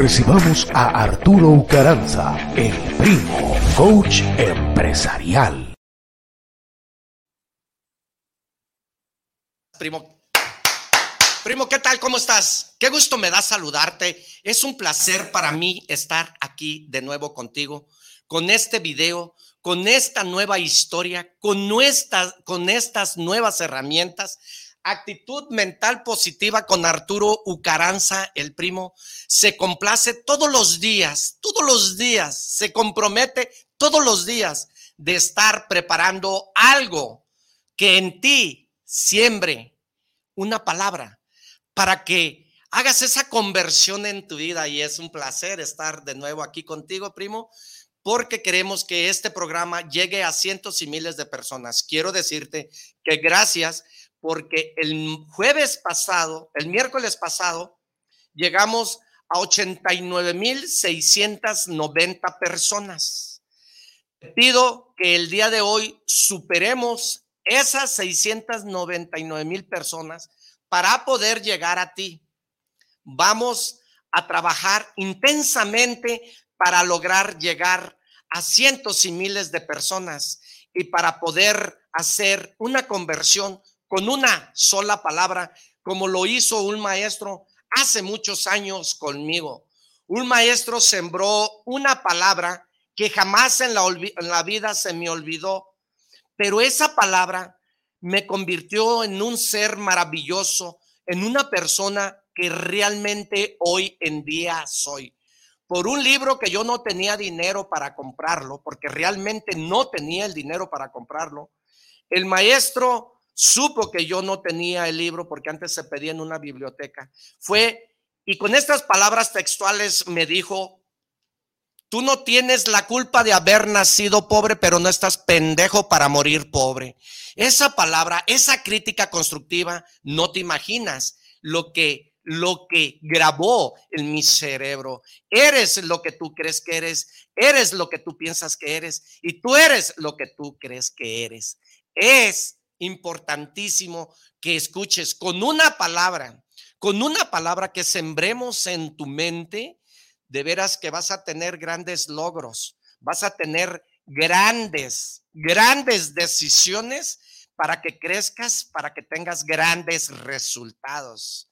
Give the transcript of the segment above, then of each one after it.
recibamos a Arturo Ucaranza, el primo, coach empresarial. Primo, primo, ¿qué tal? ¿Cómo estás? Qué gusto me da saludarte. Es un placer para mí estar aquí de nuevo contigo, con este video, con esta nueva historia, con, con estas nuevas herramientas Actitud mental positiva con Arturo Ucaranza, el primo, se complace todos los días, todos los días, se compromete todos los días de estar preparando algo que en ti siembre una palabra para que hagas esa conversión en tu vida y es un placer estar de nuevo aquí contigo, primo, porque queremos que este programa llegue a cientos y miles de personas. Quiero decirte que gracias porque el jueves pasado, el miércoles pasado, llegamos a 89.690 personas. Pido que el día de hoy superemos esas 699 mil personas para poder llegar a ti. Vamos a trabajar intensamente para lograr llegar a cientos y miles de personas y para poder hacer una conversión con una sola palabra, como lo hizo un maestro hace muchos años conmigo. Un maestro sembró una palabra que jamás en la, en la vida se me olvidó, pero esa palabra me convirtió en un ser maravilloso, en una persona que realmente hoy en día soy. Por un libro que yo no tenía dinero para comprarlo, porque realmente no tenía el dinero para comprarlo, el maestro supo que yo no tenía el libro porque antes se pedía en una biblioteca. Fue, y con estas palabras textuales me dijo, tú no tienes la culpa de haber nacido pobre, pero no estás pendejo para morir pobre. Esa palabra, esa crítica constructiva, no te imaginas lo que lo que grabó en mi cerebro. Eres lo que tú crees que eres, eres lo que tú piensas que eres y tú eres lo que tú crees que eres. Es importantísimo que escuches con una palabra, con una palabra que sembremos en tu mente, de veras que vas a tener grandes logros, vas a tener grandes, grandes decisiones para que crezcas, para que tengas grandes resultados.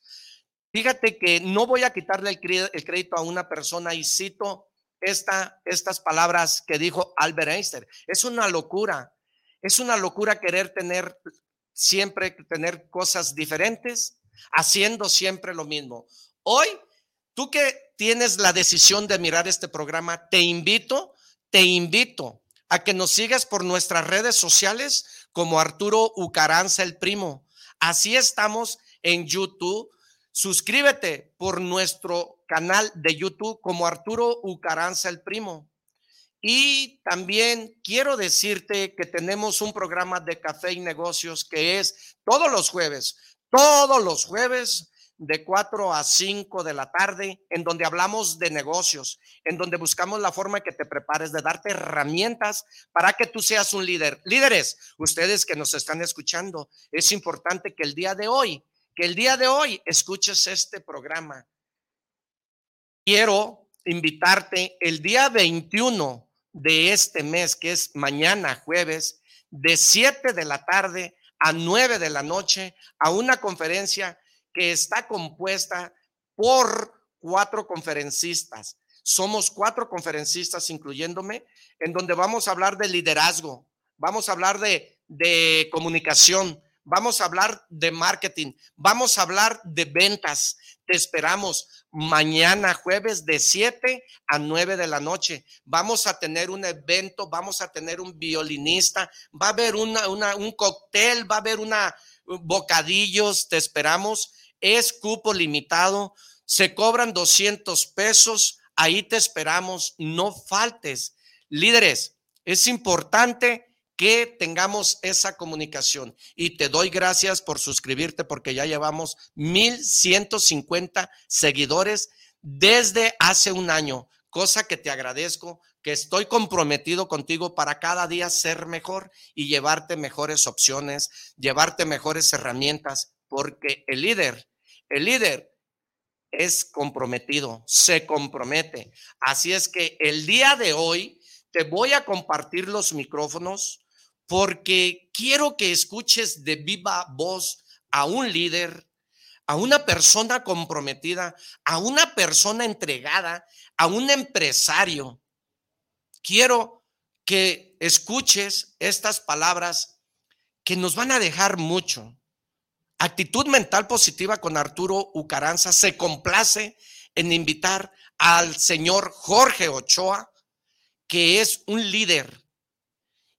Fíjate que no voy a quitarle el, crédito a una persona y cito esta, estas palabras que dijo Albert Einstein. Es una locura es una locura querer tener siempre, tener cosas diferentes, haciendo siempre lo mismo. Hoy, tú que tienes la decisión de mirar este programa, te invito, te invito a que nos sigas por nuestras redes sociales como Arturo Ucaranza el Primo. Así estamos en YouTube. Suscríbete por nuestro canal de YouTube como Arturo Ucaranza el Primo. Y también quiero decirte que tenemos un programa de café y negocios que es todos los jueves, todos los jueves de 4 a 5 de la tarde, en donde hablamos de negocios, en donde buscamos la forma que te prepares, de darte herramientas para que tú seas un líder. Líderes, ustedes que nos están escuchando, es importante que el día de hoy, que el día de hoy escuches este programa. Quiero invitarte el día 21 de este mes, que es mañana jueves, de 7 de la tarde a 9 de la noche, a una conferencia que está compuesta por cuatro conferencistas. Somos cuatro conferencistas, incluyéndome, en donde vamos a hablar de liderazgo, vamos a hablar de, de comunicación, vamos a hablar de marketing, vamos a hablar de ventas. Te esperamos mañana jueves de 7 a 9 de la noche. Vamos a tener un evento, vamos a tener un violinista, va a haber una, un cóctel, va a haber una bocadillos, te esperamos es cupo limitado, se cobran 200 pesos, ahí te esperamos, no faltes. Líderes, es importante que tengamos esa comunicación y te doy gracias por suscribirte porque ya llevamos 1150 seguidores desde hace un año, cosa que te agradezco, que estoy comprometido contigo para cada día ser mejor y llevarte mejores opciones, llevarte mejores herramientas, porque el líder, el líder es comprometido, se compromete. Así es que el día de hoy te voy a compartir los micrófonos porque quiero que escuches de viva voz a un líder, a una persona comprometida, a una persona entregada, a un empresario. Quiero que escuches estas palabras que nos van a dejar mucho. Actitud mental positiva con Arturo Ucaranza se complace en invitar al señor Jorge Ochoa, que es un líder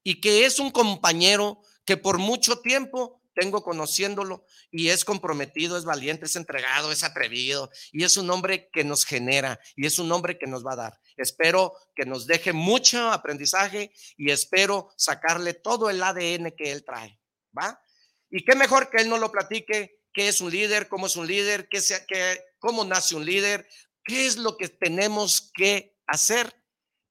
y que es un compañero que por mucho tiempo tengo conociéndolo y es comprometido, es valiente, es entregado, es atrevido y es un hombre que nos genera y es un hombre que nos va a dar. Espero que nos deje mucho aprendizaje y espero sacarle todo el ADN que él trae, ¿va? Y qué mejor que él no lo platique, qué es un líder, cómo es un líder, qué, sea, qué, cómo nace un líder, qué es lo que tenemos que hacer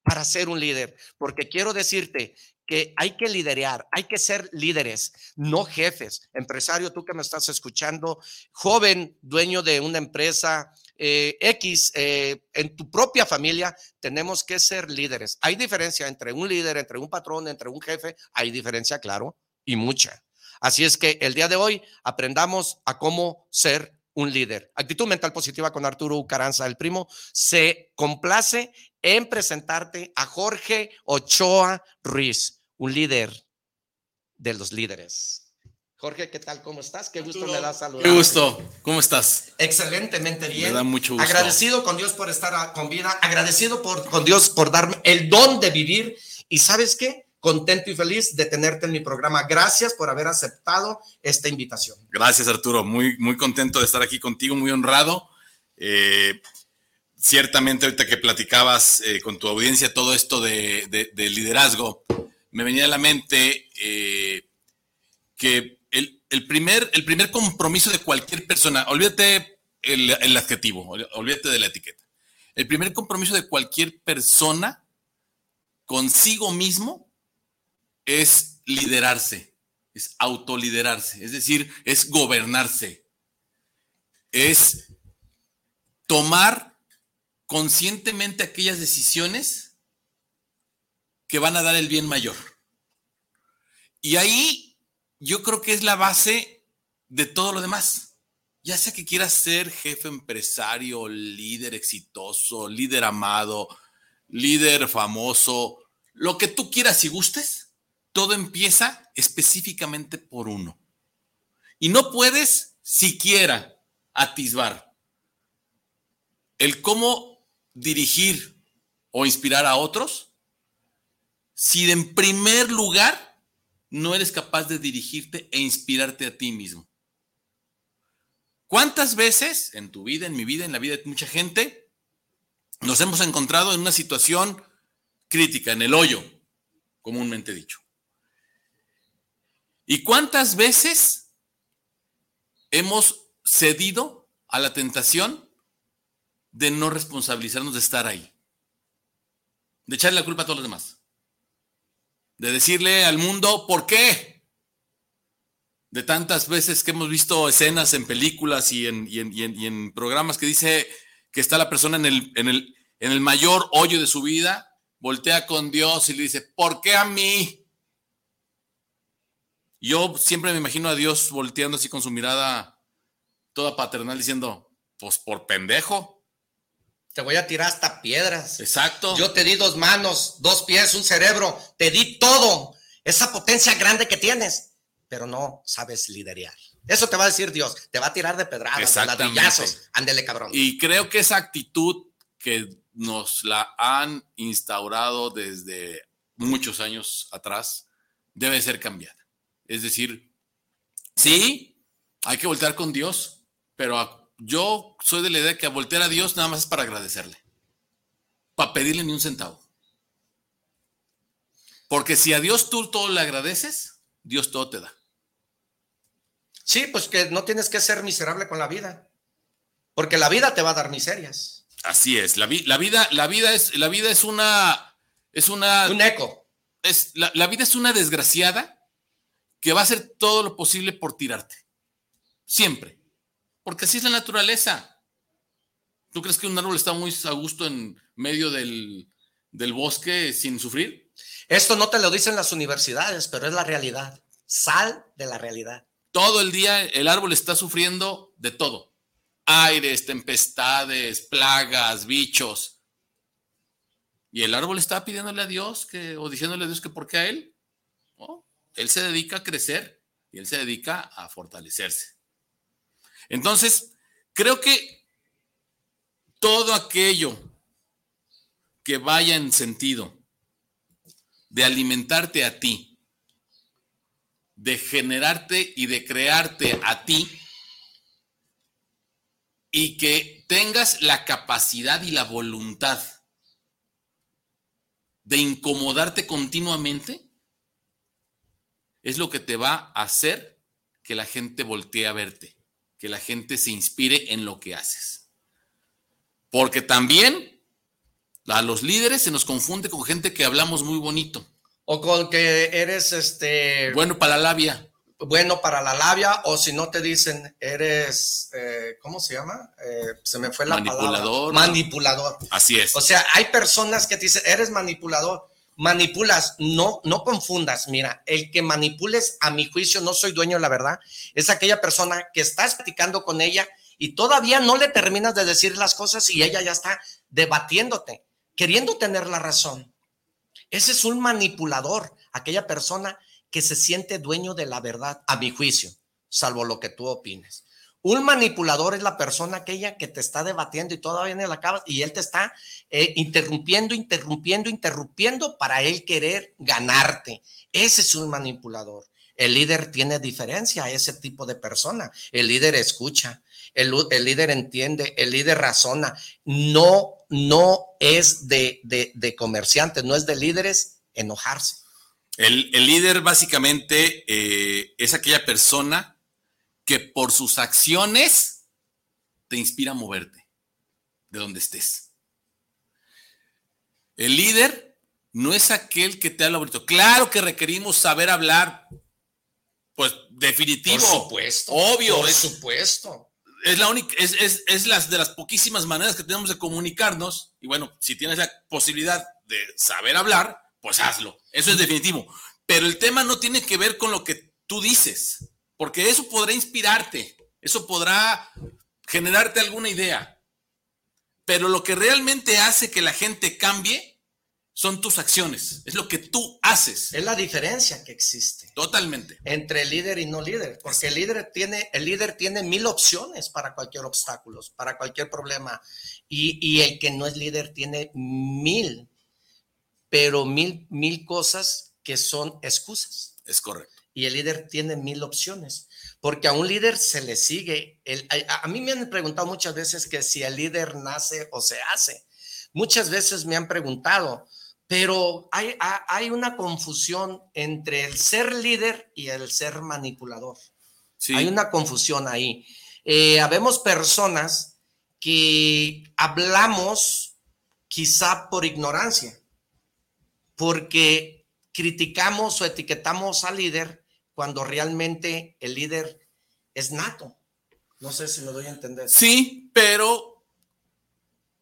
para ser un líder. Porque quiero decirte que hay que liderear, hay que ser líderes, no jefes. Empresario, tú que me estás escuchando, joven, dueño de una empresa eh, X, eh, en tu propia familia, tenemos que ser líderes. Hay diferencia entre un líder, entre un patrón, entre un jefe, hay diferencia, claro, y mucha. Así es que el día de hoy aprendamos a cómo ser un líder. Actitud mental positiva con Arturo Ucaranza, el primo, se complace en presentarte a Jorge Ochoa Ruiz, un líder de los líderes. Jorge, ¿qué tal? ¿Cómo estás? Qué gusto me da saludar. Qué gusto. ¿Cómo estás? Excelentemente bien. Me da mucho gusto. Agradecido con Dios por estar con vida, agradecido por, con Dios por darme el don de vivir. ¿Y sabes qué? contento y feliz de tenerte en mi programa. Gracias por haber aceptado esta invitación. Gracias, Arturo. Muy, muy contento de estar aquí contigo, muy honrado. Eh, ciertamente, ahorita que platicabas eh, con tu audiencia todo esto de, liderazgo, me venía a la mente eh, que el, primer, el primer compromiso de cualquier persona, olvídate el, el adjetivo, olvídate de la etiqueta. El primer compromiso de cualquier persona consigo mismo es liderarse, es autoliderarse, es decir, es gobernarse, es tomar conscientemente aquellas decisiones que van a dar el bien mayor. Y ahí yo creo que es la base de todo lo demás. Ya sea que quieras ser jefe empresario, líder exitoso, líder amado, líder famoso, lo que tú quieras y gustes, todo empieza específicamente por uno. Y no puedes siquiera atisbar el cómo dirigir o inspirar a otros si en primer lugar no eres capaz de dirigirte e inspirarte a ti mismo. ¿Cuántas veces en tu vida, en mi vida, en la vida de mucha gente, nos hemos encontrado en una situación crítica, en el hoyo, comúnmente dicho? ¿Y cuántas veces hemos cedido a la tentación de no responsabilizarnos de estar ahí. De echarle la culpa a todos los demás. De decirle al mundo, ¿por qué? De tantas veces que hemos visto escenas en películas y en, en, programas que dice que está la persona en el, en, el, en el mayor hoyo de su vida, voltea con Dios y le dice, ¿por qué a mí? Yo siempre me imagino a Dios volteando así con su mirada toda paternal diciendo, pues por pendejo. Te voy a tirar hasta piedras. Exacto. Yo te di dos manos, dos pies, un cerebro, te di todo, esa potencia grande que tienes, pero no sabes liderar. Eso te va a decir Dios, te va a tirar de pedradas, de ladrillazos, ándele cabrón. Y creo que esa actitud que nos la han instaurado desde muchos años atrás debe ser cambiada. Es decir, sí, hay que voltear con Dios, pero yo soy de la idea que a voltear a Dios nada más es para agradecerle, para pedirle ni un centavo. Porque si a Dios tú todo le agradeces, Dios todo te da. Sí, pues que no tienes que ser miserable con la vida, porque la vida te va a dar miserias. Así es, la, la vida, la vida es, la vida es una, es una, un eco. Es, la, la vida es una desgraciada que va a hacer todo lo posible por tirarte. Siempre. Porque así es la naturaleza. ¿Tú crees que un árbol está muy a gusto en medio del, bosque sin sufrir? Esto no te lo dicen las universidades, pero es la realidad. Sal de la realidad. Todo el día el árbol está sufriendo de todo. Aires, tempestades, plagas, bichos. Y el árbol está pidiéndole a Dios que, o diciéndole a Dios que por qué a él. Él se dedica a crecer y él se dedica a fortalecerse. Entonces, creo que todo aquello que vaya en sentido de alimentarte a ti, de generarte y de crearte a ti, y que tengas la capacidad y la voluntad de incomodarte continuamente, es lo que te va a hacer que la gente voltee a verte, que la gente se inspire en lo que haces. Porque también a los líderes se nos confunde con gente que hablamos muy bonito. O con que eres este. Bueno para la labia. Bueno para la labia, o si no te dicen, eres. Eh, ¿Cómo se llama? Eh, se me fue la manipulador. Manipulador. Así es. O sea, hay personas que te dicen, eres manipulador manipulas, no, no confundas. Mira, el que manipules, a mi juicio, no soy dueño de la verdad, es aquella persona que estás platicando con ella y todavía no le terminas de decir las cosas y ella ya está debatiéndote, queriendo tener la razón. Ese es un manipulador, aquella persona que se siente dueño de la verdad, a mi juicio, salvo lo que tú opines. Un manipulador es la persona aquella que te está debatiendo y todavía no la acabas y él te está eh, interrumpiendo, interrumpiendo, interrumpiendo para él querer ganarte. Ese es un manipulador. El líder tiene diferencia a ese tipo de persona. El líder escucha, el, líder entiende, el líder razona. No, no es de, comerciantes, no es de líderes enojarse. El, líder básicamente eh, es aquella persona que por sus acciones te inspira a moverte de donde estés. El líder no es aquel que te habla bonito. Claro que requerimos saber hablar, pues definitivo. Por supuesto. Obvio. Por supuesto. Es la única, es, es, es las de las poquísimas maneras que tenemos de comunicarnos. Y bueno, si tienes la posibilidad de saber hablar, pues hazlo. Eso es definitivo. Pero el tema no tiene que ver con lo que tú dices porque eso podrá inspirarte, eso podrá generarte alguna idea. Pero lo que realmente hace que la gente cambie son tus acciones, es lo que tú haces. Es la diferencia que existe. Totalmente. Entre líder y no líder, porque el líder tiene, el líder tiene mil opciones para cualquier obstáculo, para cualquier problema. Y, y el que no es líder tiene mil, pero mil, mil cosas que son excusas. Es correcto y el líder tiene mil opciones, porque a un líder se le sigue. El, a, mí me han preguntado muchas veces que si el líder nace o se hace. Muchas veces me han preguntado, pero hay, hay una confusión entre el ser líder y el ser manipulador. Hay una confusión ahí. Eh, habemos personas que hablamos quizá por ignorancia, porque criticamos o etiquetamos al líder cuando realmente el líder es nato. No sé si me doy a entender. Sí, pero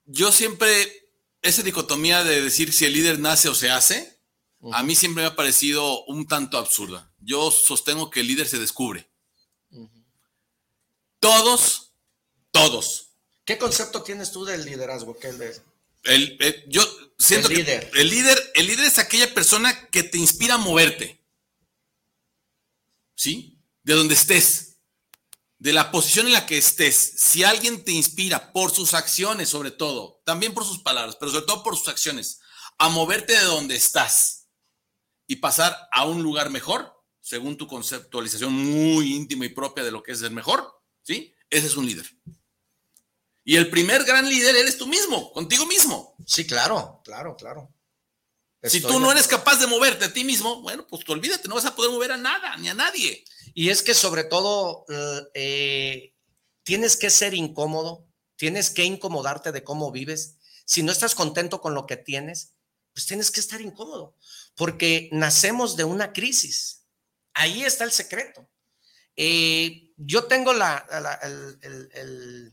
yo siempre, esa dicotomía de decir si el líder nace o se hace, a mí siempre me ha parecido un tanto absurda. Yo sostengo que el líder se descubre. Todos, todos. ¿Qué concepto tienes tú del liderazgo? ¿Qué es el, el, yo siento El que líder. el líder, el líder es aquella persona que te inspira a moverte. ¿Sí? De donde estés. De la posición en la que estés. Si alguien te inspira por sus acciones, sobre todo, también por sus palabras, pero sobre todo por sus acciones, a moverte de donde estás y pasar a un lugar mejor, según tu conceptualización muy íntima y propia de lo que es el mejor, ¿sí? Ese es un líder. Y el primer gran líder eres tú mismo, contigo mismo. Sí, claro, claro, claro. Si tú no eres capaz de moverte a ti mismo, bueno, pues tú olvídate, no vas a poder mover a nada, ni a nadie. Y es que sobre todo eh, eh, tienes que ser incómodo, tienes que incomodarte de cómo vives. Si no estás contento con lo que tienes, pues tienes que estar incómodo, porque nacemos de una crisis. Ahí está el secreto. Eh, yo tengo la, la- el, el- el-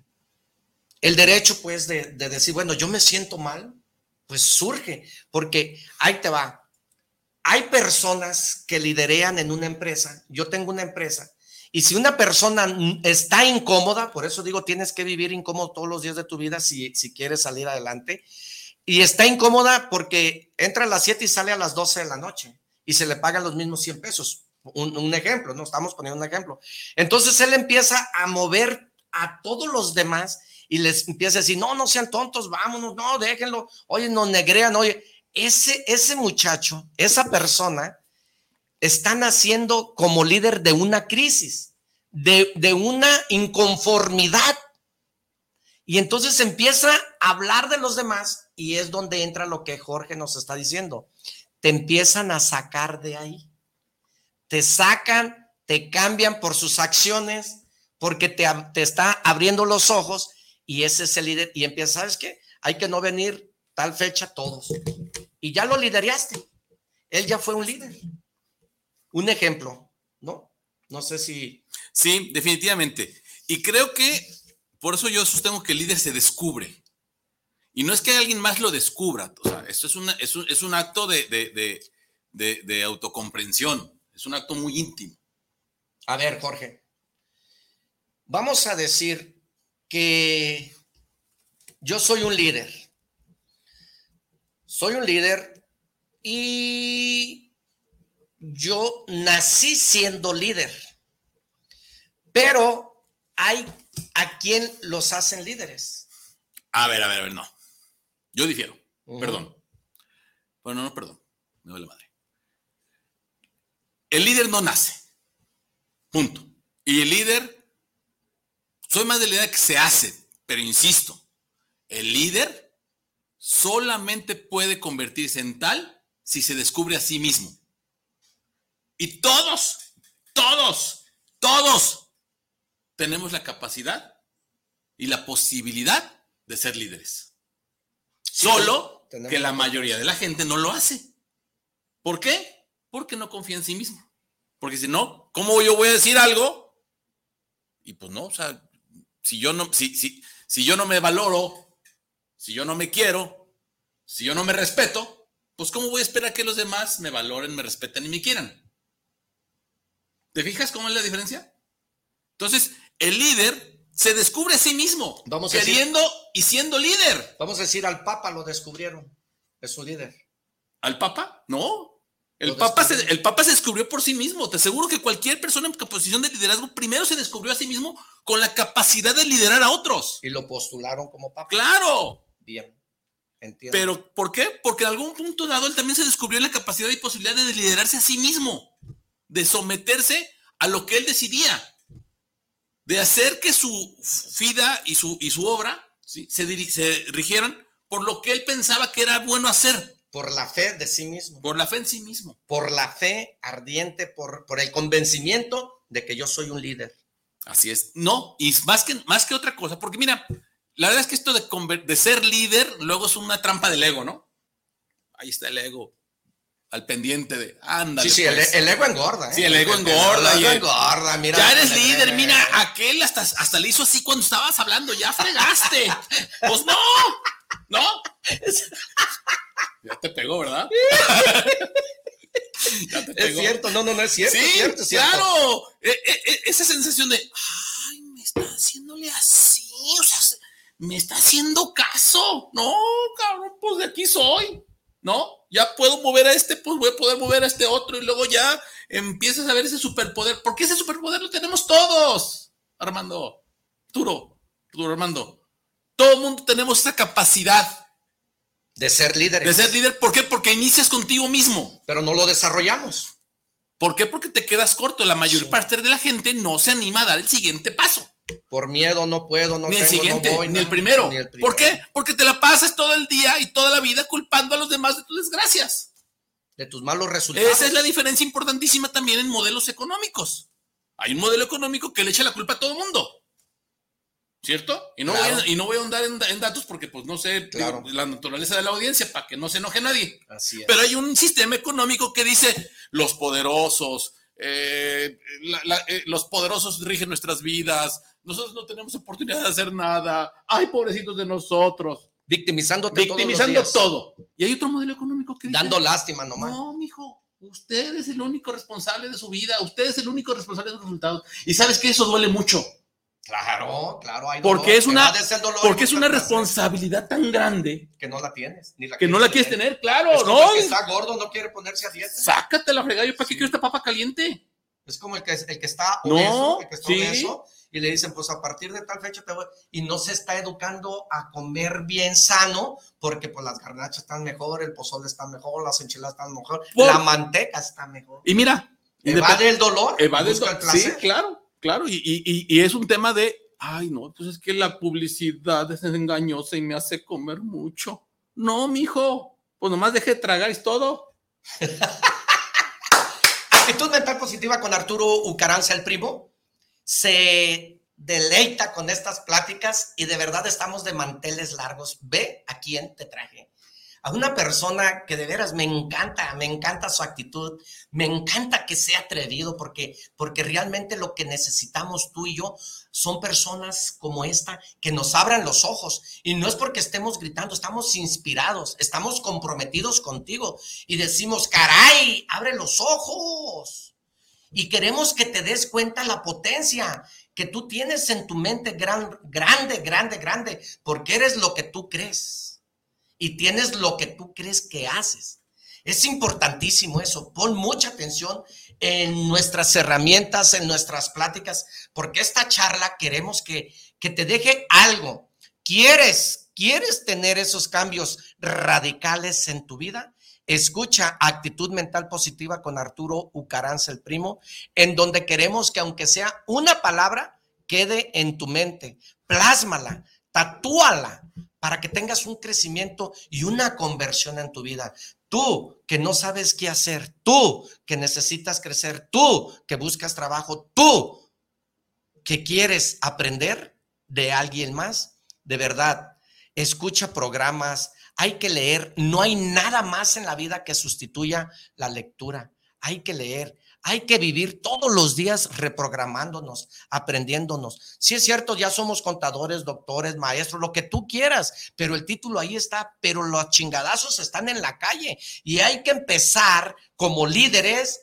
el derecho, pues, de, de decir, bueno, yo me siento mal, pues surge, porque ahí te va. Hay personas que liderean en una empresa. Yo tengo una empresa. Y si una persona está incómoda, por eso digo, tienes que vivir incómodo todos los días de tu vida si, si quieres salir adelante. Y está incómoda porque entra a las 7 y sale a las 12 de la noche y se le pagan los mismos 100 pesos. Un ejemplo, no estamos poniendo un ejemplo. Entonces él empieza a mover a todos los demás y les empieza a decir, no, no sean tontos, vámonos, no, déjenlo, oye, no negrean, oye, ese, ese muchacho, esa persona, está naciendo como líder de una crisis, de, de una inconformidad. Y entonces empieza a hablar de los demás y es donde entra lo que Jorge nos está diciendo. Te empiezan a sacar de ahí. Te sacan, te cambian por sus acciones, porque te, te está abriendo los ojos y ese es el líder. Y empieza, ¿sabes qué? Hay que no venir tal fecha todos. Y ya lo lideraste. Él ya fue un líder. Un ejemplo, ¿no? No sé si... Sí, definitivamente. Y creo que por eso yo sostengo que el líder se descubre. Y no es que alguien más lo descubra. O sea, esto es, una- es, un, es un acto de, de- de- de- de autocomprensión. Es un acto muy íntimo. A ver, Jorge. Vamos a decir que yo soy un líder. Soy un líder y yo nací siendo líder. Pero hay a quien los hacen líderes. A ver, a ver, a ver, no. Yo difiero. Perdón. Bueno, no, perdón. Me vale madre. El líder no nace. Punto. Y el líder, soy más de la idea que se hace, pero insisto, el líder solamente puede convertirse en tal si se descubre a sí mismo. Y todos, todos, todos tenemos la capacidad y la posibilidad de ser líderes. Solo que la mayoría de la gente no lo hace. ¿Por qué? Porque no confía en sí mismo. Porque si no, ¿cómo yo voy a decir algo? Y pues no, o sea, si yo no, si, si, si yo no me valoro, si yo no me quiero, si yo no me respeto, pues ¿cómo voy a esperar que los demás me valoren, me respeten y me quieran? ¿Te fijas cómo es la diferencia? Entonces, el líder se descubre a sí mismo, Vamos decir- queriendo y siendo líder. Vamos a decir, al Papa lo descubrieron. Es su líder. ¿Al Papa? No. El Papa, se, descubrió. el Papa se descubrió por sí mismo. Te aseguro que cualquier persona en posición de liderazgo primero se descubrió a sí mismo con la capacidad de liderar a otros. Y lo postularon como Papa. Claro. Bien. Entiendo. Pero ¿por qué? Porque en algún punto dado él también se descubrió la capacidad y posibilidad de liderarse a sí mismo, de someterse a lo que él decidía, de hacer que su vida y su, y su obra ¿sí? se, se rigieran por lo que él pensaba que era bueno hacer, por la fe de sí mismo. por la fe en sí mismo. por la fe ardiente, por, por el convencimiento de que yo soy un líder. Así es. No, y más que, más que otra cosa, porque mira, la verdad es que esto de, de ser líder luego es una trampa del ego, ¿no? Ahí está el ego al pendiente de anda. Sí, sí, pues". el, ego engorda. ¿eh? Sí, el ego engorda. El, ego engorda, mira. Ya eres líder, mira, aquel hasta, hasta le hizo así cuando estabas hablando, ya fregaste. pues no, no. ya te pegó, ¿verdad? ya te pegó. Es cierto, no, no, no es cierto. Sí, es cierto, es cierto. claro. E, e, e, esa sensación de, ay, me está haciéndole así, o sea, me está haciendo caso. No, cabrón, pues de aquí soy. ¿no? Ya puedo mover a este, pues voy a poder mover a este otro y luego ya empiezas a ver ese superpoder. Porque ese superpoder lo tenemos todos, Armando. Duro, duro, Armando. Todo el mundo tenemos esa capacidad. De ser líderes. De ser líder, ¿por qué? Porque inicias contigo mismo. Pero no lo desarrollamos. ¿Por qué? Porque te quedas corto. La mayor parte de la gente no se anima a dar el siguiente paso. Por miedo no puedo, no ni el siguiente, no voy, ni, el primero. ni el primero. ¿Por qué? Porque te la pasas todo el día y toda la vida culpando a los demás de tus desgracias. De tus malos resultados. Esa es la diferencia importantísima también en modelos económicos. Hay un modelo económico que le echa la culpa a todo el mundo. ¿Cierto? Y no, claro. voy, a, y no voy a ahondar en, en, datos porque pues no sé claro. la naturaleza de la audiencia para que no se enoje nadie. Así es. Pero hay un sistema económico que dice los poderosos, eh, la, la, eh, los poderosos rigen nuestras vidas, nosotros no tenemos oportunidad de hacer nada, ay, pobrecitos de nosotros. Victimizándote Victimizando todo. Y hay otro modelo económico que dice, Dando lástima nomás. No, mijo, usted es el único responsable de su vida, usted es el único responsable de sus resultados. Y sabes que eso duele mucho. Claro, claro. Hay porque dolor, es una, dolor, porque es una responsabilidad tan grande que no la tienes. Ni la que no la quieres tener, claro. Es no. El que está gordo no quiere ponerse a dieta. Sácate la fregada. ¿Yo para qué quiero esta papa caliente? Es como el que, el que está obeso, no, el que está sí. obeso, y le dicen, pues a partir de tal fecha te voy, y no se está educando a comer bien sano, porque pues las garnachas están mejor, el pozole está mejor, las enchiladas están mejor, Por- la manteca está mejor. Y mira, Evade el dolor, evade el busca do- el placer. Sí, claro, claro. Y, y- y- es un tema de, ay, no, pues es que la publicidad es engañosa y me hace comer mucho. No, mijo, pues nomás deje de tragar es todo. Actitud mental positiva con Arturo Ucaranza, el primo, se deleita con estas pláticas y de verdad estamos de manteles largos. Ve a quién te traje. A una persona que de veras me encanta, me encanta su actitud, me encanta que sea atrevido porque, porque realmente lo que necesitamos tú y yo son personas como esta que nos abran los ojos. Y no es porque estemos gritando, estamos inspirados, estamos comprometidos contigo y decimos, caray, abre los ojos. Y queremos que te des cuenta la potencia que tú tienes en tu mente gran, grande, grande, grande, porque eres lo que tú crees y tienes lo que tú crees que haces. Es importantísimo eso. Pon mucha atención en nuestras herramientas, en nuestras pláticas, porque esta charla queremos que, que te deje algo. ¿Quieres, quieres tener esos cambios radicales en tu vida? Escucha Actitud Mental Positiva con Arturo Ucaranza, el primo, en donde queremos que aunque sea una palabra, quede en tu mente. Plásmala, tatúala, para que tengas un crecimiento y una conversión en tu vida. Tú que no sabes qué hacer, tú que necesitas crecer, tú que buscas trabajo, tú que quieres aprender de alguien más, de verdad, escucha programas, hay que leer, no hay nada más en la vida que sustituya la lectura, hay que leer. Hay que vivir todos los días reprogramándonos, aprendiéndonos. Sí es cierto, ya somos contadores, doctores, maestros, lo que tú quieras, pero el título ahí está, pero los chingadazos están en la calle y hay que empezar como líderes,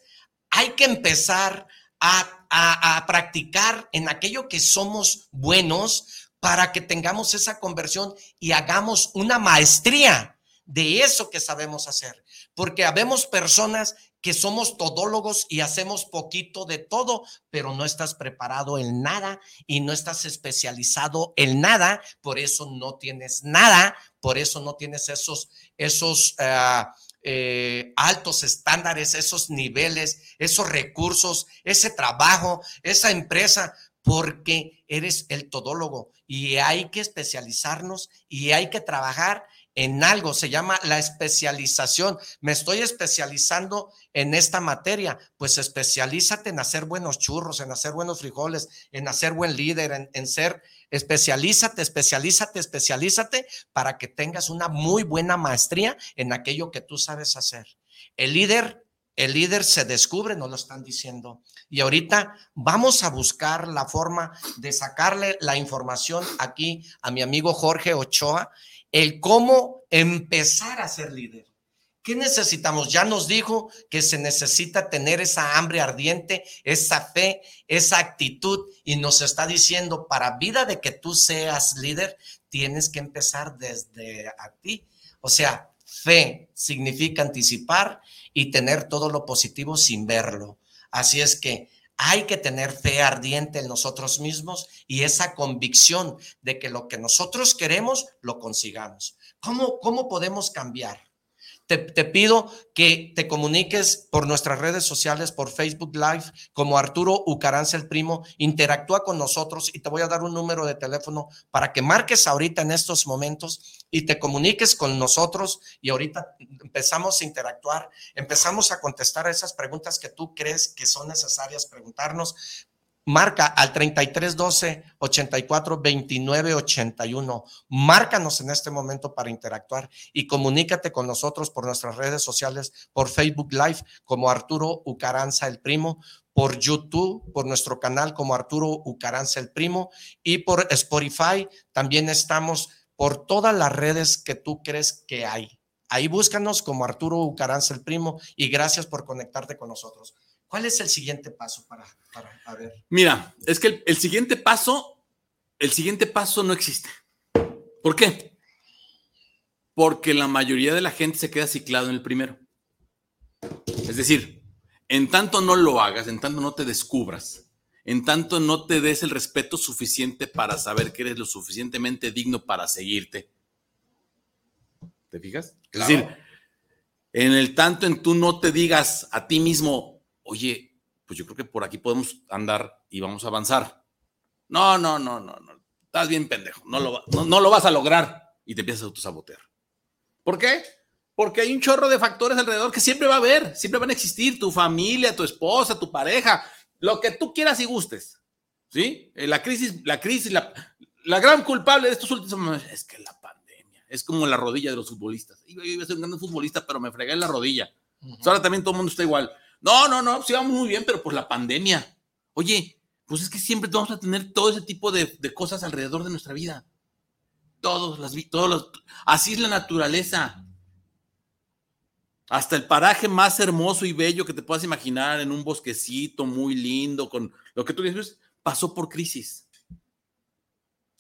hay que empezar a, a, a practicar en aquello que somos buenos para que tengamos esa conversión y hagamos una maestría de eso que sabemos hacer. Porque habemos personas que somos todólogos y hacemos poquito de todo, pero no estás preparado en nada y no estás especializado en nada, por eso no tienes nada, por eso no tienes esos, esos uh, altos estándares, esos niveles, esos recursos, ese trabajo, esa empresa, porque eres el todólogo y hay que especializarnos y hay que trabajar en algo, se llama la especialización. Me estoy especializando en esta materia, pues especialízate en hacer buenos churros, en hacer buenos frijoles, en hacer buen líder, en, ser, especialízate, especialízate, especialízate para que tengas una muy buena maestría en aquello que tú sabes hacer. El líder el líder se descubre, no lo están diciendo. Y ahorita vamos a buscar la forma de sacarle la información aquí a mi amigo Jorge Ochoa, el cómo empezar a ser líder. ¿Qué necesitamos? Ya nos dijo que se necesita tener esa hambre ardiente, esa fe, esa actitud y nos está diciendo, para vida de que tú seas líder, tienes que empezar desde a ti. O sea, fe significa anticipar y tener todo lo positivo sin verlo. Así es que hay que tener fe ardiente en nosotros mismos y esa convicción de que lo que nosotros queremos lo consigamos. ¿Cómo, cómo podemos cambiar? Te, pido que te comuniques por nuestras redes sociales, por Facebook Live, como Arturo Ucaranza el Primo. Interactúa con nosotros y te voy a dar un número de teléfono para que marques ahorita en estos momentos y te comuniques con nosotros. Y ahorita empezamos a interactuar, empezamos a contestar a esas preguntas que tú crees que son necesarias preguntarnos Marca al 3312 84 29 81. Márcanos en este momento para interactuar y comunícate con nosotros por nuestras redes sociales, por Facebook Live como Arturo Ucaranza el Primo, por YouTube, por nuestro canal como Arturo Ucaranza el Primo y por Spotify. También estamos por todas las redes que tú crees que hay. Ahí búscanos como Arturo Ucaranza el Primo y gracias por conectarte con nosotros. ¿Cuál es el siguiente paso para, para ver? Mira, es que el, siguiente paso, el siguiente paso no existe. ¿Por qué? Porque la mayoría de la gente se queda ciclado en el primero. Es decir, en tanto no lo hagas, en tanto no te descubras, en tanto no te des el respeto suficiente para saber que eres lo suficientemente digno para seguirte. ¿Te fijas? Es decir, en el tanto en tú no te digas a ti mismo, oye, pues yo creo que por aquí podemos andar y vamos a avanzar. No, no, no, no, no. Estás bien pendejo. No lo, no, lo vas a lograr. Y te empiezas a autosabotear. ¿Por qué? Porque hay un chorro de factores alrededor que siempre va a haber, siempre van a existir. Tu familia, tu esposa, tu pareja, lo que tú quieras y gustes. ¿Sí? Eh, la crisis, la crisis, la, la gran culpable de estos últimos es que la pandemia es como la rodilla de los futbolistas. Yo iba a ser un gran futbolista, pero me fregué en la rodilla. Ahora también todo el mundo está igual. No, no, no, sí vamos muy bien, pero por la pandemia. Oye, pues es que siempre vamos a tener todo ese tipo de, cosas alrededor de nuestra vida. Todos, las, todos los, así es la naturaleza. Hasta el paraje más hermoso y bello que te puedas imaginar en un bosquecito muy lindo, con lo que tú dices, pasó por crisis.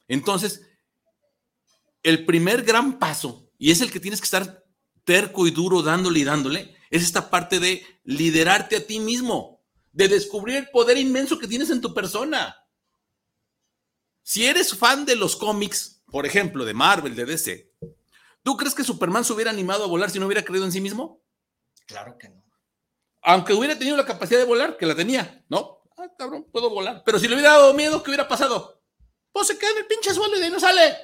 Entonces, el primer gran paso, y es el que tienes que estar terco y duro dándole y dándole, es esta parte de liderarte a ti mismo, de descubrir el poder inmenso que tienes en tu persona. Si eres fan de los cómics, por ejemplo, de Marvel, de DC, ¿tú crees que Superman se hubiera animado a volar si no hubiera creído en sí mismo? Claro que no. Aunque hubiera tenido la capacidad de volar, que la tenía, ¿no? Ah, cabrón, puedo volar. Pero si le hubiera dado miedo, ¿qué hubiera pasado? Pues se queda en el pinche suelo y de ahí no sale.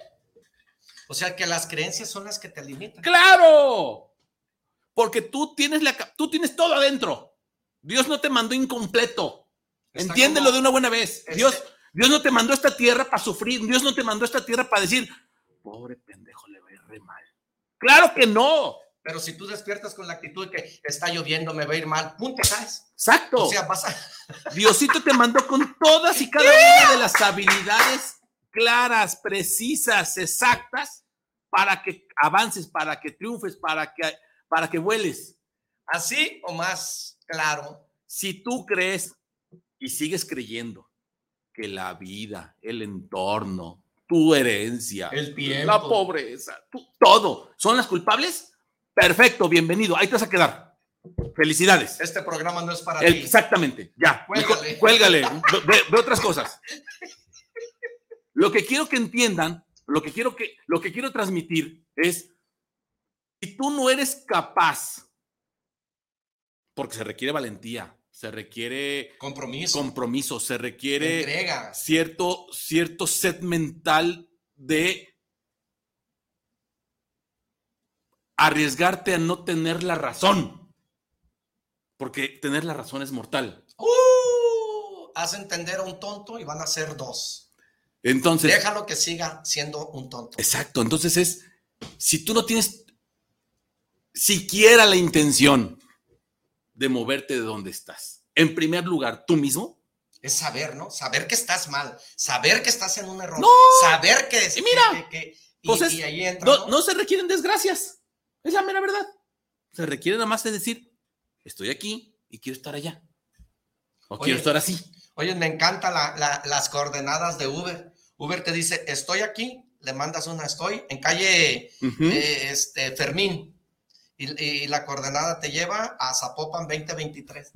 O sea que las creencias son las que te limitan. ¡Claro! Porque tú tienes, la, tú tienes todo adentro. Dios no te mandó incompleto. Entiéndelo de una buena vez. Este Dios, Dios no te mandó esta tierra para sufrir. Dios no te mandó esta tierra para decir, pobre pendejo, le va a ir re mal. Claro que no. Pero si tú despiertas con la actitud de que está lloviendo, me va a ir mal, punto, ¿sabes? Exacto. O sea, pasa. Diosito te mandó con todas y cada una de las habilidades claras, precisas, exactas, para que avances, para que triunfes, para que para que vueles. Así o más claro. Si tú crees y sigues creyendo que la vida, el entorno, tu herencia, el tiempo, la pobreza, todo son las culpables, perfecto, bienvenido, ahí te vas a quedar. Felicidades. Este programa no es para ti. Exactamente, ya. Cuélgale. Cuélgale. de, otras cosas. Lo que quiero que entiendan, lo que quiero que, lo que quiero transmitir es si tú no eres capaz, porque se requiere valentía, se requiere compromiso, compromiso se requiere cierto, cierto set mental de arriesgarte a no tener la razón. Porque tener la razón es mortal. Uh, haz entender a un tonto y van a ser dos. Entonces. Déjalo que siga siendo un tonto. Exacto. Entonces es, si tú no tienes siquiera la intención de moverte de donde estás, en primer lugar, tú mismo. Es saber, ¿no? Saber que estás mal, saber que estás en un error, No. saber que... Y mira, que- pues es- y ahí entra, No, ¿no? no se requieren desgracias. Es la mera verdad. Se requiere nada más de decir, estoy aquí y quiero estar allá. O Oye, quiero estar así. Oye, me encantan las coordenadas de Uber. Uber te dice, estoy aquí, le mandas una, estoy en calle Ujú. eh, este, Fermín. Y, y la coordenada te lleva a Zapopan 2023.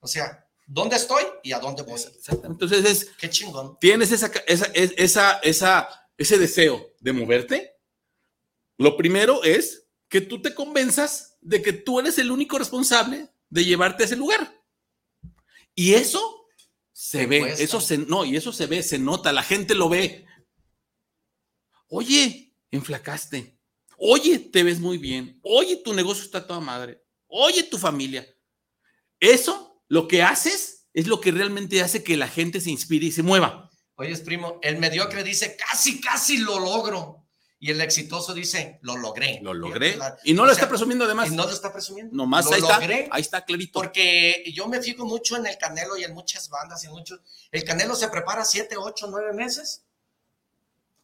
O sea, ¿dónde estoy y a dónde voy? Exactamente. Entonces es, Qué chingón. tienes esa, esa, esa, esa, ese deseo de moverte. Lo primero es que tú te convenzas de que tú eres el único responsable de llevarte a ese lugar. Y eso se ve, cuesta. eso se, no, y eso se ve, se nota, la gente lo ve. Oye, enflacaste. Oye, te ves muy bien. Oye, tu negocio está toda madre. Oye, tu familia. Eso, lo que haces, es lo que realmente hace que la gente se inspire y se mueva. Oye, primo, el mediocre dice, casi, casi lo logro. Y el exitoso dice, lo logré. Lo logré. La- Y no lo sea, está presumiendo además. Y no lo está presumiendo. Nomás lo ahí está. Ahí está clarito. Porque yo me fijo mucho en el Canelo y en muchas bandas y muchos. El Canelo se prepara 7, 8, 9 meses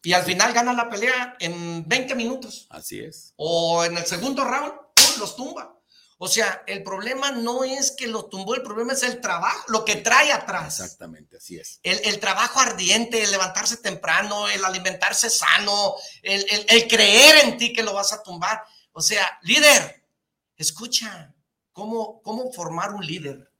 y al final gana la pelea en 20 minutos. Así es. O en el segundo round, ¡pum! los tumba. O sea, el problema no es que lo tumbó, el problema es el trabajo, lo que trae atrás. Exactamente, así es. El, el trabajo ardiente, el levantarse temprano, el alimentarse sano, el, el- el creer en ti que lo vas a tumbar. O sea, líder, escucha, ¿cómo, cómo formar un líder?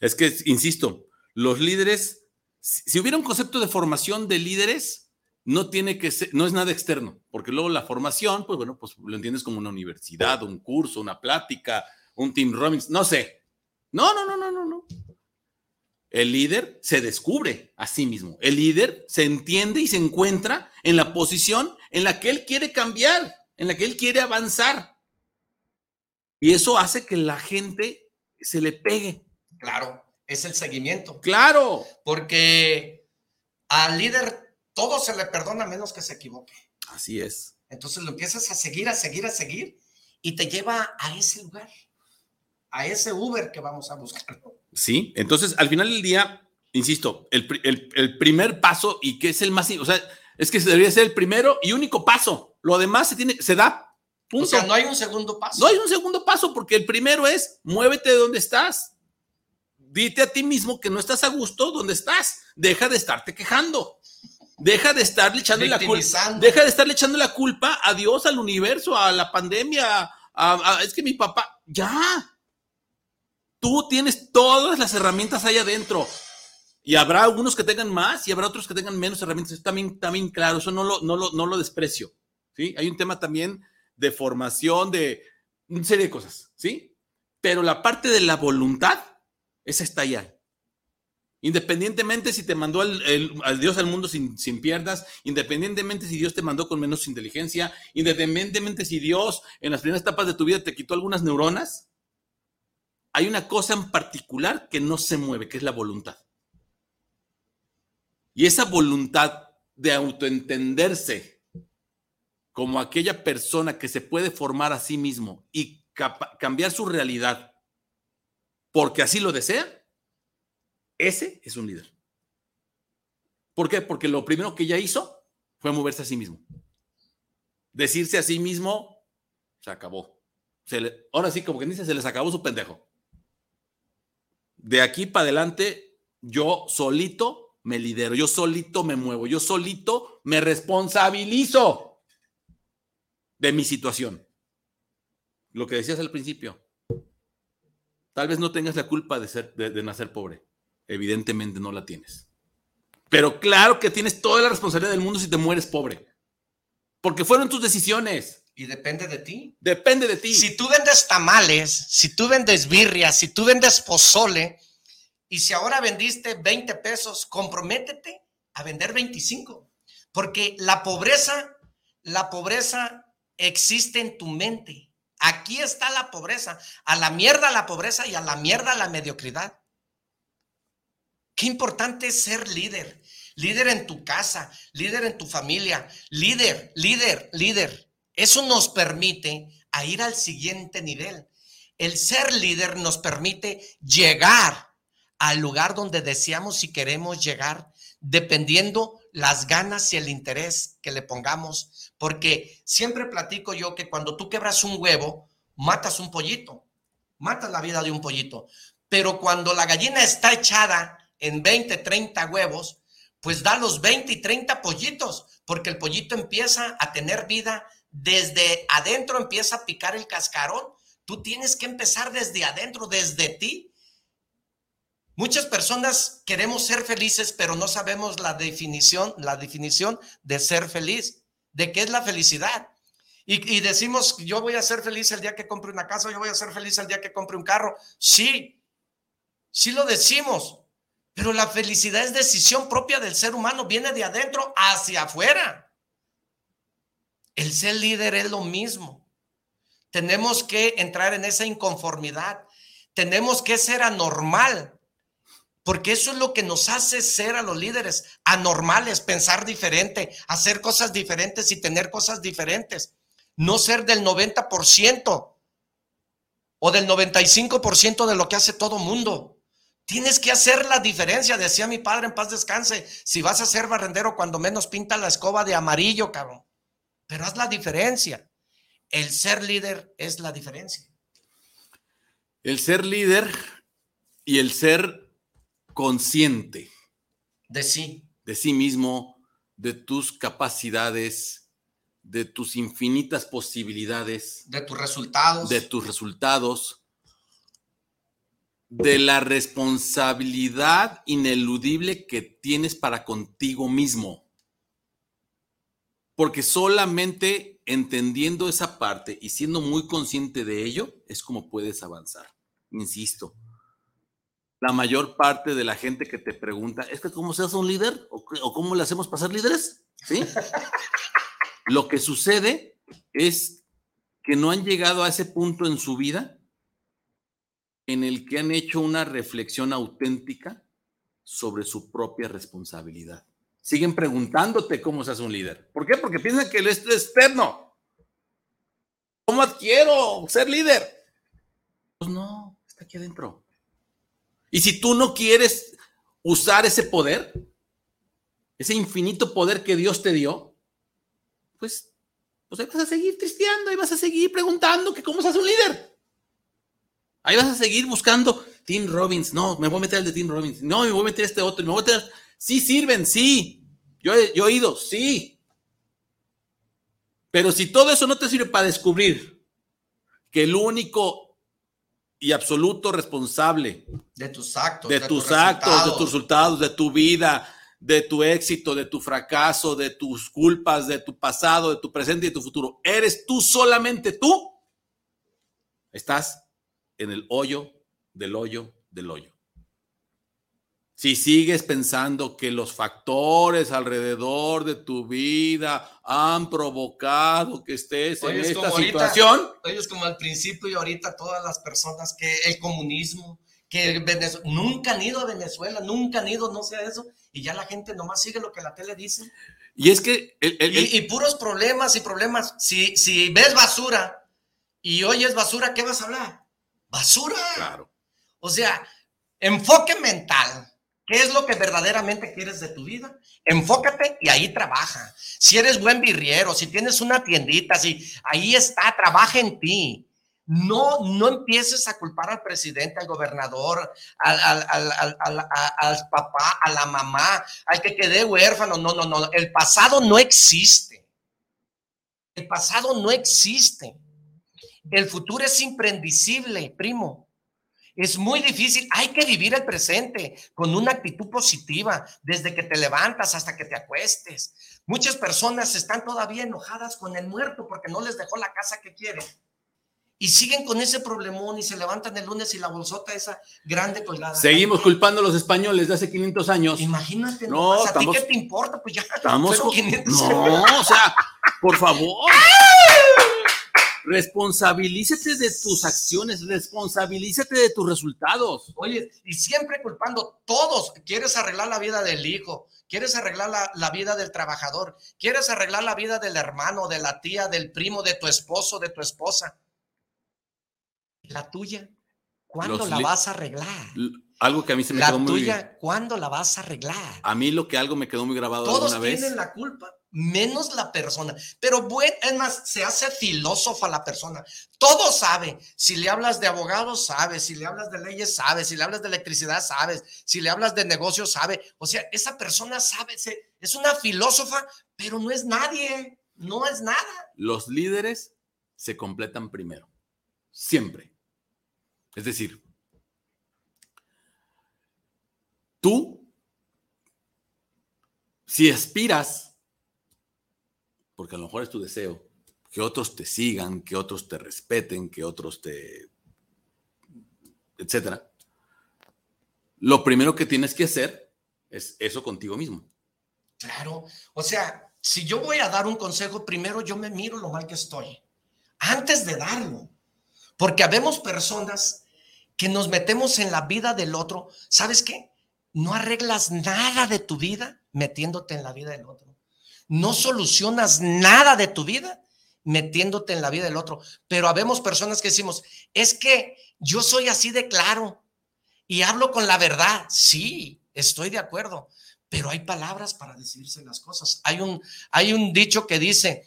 Es que, insisto, los líderes, si, si hubiera un concepto de formación de líderes, no tiene que ser, no es nada externo, porque luego la formación, pues bueno, pues lo entiendes como una universidad, un curso, una plática, un team Robbins, no sé. No, no, no, no, no, no. El líder se descubre a sí mismo. El líder se entiende y se encuentra en la posición en la que él quiere cambiar, en la que él quiere avanzar. Y eso hace que la gente se le pegue. Claro, es el seguimiento. Claro. Porque al líder todo se le perdona menos que se equivoque. Así es. Entonces lo empiezas a seguir, a seguir, a seguir y te lleva a ese lugar, a ese Uber que vamos a buscar. Sí. Entonces, al final del día, insisto, el, pri- el- el primer paso y que es el más, o sea, es que debería ser el primero y único paso. Lo demás se tiene, se da. Punto. O sea, no hay un segundo paso. No hay un segundo paso porque el primero es muévete de donde estás. Dite a ti mismo que no estás a gusto donde estás. Deja de estarte quejando. Deja de estarle echando la culpa. Deja de estarle echando la culpa a Dios, al universo, a la pandemia. a- a- es que mi papá, ya. Tú tienes todas las herramientas ahí adentro. Y habrá algunos que tengan más y habrá otros que tengan menos herramientas. Eso también, también claro, eso no lo, no lo, no lo desprecio. ¿sí? Hay un tema también de formación, de una serie de cosas, ¿sí? Pero la parte de la voluntad, esa está allá. Independientemente si te mandó al, Dios al mundo sin, sin piernas, independientemente si Dios te mandó con menos inteligencia, independientemente si Dios en las primeras etapas de tu vida te quitó algunas neuronas, hay una cosa en particular que no se mueve, que es la voluntad. Y esa voluntad de autoentenderse como aquella persona que se puede formar a sí mismo y cambiar su realidad porque así lo desea, ese es un líder. ¿Por qué? Porque lo primero que ella hizo fue moverse a sí mismo. Decirse a sí mismo, se acabó. Se le- ahora sí, como que dice, se les acabó su pendejo. De aquí para adelante, yo solito me lidero, yo solito me muevo, yo solito me responsabilizo de mi situación. Lo que decías al principio. Tal vez no tengas la culpa de, ser, de, de nacer pobre. Evidentemente no la tienes. Pero claro que tienes toda la responsabilidad del mundo si te mueres pobre. Porque fueron tus decisiones. Y depende de ti. Depende de ti. Si tú vendes tamales, si tú vendes birria, si tú vendes pozole, y si ahora vendiste 20 pesos, comprométete a vender 25. Porque la pobreza, la pobreza existe en tu mente. Aquí está la pobreza. A la mierda la pobreza y a la mierda la mediocridad. Qué importante es ser líder. Líder en tu casa, líder en tu familia, líder, líder, líder. Eso nos permite a ir al siguiente nivel. El ser líder nos permite llegar al lugar donde deseamos y queremos llegar, dependiendo las ganas y el interés que le pongamos. Porque siempre platico yo que cuando tú quebras un huevo, matas un pollito, matas la vida de un pollito. Pero cuando la gallina está echada en 20, 30 huevos, pues da los 20 y 30 pollitos, porque el pollito empieza a tener vida desde adentro, empieza a picar el cascarón. Tú tienes que empezar desde adentro, desde ti. Muchas personas queremos ser felices, pero no sabemos la definición, la definición de ser feliz, de qué es la felicidad. Y, y, decimos, yo voy a ser feliz el día que compre una casa, yo voy a ser feliz el día que compre un carro. Sí, sí lo decimos, pero la felicidad es decisión propia del ser humano, viene de adentro hacia afuera. El ser líder es lo mismo. Tenemos que entrar en esa inconformidad. Tenemos que ser anormal, porque eso es lo que nos hace ser a los líderes anormales, pensar diferente, hacer cosas diferentes y tener cosas diferentes. No ser del 90% o del 95% de lo que hace todo mundo. Tienes que hacer la diferencia, decía mi padre en paz descanse. Si vas a ser barrendero, cuando menos pinta la escoba de amarillo, cabrón. Pero haz la diferencia. El ser líder es la diferencia. El ser líder y el ser consciente. De sí. De sí mismo, de tus capacidades, de tus infinitas posibilidades. De tus resultados. De tus resultados de la responsabilidad ineludible que tienes para contigo mismo. Porque solamente entendiendo esa parte y siendo muy consciente de ello es como puedes avanzar. Insisto, la mayor parte de la gente que te pregunta, ¿es que cómo se hace un líder? ¿O, cómo le hacemos para ser líderes? ¿Sí? Lo que sucede es que no han llegado a ese punto en su vida en el que han hecho una reflexión auténtica sobre su propia responsabilidad. Siguen preguntándote cómo se hace un líder. ¿Por qué? Porque piensan que esto es externo. ¿Cómo adquiero ser líder? Pues no, está aquí adentro. Y si tú no quieres usar ese poder, ese infinito poder que Dios te dio, pues, pues ahí vas a seguir tristeando, y vas a seguir preguntando que cómo se hace un líder. Ahí vas a seguir buscando Tim Robbins. No, me voy a meter el de Tim Robbins. No, me voy a meter este otro. Me voy a meter. Sí sirven, sí. Yo he, yo he ido, sí. Pero si todo eso no te sirve para descubrir que el único y absoluto responsable de tus actos, de, tus, actos, de tus resultados, de tu vida, de tu éxito, de tu fracaso, de tus culpas, de tu pasado, de tu presente y de tu futuro, eres tú solamente tú, estás en el hoyo del hoyo del hoyo. Si sigues pensando que los factores alrededor de tu vida han provocado que estés en esta situación. ellos como al principio y ahorita todas las personas que el comunismo, que nunca han ido a Venezuela, nunca han ido, no sé eso, y ya la gente nomás sigue lo que la tele dice. Y es que... y, puros problemas y problemas. Si, si ves basura y oyes basura, ¿qué vas a hablar? Basura. Claro. O sea, enfoque mental. ¿Qué es lo que verdaderamente quieres de tu vida? Enfócate y ahí trabaja. Si eres buen birriero, si tienes una tiendita, si ahí está, trabaja en ti. No, no empieces a culpar al presidente, al gobernador, al, al, al, papá, a la mamá, al que quede huérfano. No, no, no. El pasado no existe. El pasado no existe. El futuro es imprendicible, primo. Es muy difícil. Hay que vivir el presente con una actitud positiva desde que te levantas hasta que te acuestes. Muchas personas están todavía enojadas con el muerto porque no les dejó la casa que quieren. Y siguen con ese problemón y se levantan el lunes y la bolsota esa grande colgada. Seguimos culpando a los españoles de hace 500 años. Imagínate, no, ¿a ti qué te importa? Pues ya estamos 500 No, o sea, por favor. Responsabilízate de tus acciones, responsabilízate de tus resultados. Oye, y siempre culpando todos. Quieres arreglar la vida del hijo, quieres arreglar la, la, vida del trabajador, quieres arreglar la vida del hermano, de la tía, del primo, de tu esposo, de tu esposa. La tuya, ¿cuándo Los la vas a arreglar? Algo que a mí se me La quedó muy tuya, ¿cuándo la vas a arreglar? A mí lo que algo me quedó muy grabado Todos alguna vez. tienen la culpa, menos la persona. Pero bueno, es más, se hace filósofa la persona. Todo sabe. Si le hablas de abogados, sabe. Si le hablas de leyes, sabe. Si le hablas de electricidad, sabes. Si le hablas de negocios, sabe. O sea, esa persona sabe. se- es una filósofa, pero no es nadie. No es nada. Los líderes se completan primero. Siempre. Es decir, tú, si aspiras, porque a lo mejor es tu deseo, que otros te sigan, que otros te respeten, que otros te... etcétera. Lo primero que tienes que hacer es eso contigo mismo. Claro. O sea, si yo voy a dar un consejo, primero yo me miro lo mal que estoy. Antes de darlo. Porque habemos personas que nos metemos en la vida del otro. ¿Sabes qué? No arreglas nada de tu vida metiéndote en la vida del otro. No solucionas nada de tu vida metiéndote en la vida del otro. Pero habemos personas que decimos, es que yo soy así de claro y hablo con la verdad. Sí, estoy de acuerdo, pero hay palabras para decirse las cosas. Hay un, hay un dicho que dice,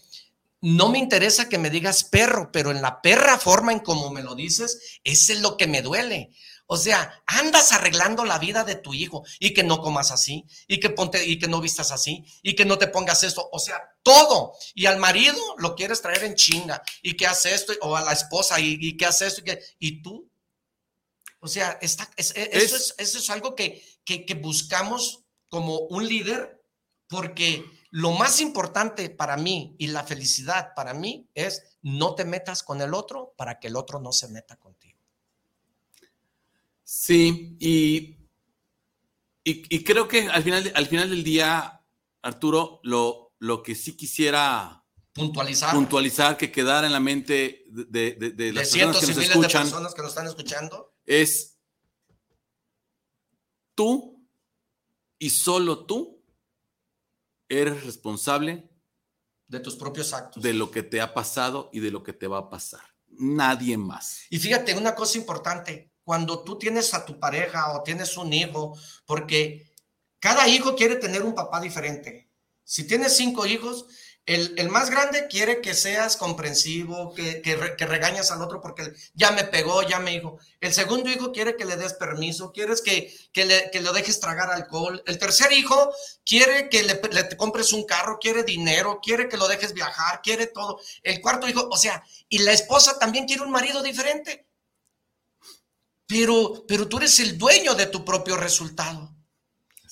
no me interesa que me digas perro, pero en la perra forma en como me lo dices, ese es lo que me duele. O sea, andas arreglando la vida de tu hijo y que no comas así, y que ponte, y que no vistas así, y que no te pongas esto. O sea, todo. Y al marido lo quieres traer en chinga, y que hace esto, o a la esposa, y, y que hace esto, y, que, y tú. O sea, está, es- es- eso, es, eso es algo que, que, que buscamos como un líder, porque lo más importante para mí y la felicidad para mí es no te metas con el otro para que el otro no se meta contigo. Sí, y, y, y creo que al final, al final del día, Arturo, lo, lo que sí quisiera Puntualizar. puntualizar, que quedara en la mente de, de- de- de de las personas que nos miles de escuchan personas que nos están escuchando. es tú y solo tú eres responsable de tus propios actos. de lo que te ha pasado y de lo que te va a pasar. Nadie más. Y fíjate, una cosa importante, cuando tú tienes a tu pareja o tienes un hijo, porque cada hijo quiere tener un papá diferente. Si tienes cinco hijos, el, más grande quiere que seas comprensivo, que, que, re- que regañas al otro porque ya me pegó, ya me dijo. El segundo hijo quiere que le des permiso, quieres que, le, lo dejes tragar alcohol. El tercer hijo quiere que le, compres un carro, quiere dinero, quiere que lo dejes viajar, quiere todo. El cuarto hijo, o sea, y la esposa también quiere un marido diferente. Pero, pero tú eres el dueño de tu propio resultado.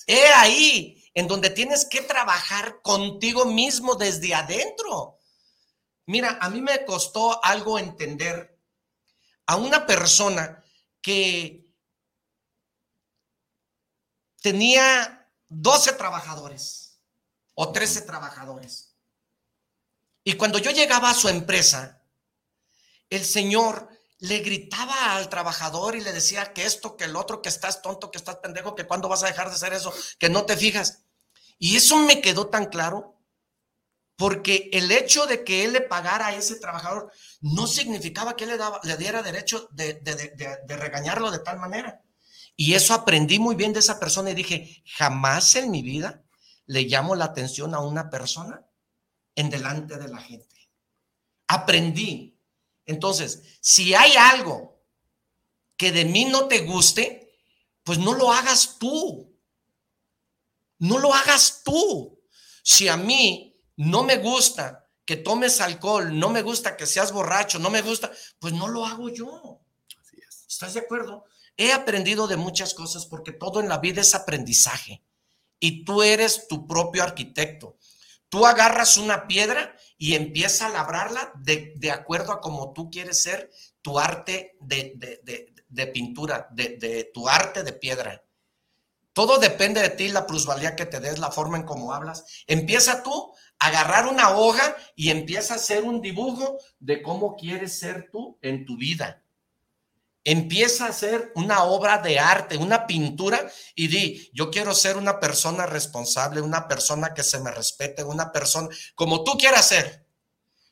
He ahí en donde tienes que trabajar contigo mismo desde adentro. Mira, a mí me costó algo entender a una persona que tenía 12 trabajadores o 13 trabajadores. Y cuando yo llegaba a su empresa, el señor le gritaba al trabajador y le decía que esto, que el otro, que estás tonto, que estás pendejo, que cuándo vas a dejar de hacer eso, que no te fijas. Y eso me quedó tan claro porque el hecho de que él le pagara a ese trabajador no significaba que él le, daba, le diera derecho de, de, de, de regañarlo de tal manera. Y eso aprendí muy bien de esa persona y dije, jamás en mi vida le llamo la atención a una persona en delante de la gente. Aprendí. Entonces, si hay algo que de mí no te guste, pues no lo hagas tú. No lo hagas tú. Si a mí no me gusta que tomes alcohol, no me gusta que seas borracho, no me gusta, pues no lo hago yo. Así es. ¿Estás de acuerdo? He aprendido de muchas cosas porque todo en la vida es aprendizaje y tú eres tu propio arquitecto. Tú agarras una piedra y empiezas a labrarla de, de acuerdo a como tú quieres ser tu arte de, de, de, pintura, de, tu arte de piedra. Todo depende de ti, la plusvalía que te des, la forma en cómo hablas. Empieza tú agarrar una hoja y empieza a hacer un dibujo de cómo quieres ser tú en tu vida. Empieza a hacer una obra de arte, una pintura y di, yo quiero ser una persona responsable, una persona que se me respete, una persona como tú quieras ser.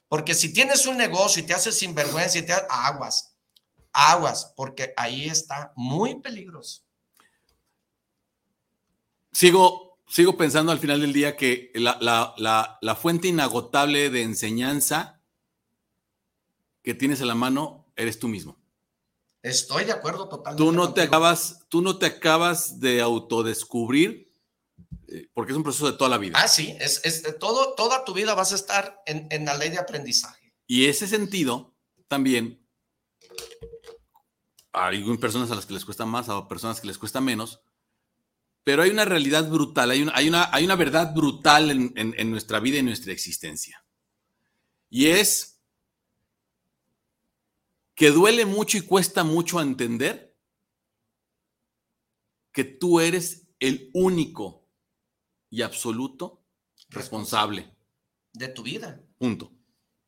Porque si tienes un negocio y te haces sinvergüenza y te haces aguas, aguas, porque ahí está muy peligroso. Sigo, sigo pensando al final del día que la, la, la, fuente inagotable de enseñanza que tienes en la mano eres tú mismo. Estoy de acuerdo totalmente. Tú no te acabas, tú no te acabas de autodescubrir eh, porque es un proceso de toda la vida. Ah, sí, es, es todo, toda tu vida vas a estar en, en la ley de aprendizaje. Y ese sentido también hay personas a las que les cuesta más, a personas que les cuesta menos, pero hay una realidad brutal, hay una, hay una, hay una verdad brutal en, en nuestra vida y en nuestra existencia. Y es que duele mucho y cuesta mucho entender que tú eres el único y absoluto responsable de tu vida. Punto.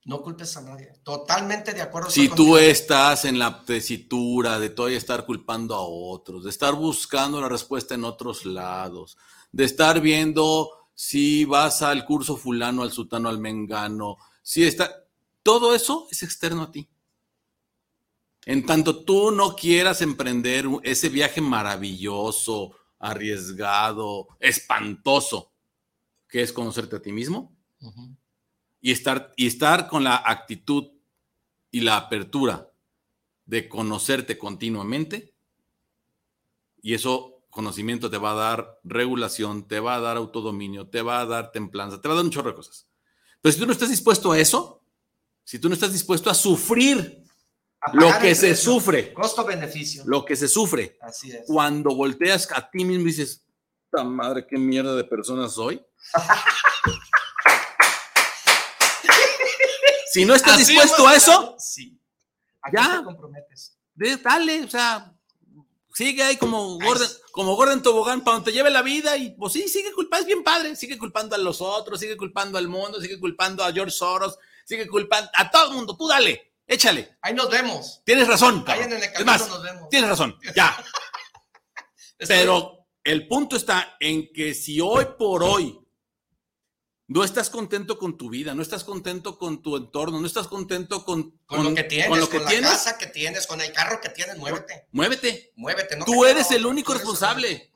No culpes a nadie. Totalmente de acuerdo. Si tú estás en la tesitura de todavía estar culpando a otros, de estar buscando la respuesta en otros lados, de estar viendo si vas al curso fulano, al sutano, al mengano, si está, todo eso es externo a ti. En tanto tú no quieras emprender ese viaje maravilloso, arriesgado, espantoso, que es conocerte a ti mismo, y estar, y estar con la actitud y la apertura de conocerte continuamente, y eso conocimiento te va a dar regulación, te va a dar autodominio, te va a dar templanza, te va a dar un chorro de cosas. Pero si tú no estás dispuesto a eso, si tú no estás dispuesto a sufrir lo que se sufre, costo-beneficio, lo que se sufre, Así es. cuando volteas a ti mismo y dices, ¡ta madre, qué mierda de persona soy! Si no estás dispuesto a eso, sí. ya. te comprometes? dale, o sea, sigue ahí como Gordon, como Gordon Tobogán para donde te lleve la vida y pues sí, sigue culpando, es bien padre, sigue culpando a los otros, sigue culpando al mundo, sigue culpando a George Soros, sigue culpando a todo el mundo, tú dale, échale. Ahí nos vemos. Tienes razón. Ahí en el es más, nos vemos. tienes razón, ya. Pero el punto está en que si hoy por hoy no estás contento con tu vida, no estás contento con tu entorno, no estás contento con, con, lo que tienes, con, lo que la tienes, casa que tienes, con el carro que tienes, muévete. Muévete. Muévete. No Tú eres el único responsable.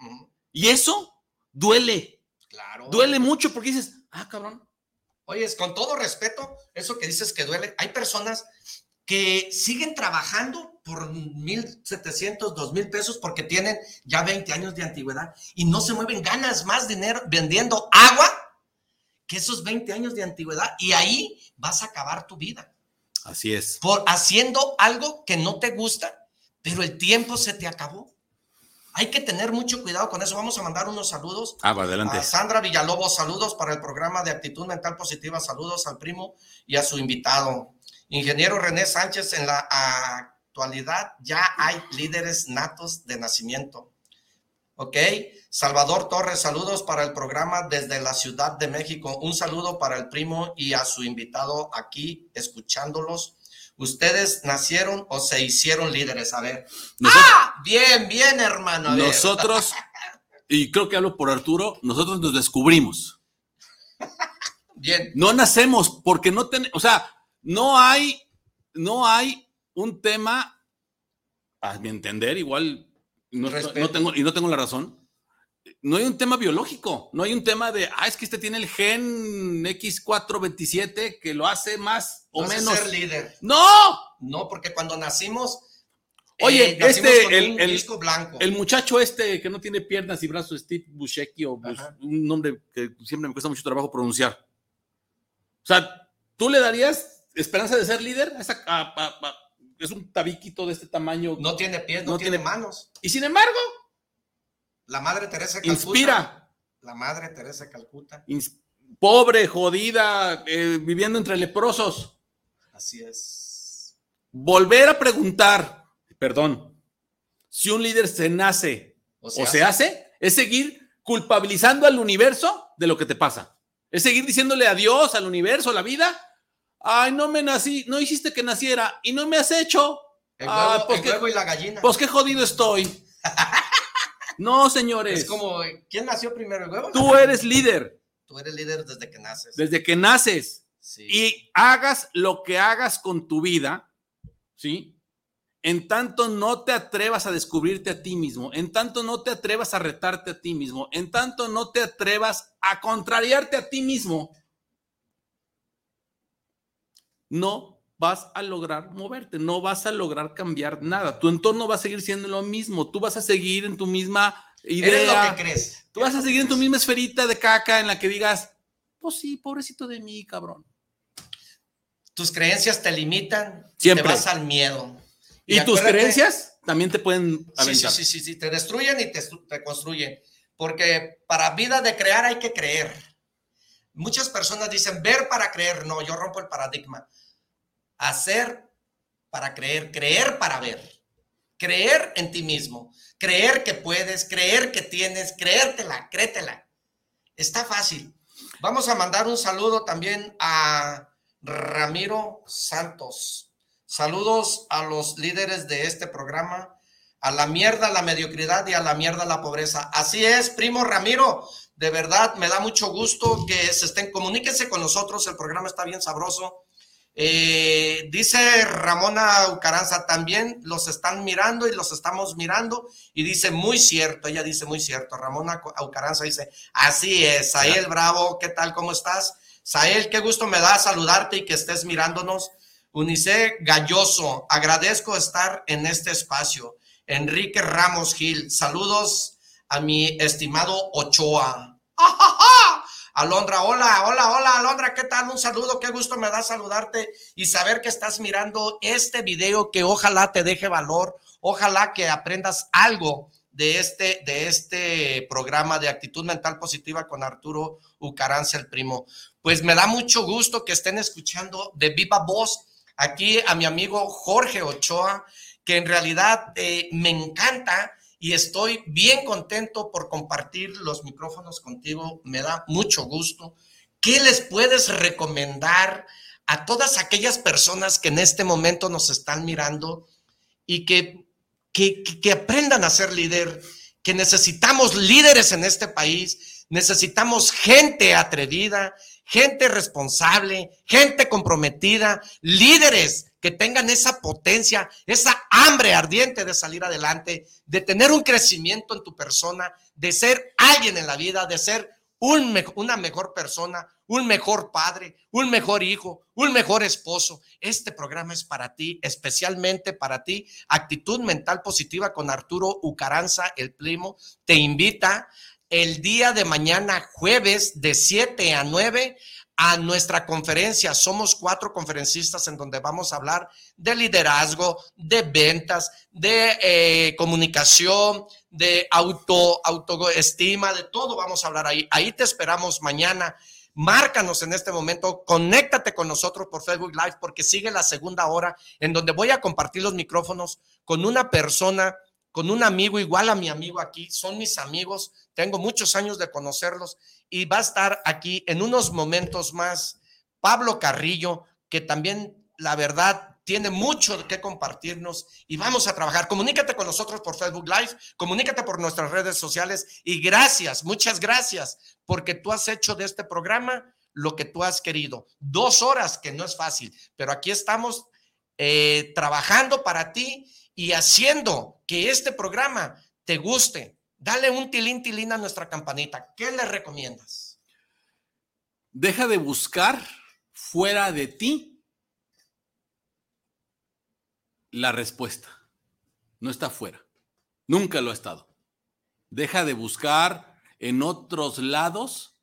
Y eso duele. Claro. Duele mucho porque dices, ah, cabrón. Oye, con todo respeto, eso que dices que duele, hay personas que siguen trabajando por 1.700, 2.000 pesos porque tienen ya 20 años de antigüedad y no se mueven, ganas más dinero vendiendo agua que esos 20 años de antigüedad y ahí vas a acabar tu vida. Así es. Por haciendo algo que no te gusta, pero el tiempo se te acabó. Hay que tener mucho cuidado con eso. Vamos a mandar unos saludos. Ah, va adelante. A Sandra Villalobos, saludos para el programa de actitud mental positiva. Saludos al primo y a su invitado. Ingeniero René Sánchez, en la actualidad ya hay líderes natos de nacimiento. ¿Ok? Salvador Torres, saludos para el programa desde la Ciudad de México. Un saludo para el primo y a su invitado aquí, escuchándolos. ¿Ustedes nacieron o se hicieron líderes? A ver. Nosotros, ¡Ah! Bien, bien, hermano. A. Nosotros, y creo que hablo por Arturo, nosotros nos descubrimos. Bien. No nacemos porque no tenemos, o sea, no hay, no hay un tema, a mi entender, igual no, no, tengo, y no tengo la razón. No hay un tema biológico, no hay un tema de, ah, es que este tiene el gen X427 que lo hace más o no menos. ser líder. ¡No! No, porque cuando nacimos. Oye, eh, nacimos este, el, el, disco blanco. el muchacho este que no tiene piernas y brazos, Steve Buscemi, o Bus, un nombre que siempre me cuesta mucho trabajo pronunciar. O sea, ¿tú le darías esperanza de ser líder? Esa, a, a, a, es un tabiquito de este tamaño. No tiene pies, no, No tiene, tiene- manos. Y sin embargo, La madre Teresa Calcuta. inspira. La madre Teresa Calcuta. ins- pobre, jodida, eh, viviendo entre leprosos. Así es. Volver a preguntar, perdón, si un líder se nace O o sea, se hace, es seguir culpabilizando al universo de lo que te pasa. Es seguir diciéndole adiós al universo, a la vida. Ay, no me nací, no hiciste que naciera y no me has hecho. El Ah, huevo, pues el qué- huevo y la gallina. Pues qué jodido estoy. No, señores. es como, ¿quién nació primero, el huevo? Tú eres líder Tú eres líder desde que naces. desde que naces. Sí. y hagas lo que hagas con tu vida, ¿sí? En tanto no te atrevas a descubrirte a ti mismo, en tanto no te atrevas a retarte a ti mismo, en tanto no te atrevas a contrariarte a ti mismo, no vas a lograr moverte, no vas a lograr cambiar nada. Tu entorno va a seguir siendo lo mismo, tú vas a seguir en tu misma idea. Eres lo que crees. Tú vas a seguir en tu misma esferita de caca en la que digas, pues sí, pobrecito de mí, cabrón. Tus creencias te limitan. Siempre. Te vas al miedo. Y, tus creencias también te pueden Sí, sí, aventar. sí, sí, sí, te destruyen y te, te construyen. Porque para vida de crear hay que creer. Muchas personas dicen ver para creer. No, yo rompo el paradigma. Hacer para creer, creer para ver. Creer en ti mismo. Creer que puedes, creer que tienes, creértela, créetela. Está fácil. Vamos a mandar un saludo también a Ramiro Santos. Saludos a los líderes de este programa, a la mierda la mediocridad y a la mierda la pobreza. Así es, primo Ramiro, de verdad me da mucho gusto que se estén, comuníquense con nosotros, el programa está bien sabroso. Eh, dice Ramona Ucaranza, también los están mirando y los estamos mirando y dice muy cierto, ella dice muy cierto, Ramona Ucaranza dice, así es, Sael Bravo, ¿qué tal? ¿Cómo estás? Sael, qué gusto me da saludarte y que estés mirándonos. Unice Galloso, agradezco estar en este espacio. Enrique Ramos Gil, saludos a mi estimado Ochoa. Alondra, hola, hola, hola, Alondra, ¿qué tal? Un saludo, qué gusto me da saludarte y saber que estás mirando este video que ojalá te deje valor, ojalá que aprendas algo de este, de este programa de actitud mental positiva con Arturo Ucaranza, el primo. Pues me da mucho gusto que estén escuchando de viva voz aquí a mi amigo Jorge Ochoa, que en realidad eh, me encanta y estoy bien contento por compartir los micrófonos contigo. Me da mucho gusto. ¿Qué les puedes recomendar a todas aquellas personas que en este momento nos están mirando y que, que, que aprendan a ser líder? Que necesitamos líderes en este país, necesitamos gente atrevida, gente responsable, gente comprometida, líderes que tengan esa potencia, esa hambre ardiente de salir adelante, de tener un crecimiento en tu persona, de ser alguien en la vida, de ser una mejor persona, un mejor padre, un mejor hijo, un mejor esposo. Este programa es para ti, especialmente para ti. Actitud mental positiva con Arturo Ucaranza, el primo, te invita el día de mañana, jueves, de 7 a 9, a nuestra conferencia. Somos cuatro conferencistas en donde vamos a hablar de liderazgo, de ventas, de eh, comunicación, de auto, autoestima, de todo vamos a hablar ahí. Ahí te esperamos mañana. Márcanos en este momento, conéctate con nosotros por Facebook Live porque sigue la segunda hora en donde voy a compartir los micrófonos con una persona, con un amigo igual a mi amigo aquí, son mis amigos, tengo muchos años de conocerlos y va a estar aquí en unos momentos más Pablo Carrillo, que también la verdad tiene mucho que compartirnos y vamos a trabajar. Comunícate con nosotros por Facebook Live, comunícate por nuestras redes sociales y gracias, muchas gracias, porque tú has hecho de este programa lo que tú has querido. Dos horas, que no es fácil, pero aquí estamos eh, trabajando para ti y haciendo que este programa te guste. Dale un tilín tilín a nuestra campanita. ¿Qué le recomiendas? Deja de buscar fuera de ti la respuesta. No está fuera. Nunca lo ha estado. Deja de buscar en otros lados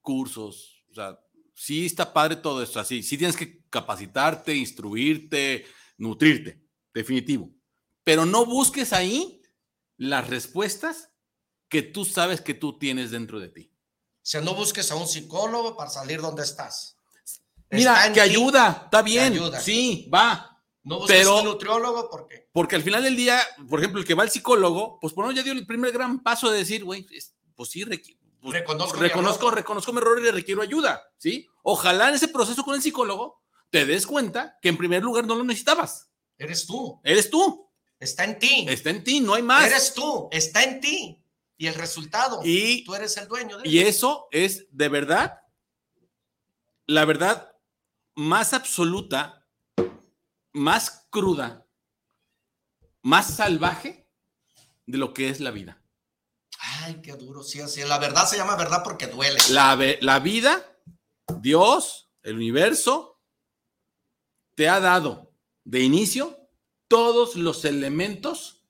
cursos. O sea, sí está padre todo esto así. Sí tienes que capacitarte, instruirte, nutrirte. Definitivo. Pero no busques ahí las respuestas que tú sabes que tú tienes dentro de ti. O sea, no busques a un psicólogo para salir donde estás. Mira, Está que ayuda, está bien. ayuda. Sí, va. No busques Pero- un nutriólogo porque Porque al final del día, por ejemplo, el que va al psicólogo, pues por lo menos ya dio el primer gran paso de decir, güey, es- pues sí, requi- pues, Reconozco mi reconozco, error. reconozco mi error y le requiero ayuda, ¿sí? Ojalá en ese proceso con el psicólogo te des cuenta que en primer lugar no lo necesitabas. Eres tú. Eres tú, Está en ti. está en ti, no hay más. Eres tú. Está en ti. Y el resultado. Y- tú eres el dueño de Y él. eso es de verdad, la verdad más absoluta, más cruda, más salvaje de lo que es la vida. Ay, qué duro. Sí, así. es. La verdad se llama verdad porque duele. La, la vida, Dios, el universo, te ha dado de inicio todos los elementos,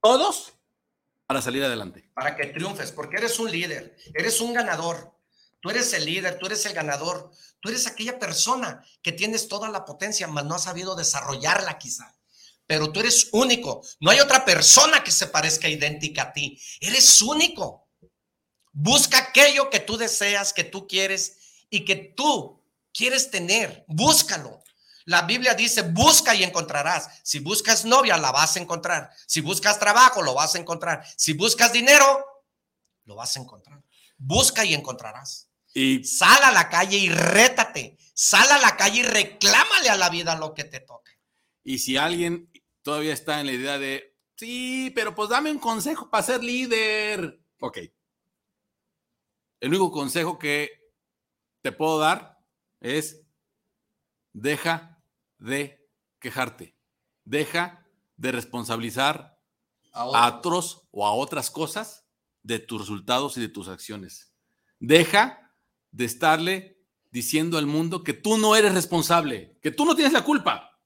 todos, para salir adelante. para que triunfes, porque eres un líder, eres un ganador. Tú eres el líder, tú eres el ganador, tú eres aquella persona que tienes toda la potencia, mas no has sabido desarrollarla quizá. Pero tú eres único. No hay otra persona que se parezca idéntica a ti. Eres único. Busca aquello que tú deseas, que tú quieres y que tú quieres tener. Búscalo. La Biblia dice, busca y encontrarás. Si buscas novia, la vas a encontrar. Si buscas trabajo, lo vas a encontrar. Si buscas dinero, lo vas a encontrar. Busca y encontrarás. Y Sal a la calle y rétate. Sal a la calle y reclámale a la vida lo que te toca. Y si alguien todavía está en la idea de, sí, pero pues dame un consejo para ser líder. Ok. El único consejo que te puedo dar es, deja de quejarte. Deja de responsabilizar a otros o a otras cosas de tus resultados y de tus acciones. Deja de estarle diciendo al mundo que tú no eres responsable, que tú no tienes la culpa.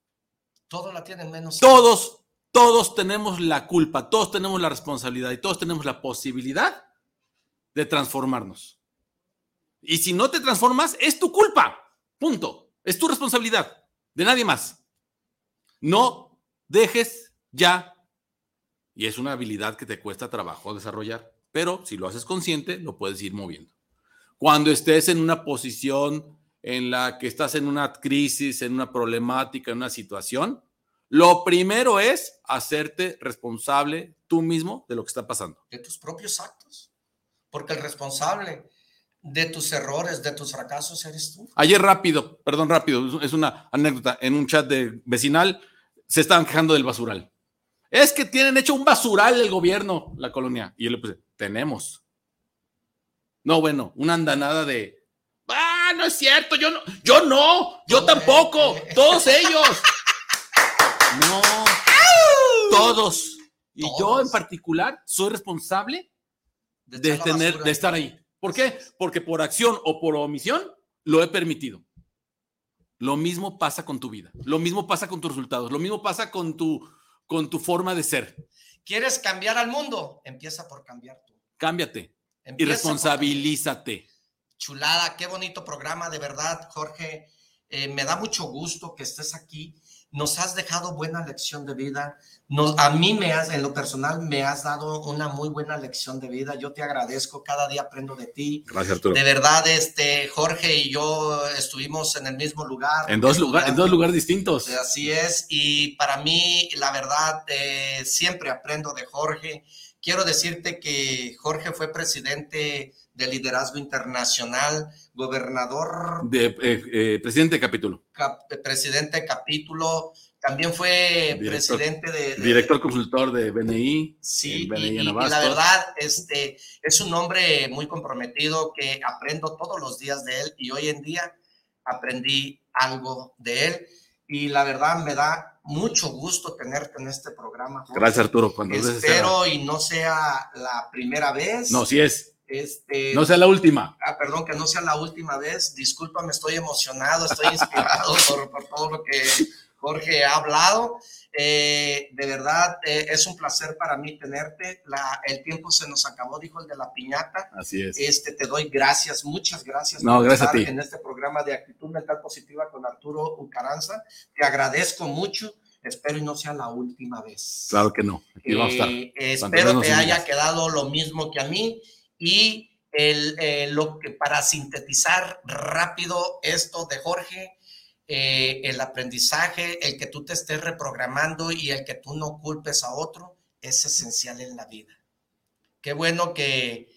Todo la tienen menos. Todos, todos tenemos la culpa, todos tenemos la responsabilidad y todos tenemos la posibilidad de transformarnos. Y si no te transformas, es tu culpa. Punto. Es tu responsabilidad, de nadie más. No dejes ya, y es una habilidad que te cuesta trabajo desarrollar, pero si lo haces consciente, lo puedes ir moviendo. Cuando estés en una posición en la que estás en una crisis, en una problemática, en una situación, lo primero es hacerte responsable tú mismo de lo que está pasando. de tus propios actos. Porque el responsable de tus errores, de tus fracasos, eres tú. Ayer rápido, perdón, rápido, es una anécdota, en un chat de vecinal se estaban quejando del basural. Es que tienen hecho un basural el gobierno, la colonia. Y yo le puse, tenemos. No, bueno, una andanada de, ah, no es cierto, yo no, yo no, yo tampoco, todos ellos. No, todos. Y yo en particular soy responsable de tener, basura. de estar ahí. ¿Por qué? Porque por acción o por omisión lo he permitido. Lo mismo pasa con tu vida, lo mismo pasa con tus resultados, lo mismo pasa con tu, con tu forma de ser. ¿Quieres cambiar al mundo? Empieza por cambiar tú. Cámbiate y Empieza responsabilízate. Chulada, qué bonito programa, de verdad, Jorge. Eh, me da mucho gusto que estés aquí. Nos has dejado buena lección de vida. Nos, a mí me has, en lo personal, me has dado una muy buena lección de vida. Yo te agradezco, cada día aprendo de ti. Gracias, Arturo. De verdad, este, Jorge y yo estuvimos en el mismo lugar. En dos, lugares, en dos lugares distintos. Así es, y para mí, la verdad, eh, siempre aprendo de Jorge. Quiero decirte que Jorge fue presidente de Liderazgo Internacional, gobernador, De, eh, eh, presidente de capítulo, cap- presidente de capítulo, también fue Director- presidente de... de- director consultor de BNI. Sí, BNI y, y- la verdad, este, es un hombre muy comprometido que aprendo todos los días de él y hoy en día aprendí algo de él y la verdad me da mucho gusto tenerte en este programa. Jorge. Gracias, Arturo. Sea- Espero y no sea la primera vez. No, sí es. Este, No sea la última. ah, perdón, que no sea la última vez. Discúlpame, estoy emocionado, estoy inspirado por, por todo lo que Jorge ha hablado. Eh, de verdad, eh, es un placer para mí tenerte. La, el tiempo se nos acabó, dijo el de la piñata. Así es. Este, te doy gracias, muchas gracias No, gracias a estar ti. en este programa de actitud mental positiva con Arturo Ucaranza. Te agradezco mucho. Espero y no sea la última vez. Claro que no. Aquí vamos a estar. Eh, espero te haya quedado lo mismo que a mí y el, lo que para sintetizar rápido esto de Jorge, eh, el aprendizaje, el que tú te estés reprogramando y el que tú no culpes a otro es esencial en la vida. Qué bueno que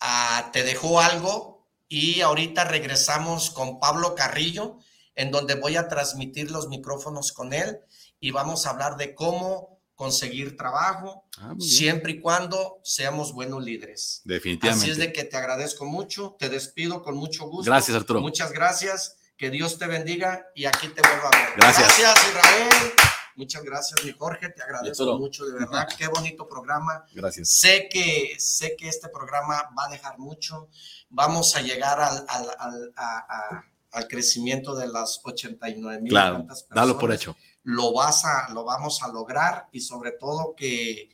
ah, te dejó algo y ahorita regresamos con Pablo Carrillo, en donde voy a transmitir los micrófonos con él y vamos a hablar de cómo conseguir trabajo, Ah, siempre y cuando seamos buenos líderes. Definitivamente. Así es de que te agradezco mucho, te despido con mucho gusto. Gracias, Arturo. Muchas gracias, que Dios te bendiga y aquí te vuelvo a ver. Gracias. Gracias, Israel. Muchas gracias, mi Jorge, te agradezco mucho, de verdad. Qué bonito programa. Gracias. Sé que, sé que este programa va a dejar mucho. Vamos a llegar al, al, al, a- a- al crecimiento de las 89 mil. Claro, dalo por hecho. Lo, vas a, lo vamos a lograr y sobre todo que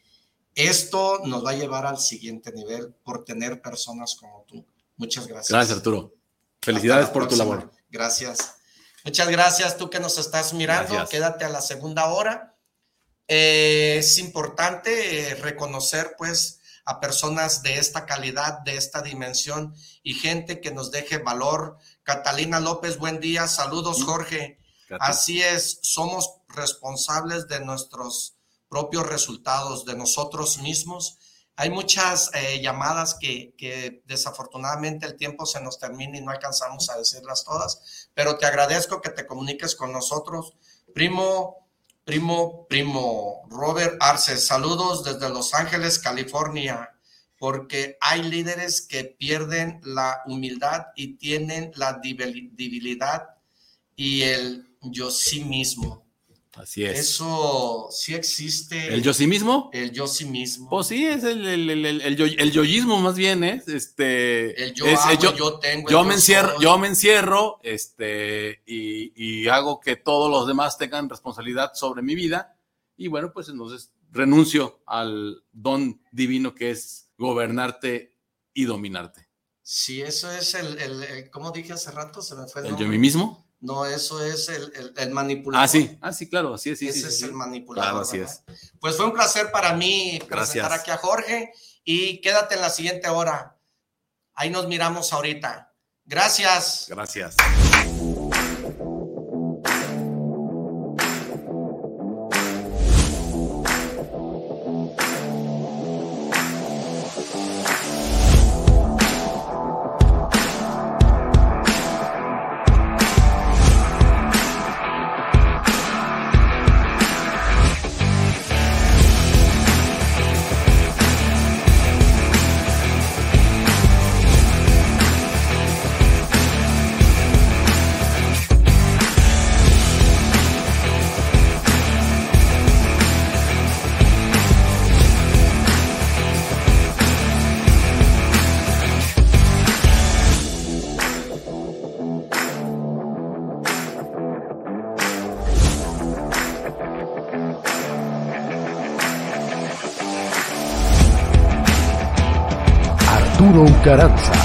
esto nos va a llevar al siguiente nivel por tener personas como tú. Muchas gracias. Gracias, Arturo. Felicidades por tu labor. Gracias. Muchas gracias tú que nos estás mirando. Gracias. Quédate a la segunda hora. Eh, es importante eh, reconocer pues a personas de esta calidad, de esta dimensión y gente que nos deje valor. Catalina López, buen día. Saludos, Jorge. Así es, somos responsables de nuestros propios resultados, de nosotros mismos. Hay muchas eh, llamadas que, que desafortunadamente el tiempo se nos termina y no alcanzamos a decirlas todas, pero te agradezco que te comuniques con nosotros. Primo, primo, primo, Robert Arce, saludos desde Los Ángeles, California, porque hay líderes que pierden la humildad y tienen la debil- debilidad y el yo sí mismo. Así es. Eso sí existe. ¿El yo sí mismo? El yo sí mismo. Pues sí, es el, el, el, yo- el yoísmo más bien, ¿eh? Este, el yo es- hago, yo, yo tengo. yo me encierro, soy. yo me encierro, este, y, y hago que todos los demás tengan responsabilidad sobre mi vida, y bueno, pues entonces renuncio al don divino que es gobernarte y dominarte. Sí, eso es el, el, el- ¿cómo dije hace rato? Se me fue el, ¿El yo mí mismo? No, eso es el, el, el manipulador. Ah, sí, ah, sí, claro, así es, sí, Ese sí, es sí, el manipulador. Claro, así ¿verdad? es. Pues fue un placer para mí Gracias. presentar aquí a Jorge y quédate en la siguiente hora. Ahí nos miramos ahorita. Gracias. Gracias. Arturo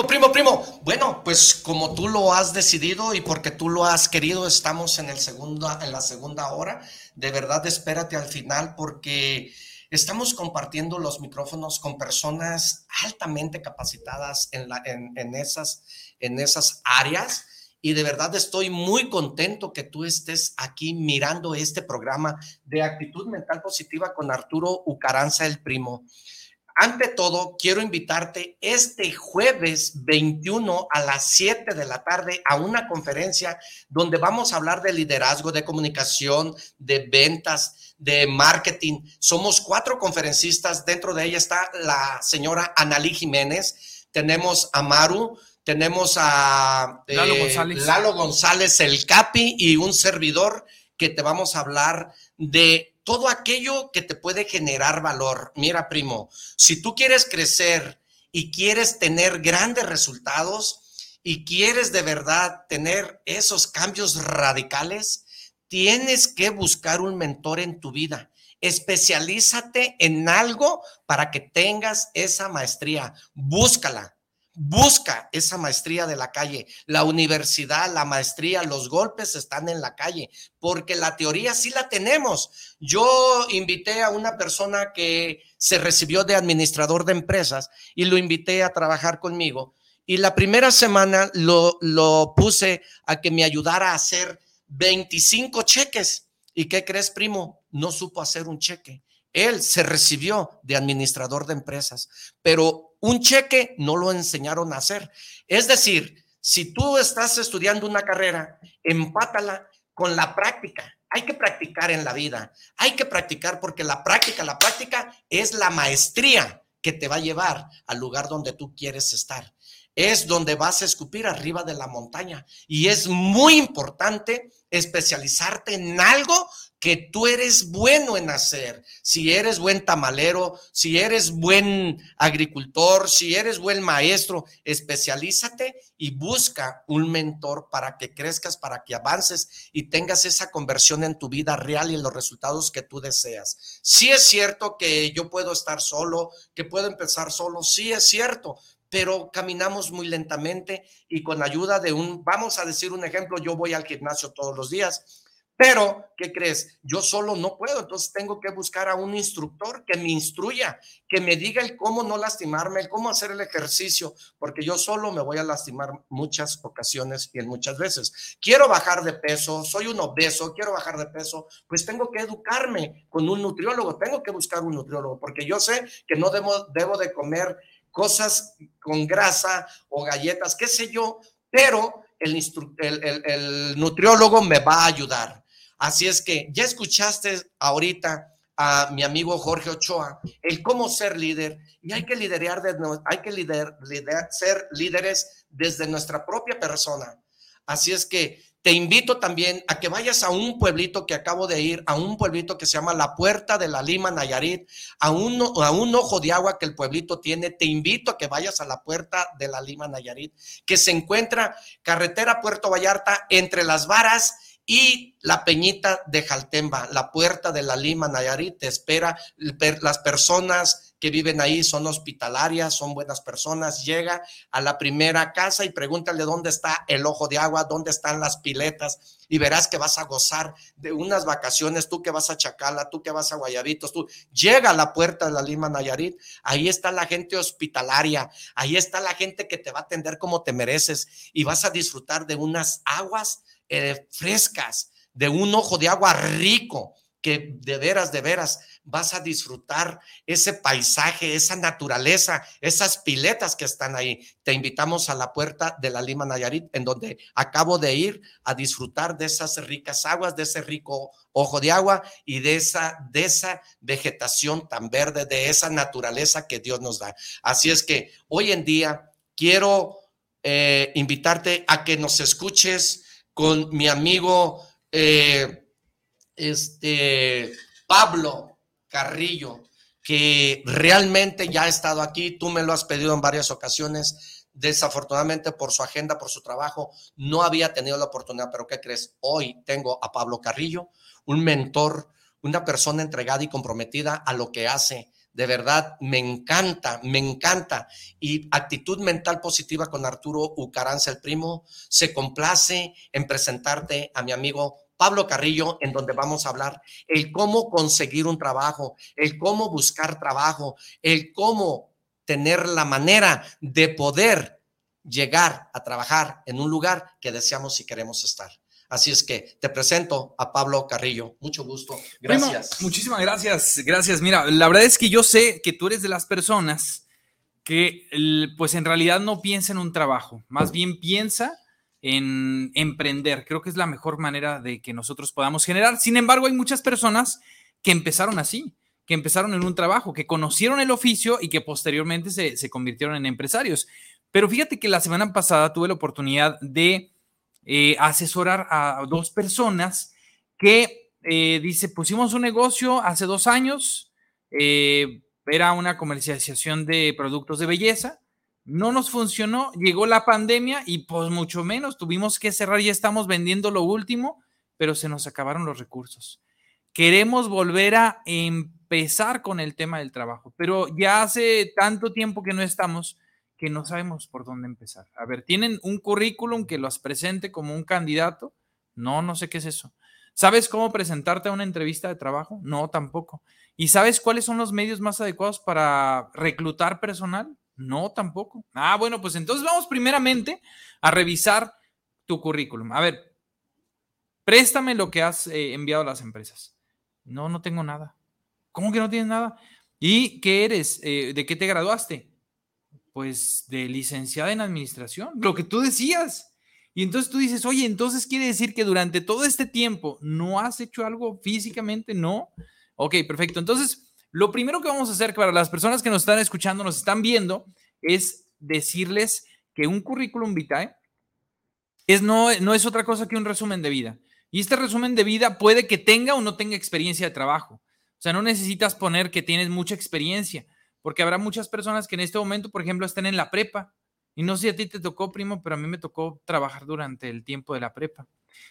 Primo, primo, primo. Bueno, pues como tú lo has decidido y porque tú lo has querido, estamos en, el segunda, en la segunda hora. De verdad, espérate al final porque estamos compartiendo los micrófonos con personas altamente capacitadas en, la, en, esas, en esas áreas y de verdad estoy muy contento que tú estés aquí mirando este programa de actitud mental positiva con Arturo Ucaranza, el primo. Ante todo, quiero invitarte este jueves 21 a las 7 de la tarde a una conferencia donde vamos a hablar de liderazgo, de comunicación, de ventas, de marketing. Somos cuatro conferencistas. Dentro de ella está la señora Analí Jiménez. Tenemos a Maru, tenemos a Lalo, eh, González. Lalo González, el Capi y un servidor que te vamos a hablar de todo aquello que te puede generar valor. Mira, primo, si tú quieres crecer y quieres tener grandes resultados y quieres de verdad tener esos cambios radicales, tienes que buscar un mentor en tu vida. Especialízate en algo para que tengas esa maestría. Búscala. Busca esa maestría de la calle. La universidad, la maestría, los golpes están en la calle, porque la teoría sí la tenemos. Yo invité a una persona que se recibió de administrador de empresas y lo invité a trabajar conmigo. Y la primera semana lo, lo puse a que me ayudara a hacer 25 cheques. ¿Y qué crees, primo? No supo hacer un cheque. Él se recibió de administrador de empresas, pero un cheque no lo enseñaron a hacer. Es decir, si tú estás estudiando una carrera, empátala con la práctica. Hay que practicar en la vida. Hay que practicar porque la práctica, la práctica es la maestría que te va a llevar al lugar donde tú quieres estar. Es donde vas a escupir arriba de la montaña. Y es muy importante especializarte en algo que tú eres bueno en hacer. Si eres buen tamalero, si eres buen agricultor, si eres buen maestro, especialízate y busca un mentor para que crezcas, para que avances y tengas esa conversión en tu vida real y en los resultados que tú deseas. Sí es cierto que yo puedo estar solo, que puedo empezar solo, sí es cierto, pero caminamos muy lentamente y con ayuda de un, vamos a decir un ejemplo, yo voy al gimnasio todos los días pero, ¿qué crees? Yo solo no puedo, entonces tengo que buscar a un instructor que me instruya, que me diga el cómo no lastimarme, el cómo hacer el ejercicio, porque yo solo me voy a lastimar muchas ocasiones y en muchas veces. Quiero bajar de peso, soy un obeso, quiero bajar de peso, pues tengo que educarme con un nutriólogo, tengo que buscar un nutriólogo, porque yo sé que no debo, de comer cosas con grasa o galletas, qué sé yo, pero el nutriólogo me va a ayudar. Así es que ya escuchaste ahorita a mi amigo Jorge Ochoa, el cómo ser líder, y hay que liderar, hay que lider, ser líderes desde nuestra propia persona. Así es que te invito también a que vayas a un pueblito que acabo de ir, a un pueblito que se llama La Puerta de la Lima, Nayarit, a un, a un ojo de agua que el pueblito tiene. Te invito a que vayas a la Puerta de la Lima, Nayarit, que se encuentra carretera Puerto Vallarta entre las varas y la Peñita de Jaltemba, la puerta de la Lima, Nayarit, te espera. Las personas que viven ahí son hospitalarias, son buenas personas. Llega a la primera casa y pregúntale dónde está el ojo de agua, dónde están las piletas y verás que vas a gozar de unas vacaciones, tú que vas a Chacala, tú que vas a Guayabitos, tú llega a la puerta de la Lima Nayarit, ahí está la gente hospitalaria, ahí está la gente que te va a atender como te mereces y vas a disfrutar de unas aguas eh, frescas, de un ojo de agua rico, que de veras, de veras vas a disfrutar ese paisaje, esa naturaleza, esas piletas que están ahí. Te invitamos a la puerta de la Lima Nayarit, en donde acabo de ir a disfrutar de esas ricas aguas, de ese rico ojo de agua y de esa, de esa vegetación tan verde, de esa naturaleza que Dios nos da. Así es que hoy en día quiero eh, invitarte a que nos escuches con mi amigo eh, este, Pablo Carrillo, que realmente ya ha estado aquí, tú me lo has pedido en varias ocasiones, desafortunadamente por su agenda, por su trabajo, no había tenido la oportunidad, pero ¿qué crees? Hoy tengo a Pablo Carrillo, un mentor, una persona entregada y comprometida a lo que hace, de verdad, me encanta, me encanta. Y actitud mental positiva con Arturo Ucaranza, el primo, se complace en presentarte a mi amigo Pablo Carrillo, en donde vamos a hablar el cómo conseguir un trabajo, el cómo buscar trabajo, el cómo tener la manera de poder llegar a trabajar en un lugar que deseamos y queremos estar. Así es que te presento a Pablo Carrillo. Mucho gusto. Gracias. muchísimas gracias. Gracias. Mira, la verdad es que yo sé que tú eres de las personas que pues en realidad no piensa en un trabajo, más bien piensa en emprender. Creo que es la mejor manera de que nosotros podamos generar. Sin embargo, hay muchas personas que empezaron así, que empezaron en un trabajo, que conocieron el oficio y que posteriormente se, convirtieron en empresarios. Pero fíjate que la semana pasada tuve la oportunidad de eh, asesorar a dos personas que, eh, dice, pusimos un negocio hace dos años, eh, era una comercialización de productos de belleza, no nos funcionó, llegó la pandemia y pues mucho menos, tuvimos que cerrar, ya estamos vendiendo lo último, pero se nos acabaron los recursos. Queremos volver a empezar con el tema del trabajo, pero ya hace tanto tiempo que no estamos que no sabemos por dónde empezar. A ver, ¿tienen un currículum que los presente como un candidato? No, no sé qué es eso. ¿Sabes cómo presentarte a una entrevista de trabajo? No, tampoco. ¿Y sabes cuáles son los medios más adecuados para reclutar personal? No, tampoco. Ah, bueno, pues entonces vamos primeramente a revisar tu currículum. A ver, préstame lo que has eh, enviado a las empresas. No, no tengo nada. ¿Cómo que no tienes nada? ¿Y qué eres? Eh, ¿De qué te graduaste? Pues de licenciada en administración, lo que tú decías. Y entonces tú dices, oye, entonces quiere decir que durante todo este tiempo no has hecho algo físicamente, no. Ok, perfecto. Entonces, lo primero que vamos a hacer para las personas que nos están escuchando, nos están viendo, es decirles que un currículum vitae es no, no es otra cosa que un resumen de vida. Y este resumen de vida puede que tenga o no tenga experiencia de trabajo. O sea, no necesitas poner que tienes mucha experiencia, porque habrá muchas personas que en este momento, por ejemplo, estén en la prepa. Y no sé si a ti te tocó, primo, pero a mí me tocó trabajar durante el tiempo de la prepa.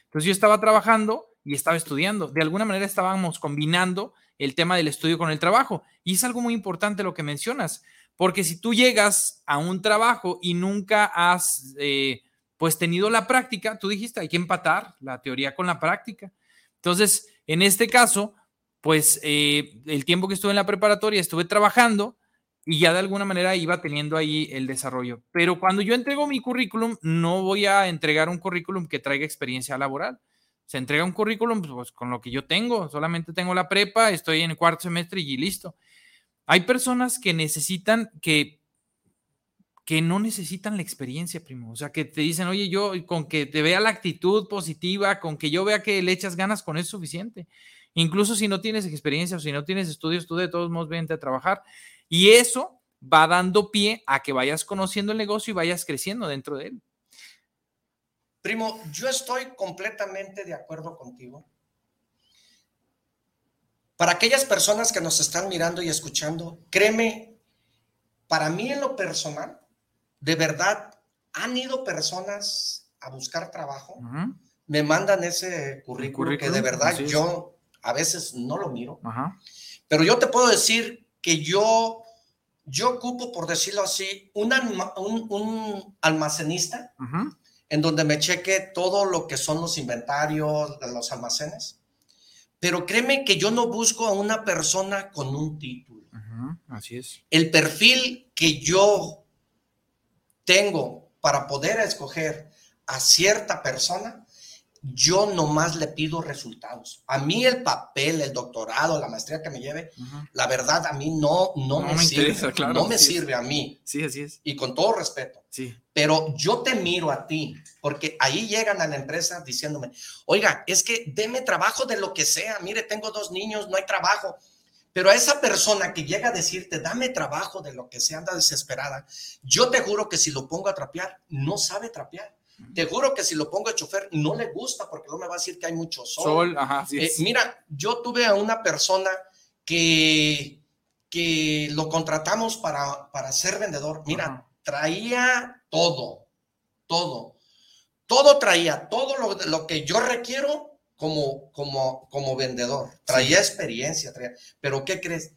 Entonces yo estaba trabajando y estaba estudiando. De alguna manera estábamos combinando el tema del estudio con el trabajo. Y es algo muy importante lo que mencionas, porque si tú llegas a un trabajo y nunca has, eh, pues, tenido la práctica, tú dijiste, hay que empatar la teoría con la práctica. Entonces, en este caso, pues, eh, el tiempo que estuve en la preparatoria, estuve trabajando y ya de alguna manera iba teniendo ahí el desarrollo. Pero cuando yo entrego mi currículum, no voy a entregar un currículum que traiga experiencia laboral se entrega un currículum pues, con lo que yo tengo, solamente tengo la prepa, estoy en el cuarto semestre y listo. Hay personas que necesitan que que no necesitan la experiencia, primo. O sea, que te dicen, oye, yo con que te vea la actitud positiva, con que yo vea que le echas ganas, con eso es suficiente. Incluso si no tienes experiencia o si no tienes estudios, tú de todos modos vente a trabajar. Y eso va dando pie a que vayas conociendo el negocio y vayas creciendo dentro de él. Primo, yo estoy completamente de acuerdo contigo. Para aquellas personas que nos están mirando y escuchando, créeme, para mí en lo personal, de verdad, han ido personas a buscar trabajo, me mandan ese currículum, que de verdad yo a veces no lo miro, pero yo te puedo decir que yo, yo ocupo, por decirlo así, un, un, almacenista en donde me cheque todo lo que son los inventarios de los almacenes. Pero créeme que yo no busco a una persona con un título. así es. El perfil que yo tengo para poder escoger a cierta persona yo nomás le pido resultados. A mí el papel, el doctorado, la maestría que me lleve, la verdad a mí no, no, me, sirve. no me sirve a mí. Sí, así es. Y con todo respeto. Sí. Pero yo te miro a ti, porque ahí llegan a la empresa diciéndome, oiga, es que deme trabajo de lo que sea. Mire, tengo dos niños, no hay trabajo. Pero a esa persona que llega a decirte, dame trabajo de lo que sea, anda desesperada, yo te juro que si lo pongo a trapear, no sabe trapear. Te juro que si lo pongo de chofer no le gusta porque no me va a decir que hay mucho sol. Sol, ajá, eh, mira, yo tuve a una persona que, que lo contratamos para, para ser vendedor. Mira, traía todo, todo, todo traía, todo lo, lo que yo requiero como, como, como vendedor. Traía experiencia, traía, pero ¿qué crees?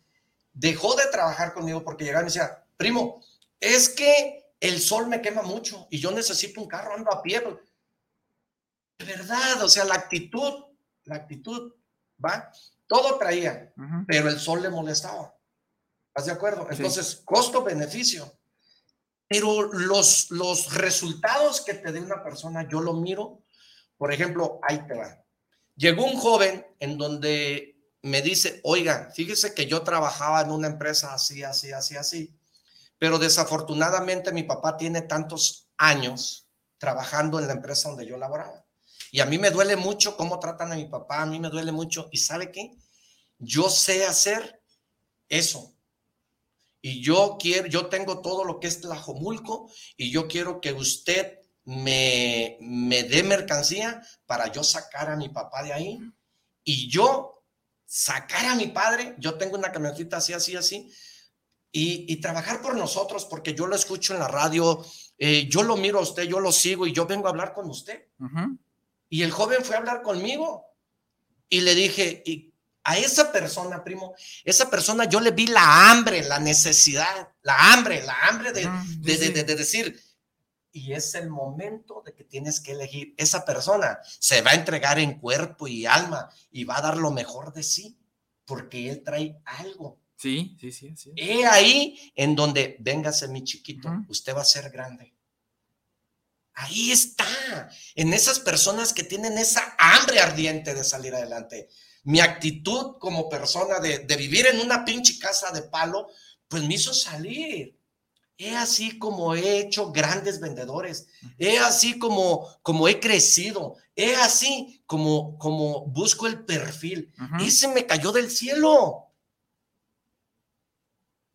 Dejó de trabajar conmigo porque llegaba y me decía, primo, es que el sol me quema mucho y yo necesito un carro, ando a pie. Pues". De verdad, o sea, la actitud, la actitud, ¿va? Todo traía, pero el sol le molestaba. ¿Estás de acuerdo? Entonces, costo-beneficio. Pero los, los resultados que te dé una persona, yo lo miro. Por ejemplo, ahí te va. Llegó un joven en donde me dice, oiga, fíjese que yo trabajaba en una empresa así, así, así, así, pero desafortunadamente mi papá tiene tantos años trabajando en la empresa donde yo laboraba. Y a mí me duele mucho cómo tratan a mi papá, a mí me duele mucho. ¿Y sabe qué? Yo sé hacer eso. Y yo quiero, yo tengo todo lo que es Tlajomulco y yo quiero que usted me, me dé mercancía para yo sacar a mi papá de ahí. Y yo sacar a mi padre, yo tengo una camionetita así, así, así, y, trabajar por nosotros, porque yo lo escucho en la radio, eh, yo lo miro a usted, yo lo sigo y yo vengo a hablar con usted. Y el joven fue a hablar conmigo y le dije, y a esa persona, primo, esa persona yo le vi la hambre, la necesidad, la hambre, la hambre de, de decir, y es el momento de que tienes que elegir. Esa persona se va a entregar en cuerpo y alma y va a dar lo mejor de sí, porque él trae algo. Sí, sí, sí. sí. He ahí en donde, véngase mi chiquito, usted va a ser grande. Ahí está, en esas personas que tienen esa hambre ardiente de salir adelante. Mi actitud como persona de, de vivir en una pinche casa de palo, pues me hizo salir. He así como he hecho grandes vendedores. He así como, como he crecido. He así como, como busco el perfil. Y se me cayó del cielo.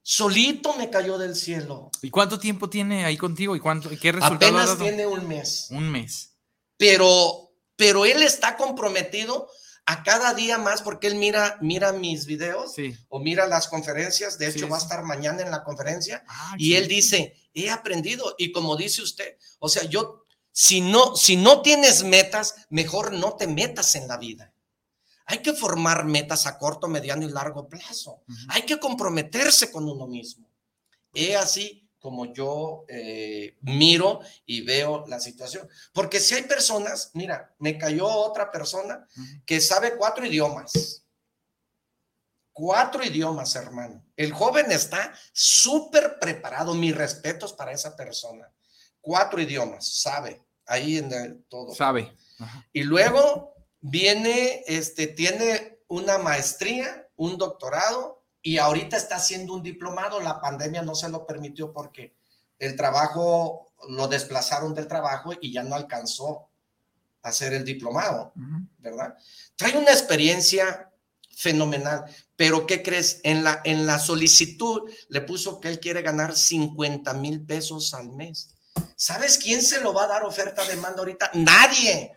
Solito me cayó del cielo. ¿Y cuánto tiempo tiene ahí contigo? ¿Y cuánto, qué resultado Apenas tiene un mes. Un mes. Pero, pero él está comprometido a cada día más porque él mira, mira mis videos o mira las conferencias. De hecho, va a estar mañana en la conferencia ah, y él dice, he aprendido. Y como dice usted, o sea, yo, si no, si no tienes metas, mejor no te metas en la vida. Hay que formar metas a corto, mediano y largo plazo. Hay que comprometerse con uno mismo. He así como yo eh, miro y veo la situación. Porque si hay personas, mira, me cayó otra persona que sabe cuatro idiomas. Cuatro idiomas, hermano. El joven está súper preparado. Mis respetos para esa persona. Cuatro idiomas, sabe. Ahí en todo. Sabe. Y luego viene, este, tiene una maestría, un doctorado y ahorita está haciendo un diplomado. La pandemia no se lo permitió porque el trabajo lo desplazaron del trabajo y ya no alcanzó a hacer el diplomado, ¿verdad? Trae una experiencia fenomenal, pero ¿qué crees? En la, en la solicitud le puso que él quiere ganar 50 mil pesos al mes. ¿Sabes quién se lo va a dar oferta de mando ahorita? Nadie.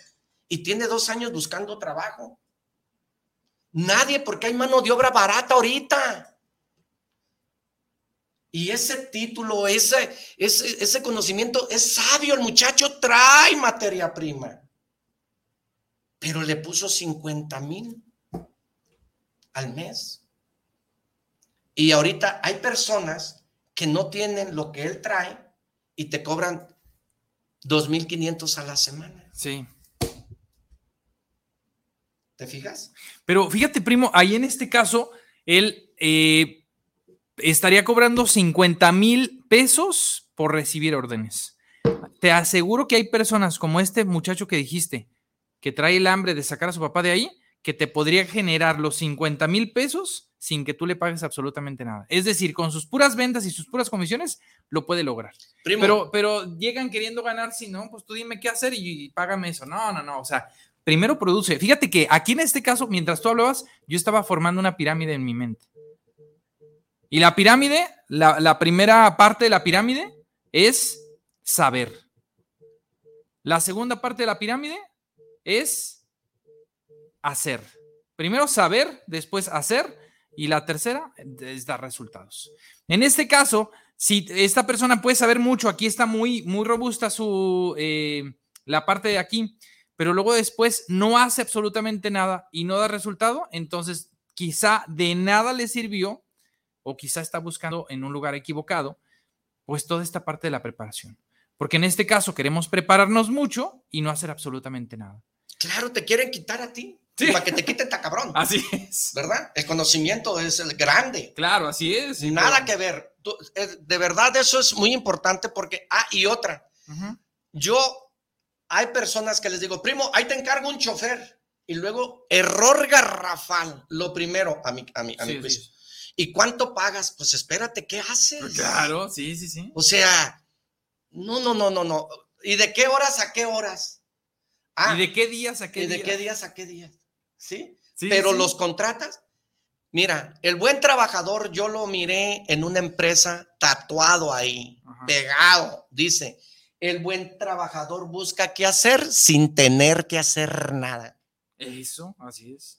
Y tiene dos años buscando trabajo. Nadie, porque hay mano de obra barata ahorita. Y ese título, ese, ese, ese conocimiento es sabio. El muchacho trae materia prima. Pero le puso 50 mil al mes. Y ahorita hay personas que no tienen lo que él trae y te cobran 2.500 a la semana. Sí. ¿Te fijas? Pero fíjate, primo, ahí en este caso, él eh, estaría cobrando 50 mil pesos por recibir órdenes. Te aseguro que hay personas como este muchacho que dijiste, que trae el hambre de sacar a su papá de ahí, que te podría generar los 50 mil pesos sin que tú le pagues absolutamente nada. Es decir, con sus puras ventas y sus puras comisiones, lo puede lograr. Pero, pero llegan queriendo ganar, si no, pues tú dime qué hacer y, y págame eso. No, no, no. O sea, primero produce. Fíjate que aquí en este caso, mientras tú hablabas, yo estaba formando una pirámide en mi mente. Y la pirámide, la, primera parte de la pirámide es saber. La segunda parte de la pirámide es hacer. Primero saber, después hacer y la tercera es dar resultados. En este caso, si esta persona puede saber mucho, aquí está muy, muy robusta su, eh, la parte de aquí, pero luego después no hace absolutamente nada y no da resultado, entonces quizá de nada le sirvió o quizá está buscando en un lugar equivocado, pues toda esta parte de la preparación. Porque en este caso queremos prepararnos mucho y no hacer absolutamente nada. Claro, te quieren quitar a ti. Para que te quiten ta cabrón. Así es. ¿Verdad? El conocimiento es el grande. Claro, así es. Nada que ver. de verdad eso es muy importante porque, ah, y otra, yo, hay personas que les digo, primo, ahí te encargo un chofer. Y luego, error garrafal, lo primero, a mi, a mi, a mi Sí, juicio. sí. ¿Y cuánto pagas? Pues espérate, ¿qué haces? Claro, sí, sí, sí. O sea, no, no, no, no, no. ¿Y de qué horas a qué horas? Ah, ¿Y de qué días a qué ¿y de qué días a qué días? ¿Sí? Sí, Pero sí. los contratas. Mira, el buen trabajador yo lo miré en una empresa tatuado ahí, Ajá. pegado. Dice, el buen trabajador busca qué hacer sin tener que hacer nada. Eso, así es.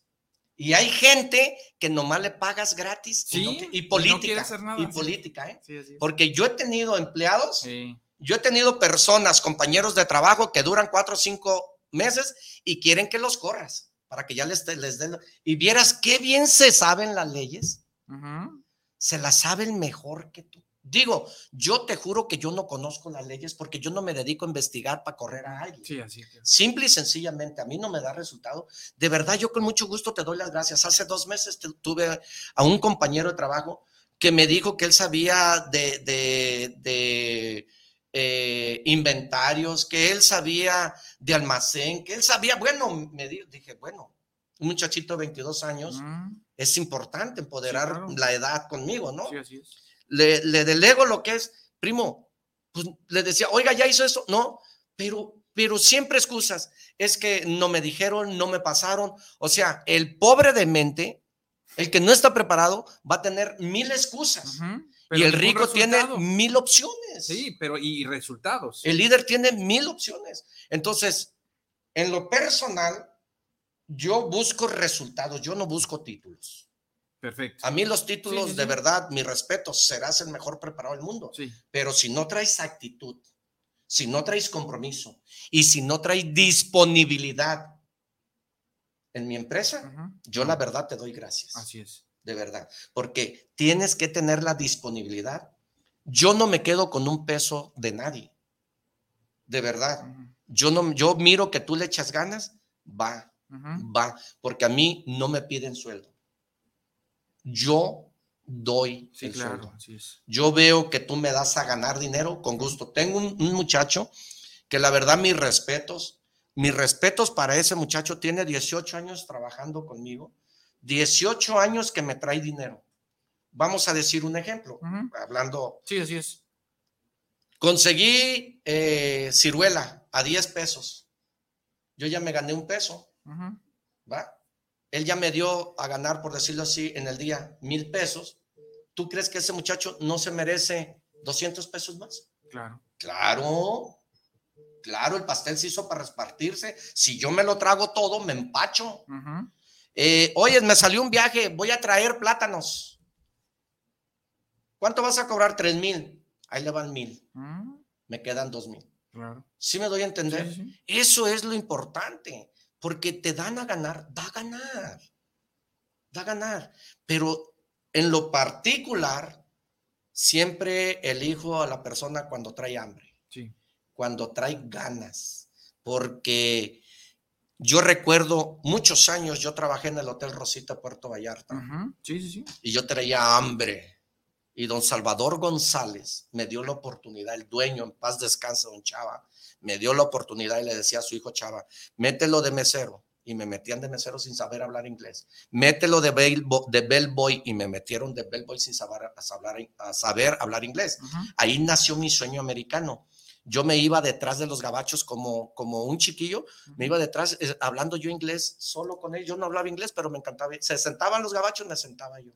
Y hay gente que nomás le pagas gratis y, Sí, no- y y política. hacer nada, y sí. política, ¿eh? Sí, así es. Porque yo he tenido empleados. Yo he tenido personas, compañeros de trabajo que duran cuatro o cinco meses y quieren que los corras para que ya les, les den. Y vieras qué bien se saben las leyes. Se las saben mejor que tú. Digo, yo te juro que yo no conozco las leyes porque yo no me dedico a investigar para correr a alguien. Sí, así es. Simple y sencillamente, a mí no me da resultado. De verdad, yo con mucho gusto te doy las gracias. Hace dos meses tuve a un compañero de trabajo que me dijo que él sabía de, de- de, eh, inventarios, que él sabía de almacén, que él sabía, bueno, me di- dije, bueno, un muchachito de 22 años, Ujú. es importante empoderar claro. la edad conmigo, ¿no? Sí, así es. Le, le delego lo que es, primo, pues le decía, oiga, ya hizo eso, no, pero, pero siempre excusas, es que no me dijeron, no me pasaron, o sea, el pobre de mente, el que no está preparado, va a tener mil excusas y Pero el rico tiene mil opciones. Sí, pero y resultados. El líder tiene mil opciones. Entonces, en lo personal, yo busco resultados, yo no busco títulos. Perfecto. A mí los títulos, Sí, sí, de sí. verdad, mi respeto, serás el mejor preparado del mundo. Sí. Pero si no traes actitud, si no traes compromiso y si no traes disponibilidad en mi empresa, yo la verdad te doy gracias. Así es. De verdad. Porque tienes que tener la disponibilidad. Yo no me quedo con un peso de nadie. De verdad. Yo no, yo miro que tú le echas ganas, va, va, porque a mí no me piden sueldo. Yo doy Sí, el claro, sueldo. así es. Yo veo que tú me das a ganar dinero con gusto. Tengo un, un muchacho que la verdad mis respetos, mis respetos para ese muchacho, tiene 18 años trabajando conmigo, 18 años que me trae dinero. Vamos a decir un ejemplo, hablando, Sí, así es. conseguí eh, ciruela a 10 pesos. Yo ya me gané un peso. ¿va? Él ya me dio a ganar, por decirlo así, en el día mil pesos. ¿Tú crees que ese muchacho no se merece 200 pesos más? Claro. Claro, claro, el pastel se hizo para repartirse. Si yo me lo trago todo, me empacho. Eh, oye, me salió un viaje, voy a traer plátanos. ¿Cuánto vas a cobrar? Tres mil. Ahí le van mil. Ujú. Me quedan dos mil. Claro. ¿Sí me doy a entender? Sí, sí, sí. Eso es lo importante, porque te dan a ganar, da a ganar, da a ganar. Pero en lo particular, siempre elijo a la persona cuando trae hambre, Sí. cuando trae ganas, porque yo recuerdo muchos años, yo trabajé en el Hotel Rosita Puerto Vallarta Ujú. Sí, sí, sí. y yo traía hambre. Y don Salvador González me dio la oportunidad, el dueño, en paz descanse, don Chava, me dio la oportunidad y le decía a su hijo Chava, mételo de mesero. Y me metían de mesero sin saber hablar inglés. Mételo de, bellbo- de bellboy y me metieron de bellboy sin saber, hablar inglés. Ujú. Ahí nació mi sueño americano. Yo me iba detrás de los gabachos como, como un chiquillo, me iba detrás eh, hablando yo inglés solo con él. Yo no hablaba inglés, pero me encantaba. Se sentaban los gabachos, me sentaba yo.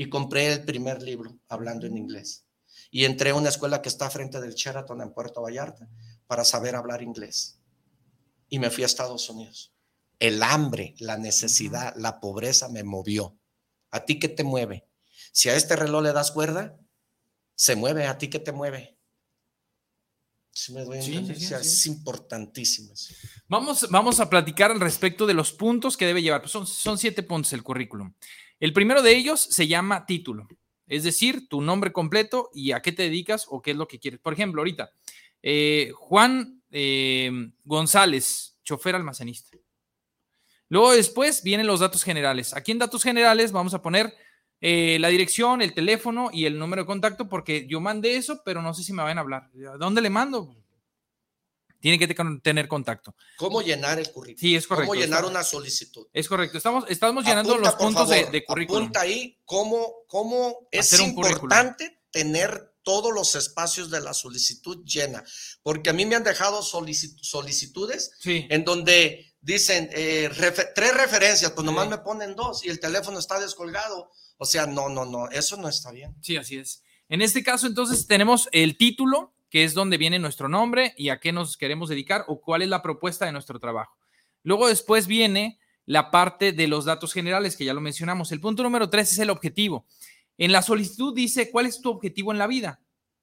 Y compré el primer libro hablando en inglés. Y entré a una escuela que está frente del Sheraton en Puerto Vallarta para saber hablar inglés. Y me fui a Estados Unidos. El hambre, la necesidad, la pobreza me movió. ¿A ti qué te mueve? Si a este reloj le das cuerda, se mueve. ¿A ti qué te mueve? Sí, me doy Sí, sí. Es importantísimo. Vamos, vamos a platicar al respecto de los puntos que debe llevar. Pues son, son siete puntos el currículum. El primero de ellos se llama título, es decir, tu nombre completo y a qué te dedicas o qué es lo que quieres. Por ejemplo, ahorita, eh, Juan eh, González, chofer almacenista. Luego después vienen los datos generales. Aquí en datos generales vamos a poner eh, la dirección, el teléfono y el número de contacto, porque yo mandé eso, pero no sé si me van a hablar. ¿A dónde le mando? Tiene que te- tener contacto. ¿Cómo llenar el currículum? Sí, es correcto. ¿Cómo llenar una solicitud? Es correcto. Estamos, estamos llenando Apunta, los puntos de, favor, de currículum. Apunta ahí cómo, cómo es currículum. importante tener todos los espacios de la solicitud llena. Porque a mí me han dejado solici- solicitudes Sí. en donde dicen eh, tres referencias, pues nomás Sí. me ponen dos y el teléfono está descolgado. O sea, no, no, no, eso no está bien. Sí, así es. En este caso, entonces, tenemos el título, que es donde viene nuestro nombre y a qué nos queremos dedicar o cuál es la propuesta de nuestro trabajo. Luego, después viene la parte de los datos generales, que ya lo mencionamos. El punto número tres es el objetivo. En la solicitud dice cuál es tu objetivo en la vida.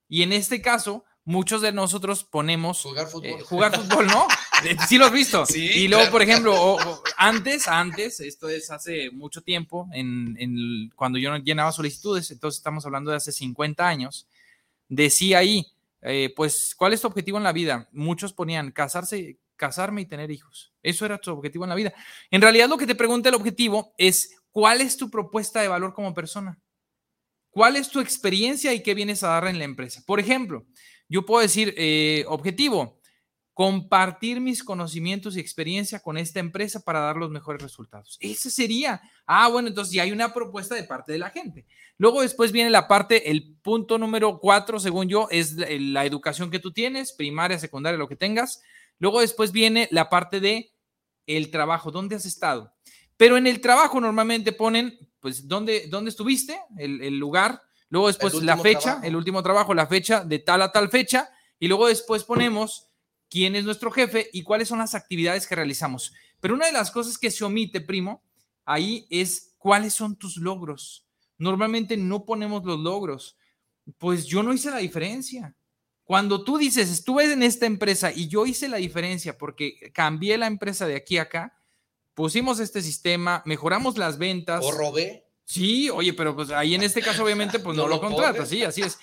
Y en este caso, muchos de nosotros ponemos Jugar fútbol. eh, jugar fútbol, ¿no? Eh, Sí lo has visto. Sí, y luego, claro. por ejemplo, o- o antes, antes, esto es hace mucho tiempo, en, cuando yo llenaba solicitudes, entonces estamos hablando de hace 50 años, decía ahí, eh, pues, ¿cuál es tu objetivo en la vida? Muchos ponían casarse, casarme y tener hijos. Eso era tu objetivo en la vida. En realidad, lo que te pregunta el objetivo es, ¿cuál es tu propuesta de valor como persona? ¿Cuál es tu experiencia y qué vienes a dar en la empresa? Por ejemplo, yo puedo decir, eh, objetivo, compartir mis conocimientos y experiencia con esta empresa para dar los mejores resultados. Ese sería, ah, bueno, entonces ya hay una propuesta de parte de la gente. Luego después viene la parte, el punto número cuatro, según yo, es la, educación que tú tienes, primaria, secundaria, lo que tengas. Luego después viene la parte de el trabajo, ¿dónde has estado? Pero en el trabajo normalmente ponen, pues, ¿dónde, dónde estuviste? El, el lugar. Luego después la fecha, trabajo. el último trabajo, la fecha de tal a tal fecha. Y luego después ponemos quién es nuestro jefe y cuáles son las actividades que realizamos. Pero una de las cosas que se omite, primo, ahí es cuáles son tus logros. Normalmente no ponemos los logros. Pues yo no hice la diferencia. Cuando tú dices, estuve en esta empresa y yo hice la diferencia porque cambié la empresa de aquí a acá, pusimos este sistema, mejoramos las ventas. O robé. Sí, oye, pero pues ahí en este caso obviamente pues no, No lo lo contratas, sí, así es.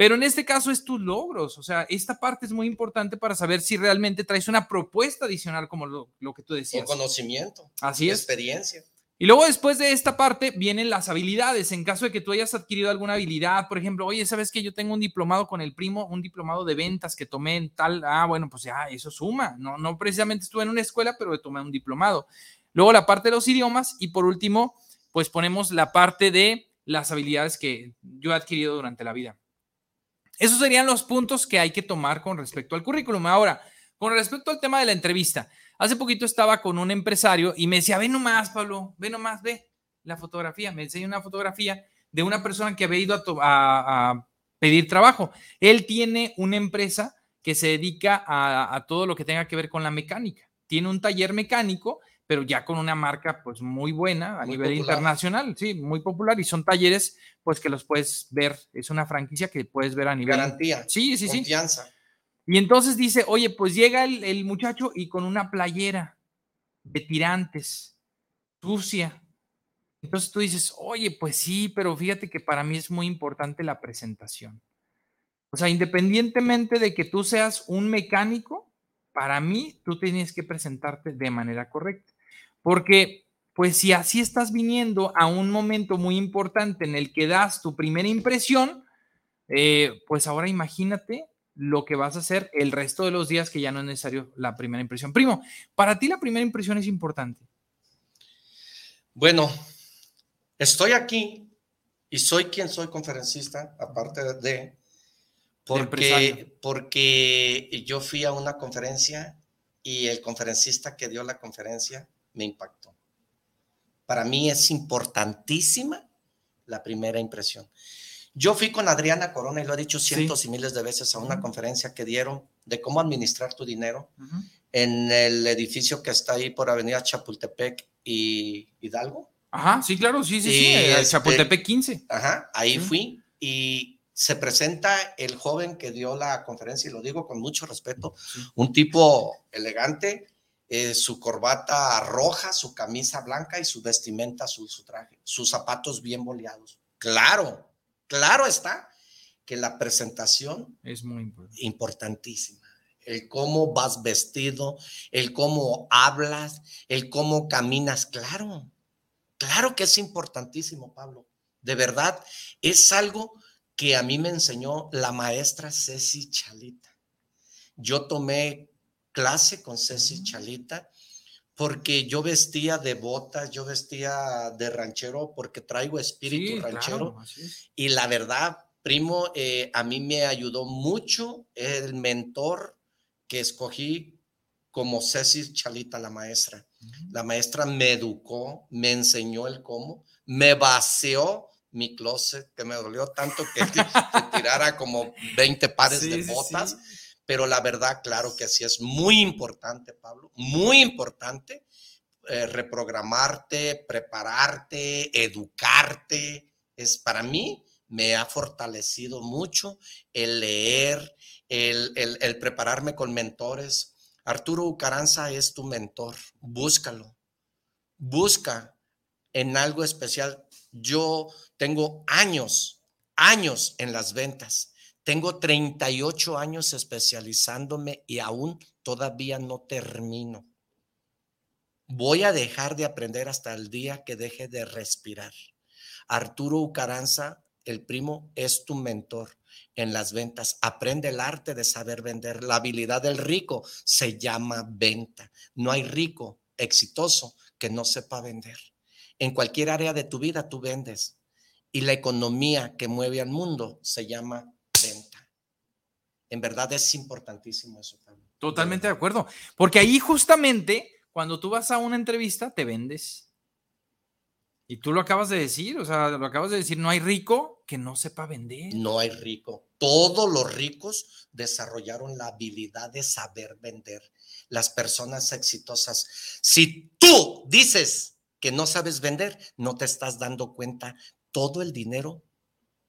Pero en este caso es tus logros, o sea, esta parte es muy importante para saber si realmente traes una propuesta adicional como lo, lo que tú decías. conocimiento. Así es. Experiencia. Y luego después de esta parte vienen las habilidades. En caso de que tú hayas adquirido alguna habilidad, por ejemplo, oye, ¿sabes que yo tengo un diplomado con el primo, un diplomado de ventas que tomé en tal? Ah, bueno, pues ya, eso suma. No, no precisamente estuve en una escuela, pero tomé un diplomado. Luego la parte de los idiomas y por último, pues ponemos la parte de las habilidades que yo he adquirido durante la vida. Esos serían los puntos que hay que tomar con respecto al currículum. Ahora, con respecto al tema de la entrevista, hace poquito estaba con un empresario y me decía, ve nomás, Pablo, ve nomás, ve la fotografía. Me enseñó una fotografía de una persona que había ido a, pedir trabajo. Él tiene una empresa que se dedica a todo lo que tenga que ver con la mecánica. Tiene un taller mecánico, pero ya con una marca pues muy buena a Muy nivel popular. internacional, sí, muy popular y son talleres pues que los puedes ver, es una franquicia que puedes ver a nivel Garantía. Sí, sí, sí. Confianza. Y entonces dice, oye, pues llega el, el muchacho y con una playera de tirantes, sucia. Entonces tú dices, oye, pues sí, pero fíjate que para mí es muy importante la presentación. O sea, independientemente de que tú seas un mecánico, para mí tú tienes que presentarte de manera correcta. Porque, pues si así estás viniendo a un momento muy importante en el que das tu primera impresión, eh, pues ahora imagínate lo que vas a hacer el resto de los días que ya no es necesario la primera impresión. Primo, para ti la primera impresión es importante. Bueno, estoy aquí y soy quien soy conferencista, aparte de, porque, porque yo fui a una conferencia y el conferencista que dio la conferencia me impactó. Para mí es importantísima la primera impresión. Yo fui con Adriana Corona y lo he dicho cientos y miles de veces a una conferencia que dieron de cómo administrar tu dinero en el edificio que está ahí por Avenida Chapultepec y Hidalgo. Ajá, sí, claro, sí, sí, sí. Y el este- Chapultepec 15. Ajá, ahí Sí. fui y se presenta el joven que dio la conferencia, y lo digo con mucho respeto, un tipo elegante, eh, su corbata roja, su camisa blanca y su vestimenta azul, su traje, sus zapatos bien boleados. Claro, claro está que la presentación Es muy importante. importantísima. El cómo vas vestido, el cómo hablas, el cómo caminas, claro. Claro que es importantísimo, Pablo. De verdad, es algo que a mí me enseñó la maestra Ceci Chalita. Yo tomé clase con Ceci Chalita porque yo vestía de botas, yo vestía de ranchero porque traigo espíritu Sí, ranchero. claro, es. Y la verdad, primo, eh, a mí me ayudó mucho el mentor que escogí como Ceci Chalita, la maestra. La maestra me educó, me enseñó el cómo, me vació mi closet, que me dolió tanto que, que tirara como 20 pares Sí, de botas. sí. Pero la verdad, claro que sí es muy importante, Pablo, muy importante eh, reprogramarte, prepararte, educarte. Es para mí, me ha fortalecido mucho el leer, el, el- el prepararme con mentores. Arturo Ucaranza es tu mentor, búscalo, busca en algo especial. Yo tengo años, años en las ventas. Tengo 38 años especializándome y aún todavía no termino. Voy a dejar de aprender hasta el día que deje de respirar. Arturo Ucaranza, el primo, es tu mentor en las ventas. Aprende el arte de saber vender. La habilidad del rico se llama venta. No hay rico exitoso que no sepa vender. En cualquier área de tu vida tú vendes. Y la economía que mueve al mundo se llama. En verdad es importantísimo eso. Pablo. Totalmente de acuerdo. Porque ahí justamente, cuando tú vas a una entrevista, te vendes. Y tú lo acabas de decir, o sea, lo acabas de decir, no hay rico que no sepa vender. No hay rico. Todos los ricos desarrollaron la habilidad de saber vender. Las personas exitosas. Si tú dices que no sabes vender, no te estás dando cuenta todo el dinero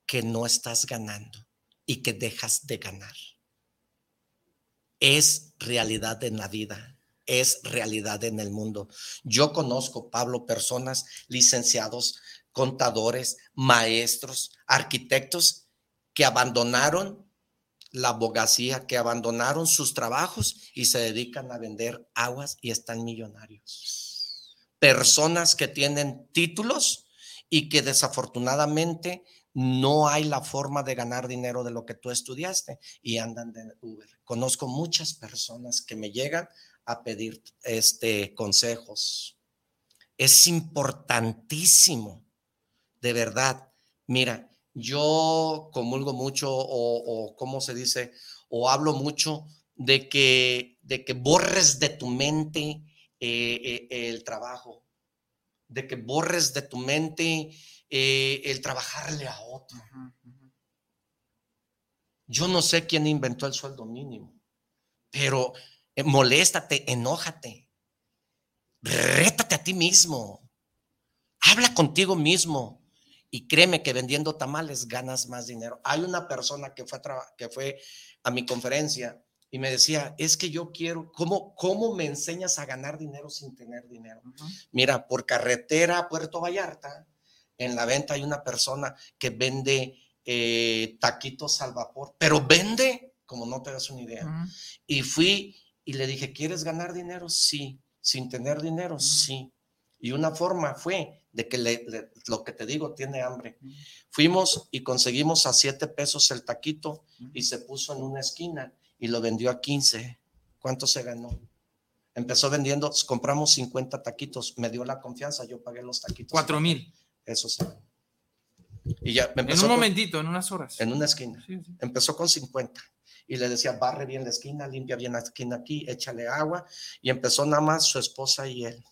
que no estás ganando y que dejas de ganar. Es realidad en la vida, es realidad en el mundo. Yo conozco, Pablo, personas licenciados, contadores, maestros, arquitectos que abandonaron la abogacía, que abandonaron sus trabajos y se dedican a vender aguas y están millonarios. Personas que tienen títulos y que desafortunadamente no hay la forma de ganar dinero de lo que tú estudiaste y andan de Uber. Conozco muchas personas que me llegan a pedir este consejos. Es importantísimo, de verdad. Mira, yo comulgo mucho o, o cómo se dice, o hablo mucho de que, de que borres de tu mente eh, eh, el trabajo, de que borres de tu mente eh, el trabajarle a otro. Yo no sé quién inventó el sueldo mínimo, pero eh, moléstate, enójate, rétate a ti mismo, habla contigo mismo y créeme que vendiendo tamales ganas más dinero. Hay una persona que fue a, que fue a mi conferencia y me decía, es que yo quiero, ¿cómo, ¿cómo me enseñas a ganar dinero sin tener dinero? Mira, por carretera a Puerto Vallarta, en la venta hay una persona que vende eh, taquitos al vapor, pero vende como no te das una idea. Y fui y le dije, ¿quieres ganar dinero? Sí. Sin tener dinero, sí. Y una forma fue de que le- le- lo que te digo, tiene hambre. Fuimos y conseguimos a siete pesos el taquito y se puso en una esquina y lo vendió a 15. ¿Cuánto se ganó? Empezó vendiendo, compramos 50 taquitos, me dio la confianza, yo pagué los taquitos. Cuatro mil. Eso se ganó. Y ya me En un con- momentito, en unas horas. en una esquina. Sí, sí. Empezó con 50 y le decía, barre bien la esquina, limpia bien la esquina aquí, échale agua. Y empezó nada más su esposa y él.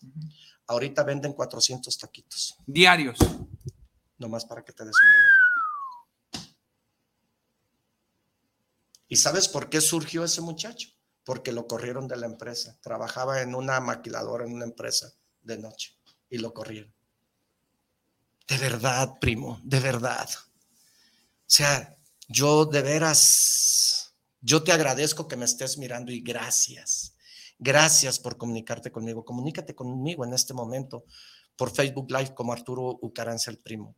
Ahorita venden 400 taquitos, Diarios. nomás para que te des una idea. ¿Y sabes por qué surgió ese muchacho? Porque lo corrieron de la empresa. Trabajaba en una maquiladora, en una empresa de noche, y lo corrieron. De verdad, primo, de verdad. O sea, yo de veras, yo te agradezco que me estés mirando y gracias. Gracias por comunicarte conmigo. Comunícate conmigo en este momento por Facebook Live como Arturo Ucaranza el primo.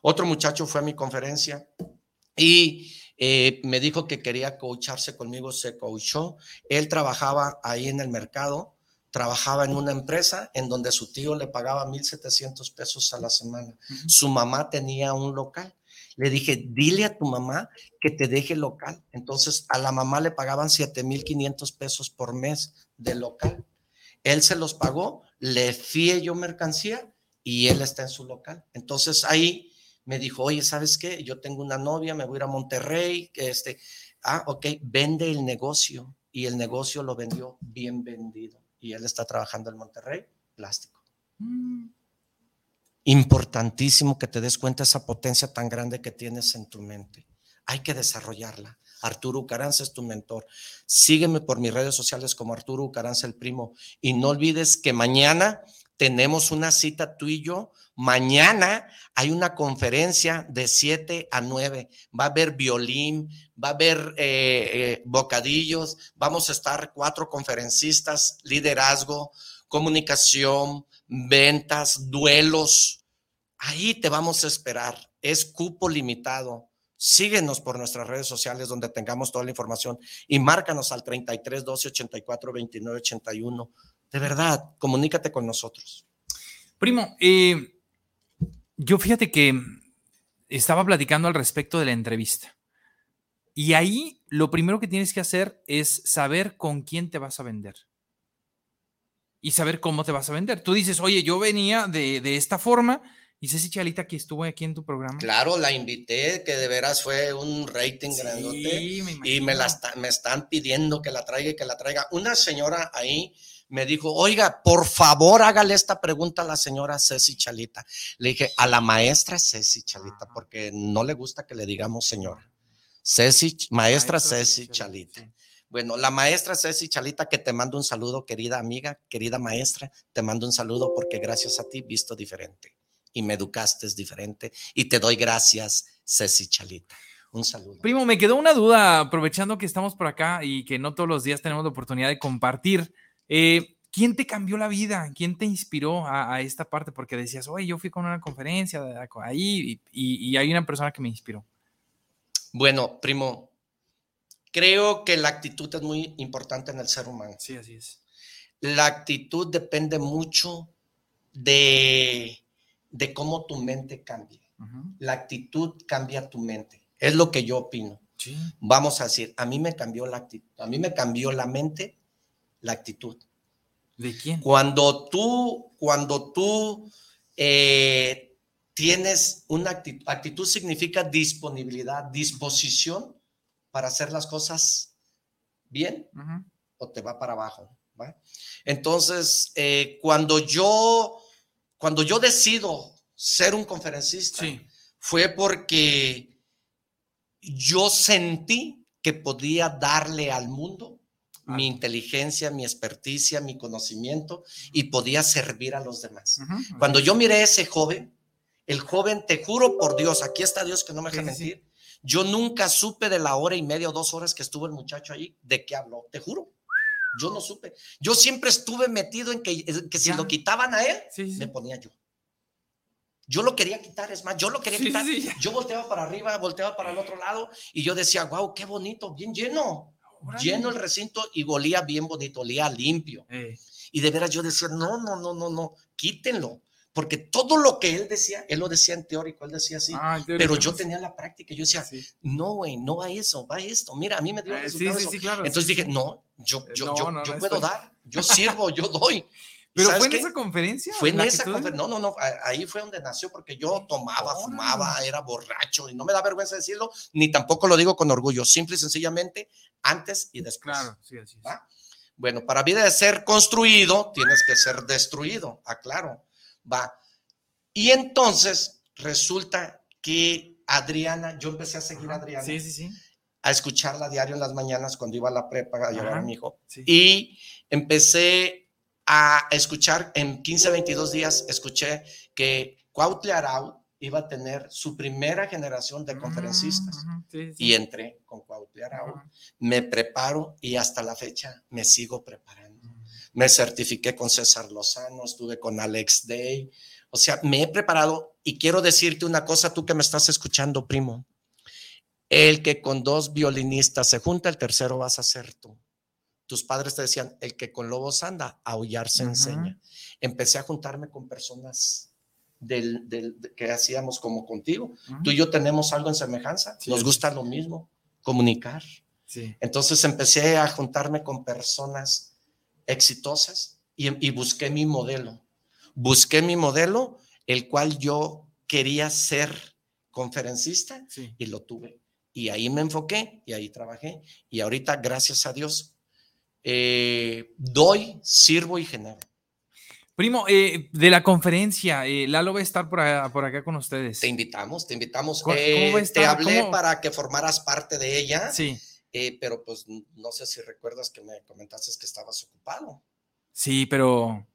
Otro muchacho fue a mi conferencia y eh, me dijo que quería coacharse conmigo, se coachó. Él trabajaba ahí en el mercado trabajaba en una empresa en donde su tío le pagaba 1.700 pesos a la semana. Su mamá tenía un local. Le dije, dile a tu mamá que te deje local. Entonces a la mamá le pagaban 7.500 pesos por mes de local. Él se los pagó, le fié yo mercancía y él está en su local. Entonces ahí me dijo, oye, ¿sabes qué? Yo tengo una novia, me voy a ir a Monterrey, este, ah, ok, vende el negocio. Y el negocio lo vendió bien vendido. Y él está trabajando en Monterrey, plástico. Mm. Importantísimo que te des cuenta esa potencia tan grande que tienes en tu mente. Hay que desarrollarla. Arturo Ucaranza es tu mentor. Sígueme por mis redes sociales como Arturo Ucaranza el primo. Y no olvides que mañana tenemos una cita tú y yo. Mañana hay una conferencia de 7 a 9. Va a haber violín, va a haber eh, eh, bocadillos. Vamos a estar cuatro conferencistas, liderazgo, comunicación, ventas, duelos. Ahí te vamos a esperar. Es cupo limitado. Síguenos por nuestras redes sociales donde tengamos toda la información y márcanos al 33 12 84 29 81. De verdad, comunícate con nosotros. Primo, eh, yo fíjate que estaba platicando al respecto de la entrevista. Y ahí lo primero que tienes que hacer es saber con quién te vas a vender. Y saber cómo te vas a vender. Tú dices, oye, yo venía de, de esta forma y Ceci Chalita que estuvo aquí en tu programa. Claro, la invité, que de veras fue un rating Sí, grandote. me y me, la está- me están pidiendo que la traiga y que la traiga. Una señora ahí me dijo, oiga, por favor hágale esta pregunta a la señora Ceci Chalita. Le dije, a la maestra Ceci Chalita, porque no le gusta que le digamos señora. Ceci, maestra, Ceci Chalita. Bueno, la maestra Ceci Chalita, que te mando un saludo, querida amiga, querida maestra, te mando un saludo porque gracias a ti visto diferente y me educaste diferente y te doy gracias, Ceci Chalita. Un saludo. Primo, me quedó una duda, aprovechando que estamos por acá y que no todos los días tenemos la oportunidad de compartir. Eh, ¿Quién te cambió la vida? ¿Quién te inspiró a, a esta parte? Porque decías, oye, yo fui con una conferencia ahí y, y- y hay una persona que me inspiró. Bueno, primo, creo que la actitud es muy importante en el ser humano. Sí, así es. La actitud depende mucho de, de cómo tu mente cambia. La actitud cambia tu mente. Es lo que yo opino. Sí. Vamos a decir, a mí me cambió la actitud, a mí me cambió la mente, la actitud. ¿De quién? Cuando tú, cuando tú eh, tienes una actitud, actitud significa disponibilidad, disposición para hacer las cosas bien o te va para abajo. ¿va? Entonces, eh, cuando yo, cuando yo decido ser un conferencista, Sí. fue porque yo sentí que podía darle al mundo mi inteligencia, mi experticia, mi conocimiento y podía servir a los demás. Cuando yo miré a ese joven, el joven, te juro por Dios, aquí está Dios que no me deja Sí, sí, sí. mentir, yo nunca supe de la hora y media o dos horas que estuvo el muchacho ahí, de qué habló, te juro. Yo no supe. Yo siempre estuve metido en que, en que si Ya. lo quitaban a él, Sí, me ponía yo. Yo lo quería quitar, es más, yo lo quería quitar. Yo volteaba para arriba, volteaba para el otro lado y yo decía, wow, qué bonito, bien lleno. Órale. Lleno el recinto y olía bien bonito, olía limpio. Eh, Y de veras yo decía, no, no, no, no, no, quítenlo. Porque todo lo que él decía, él lo decía en teórico, él decía así. ah, pero yo tenía la práctica yo decía, Sí. no, güey, no va eso, va esto. Mira, a mí me dio Eh, sí, sí, claro. Entonces dije, no, yo, Eh, yo, no, yo, no, yo no, puedo estoy- dar, yo sirvo, yo doy. ¿Pero ¿sabes fue en qué? esa conferencia? Fue en esa conferencia. No, no, no. a- Ahí fue donde nació porque yo tomaba, fumaba, era borracho y no me da vergüenza decirlo, ni tampoco lo digo con orgullo. Simple y sencillamente antes y después. Claro, sí, así es. ¿va? Bueno, para vida de ser construido, tienes que ser destruido, aclaro. Va. Y entonces resulta que Adriana, yo empecé a seguir a Ajá. Adriana, Sí, sí, sí. a escucharla diario en las mañanas cuando iba a la prepa a llevar a mi hijo. sí. Y empecé a escuchar, en 15, 22 días, escuché que Cuautle Arau iba a tener su primera generación de conferencistas. Mm, ujú, sí, sí. Y entré con Cuautle Arau, me preparo y hasta la fecha me sigo preparando. Me certifiqué con César Lozano, estuve con Alex Day. O sea, me he preparado y quiero decirte una cosa, tú que me estás escuchando, primo. El que con dos violinistas se junta, el tercero vas a ser tú. Tus padres te decían, el que con lobos anda, aullar se enseña. Empecé a juntarme con personas del, del- de- que hacíamos como contigo. Tú y yo tenemos algo en semejanza, Sí, nos gusta lo mismo, comunicar. Sí. Entonces empecé a juntarme con personas exitosas y, y busqué mi modelo. Busqué mi modelo, el cual yo quería ser conferencista y lo tuve. Y ahí me enfoqué y ahí trabajé. Y ahorita, gracias a Dios, eh, doy, sirvo y genero. Primo, eh, de la conferencia, eh, Lalo va a estar por, acá- por acá con ustedes. Te invitamos, te invitamos. ¿Cómo- Eh, cómo va a te hablé ¿Cómo? para que formaras parte de ella, Sí, pero pues no sé si recuerdas que me comentaste que estabas ocupado. sí, pero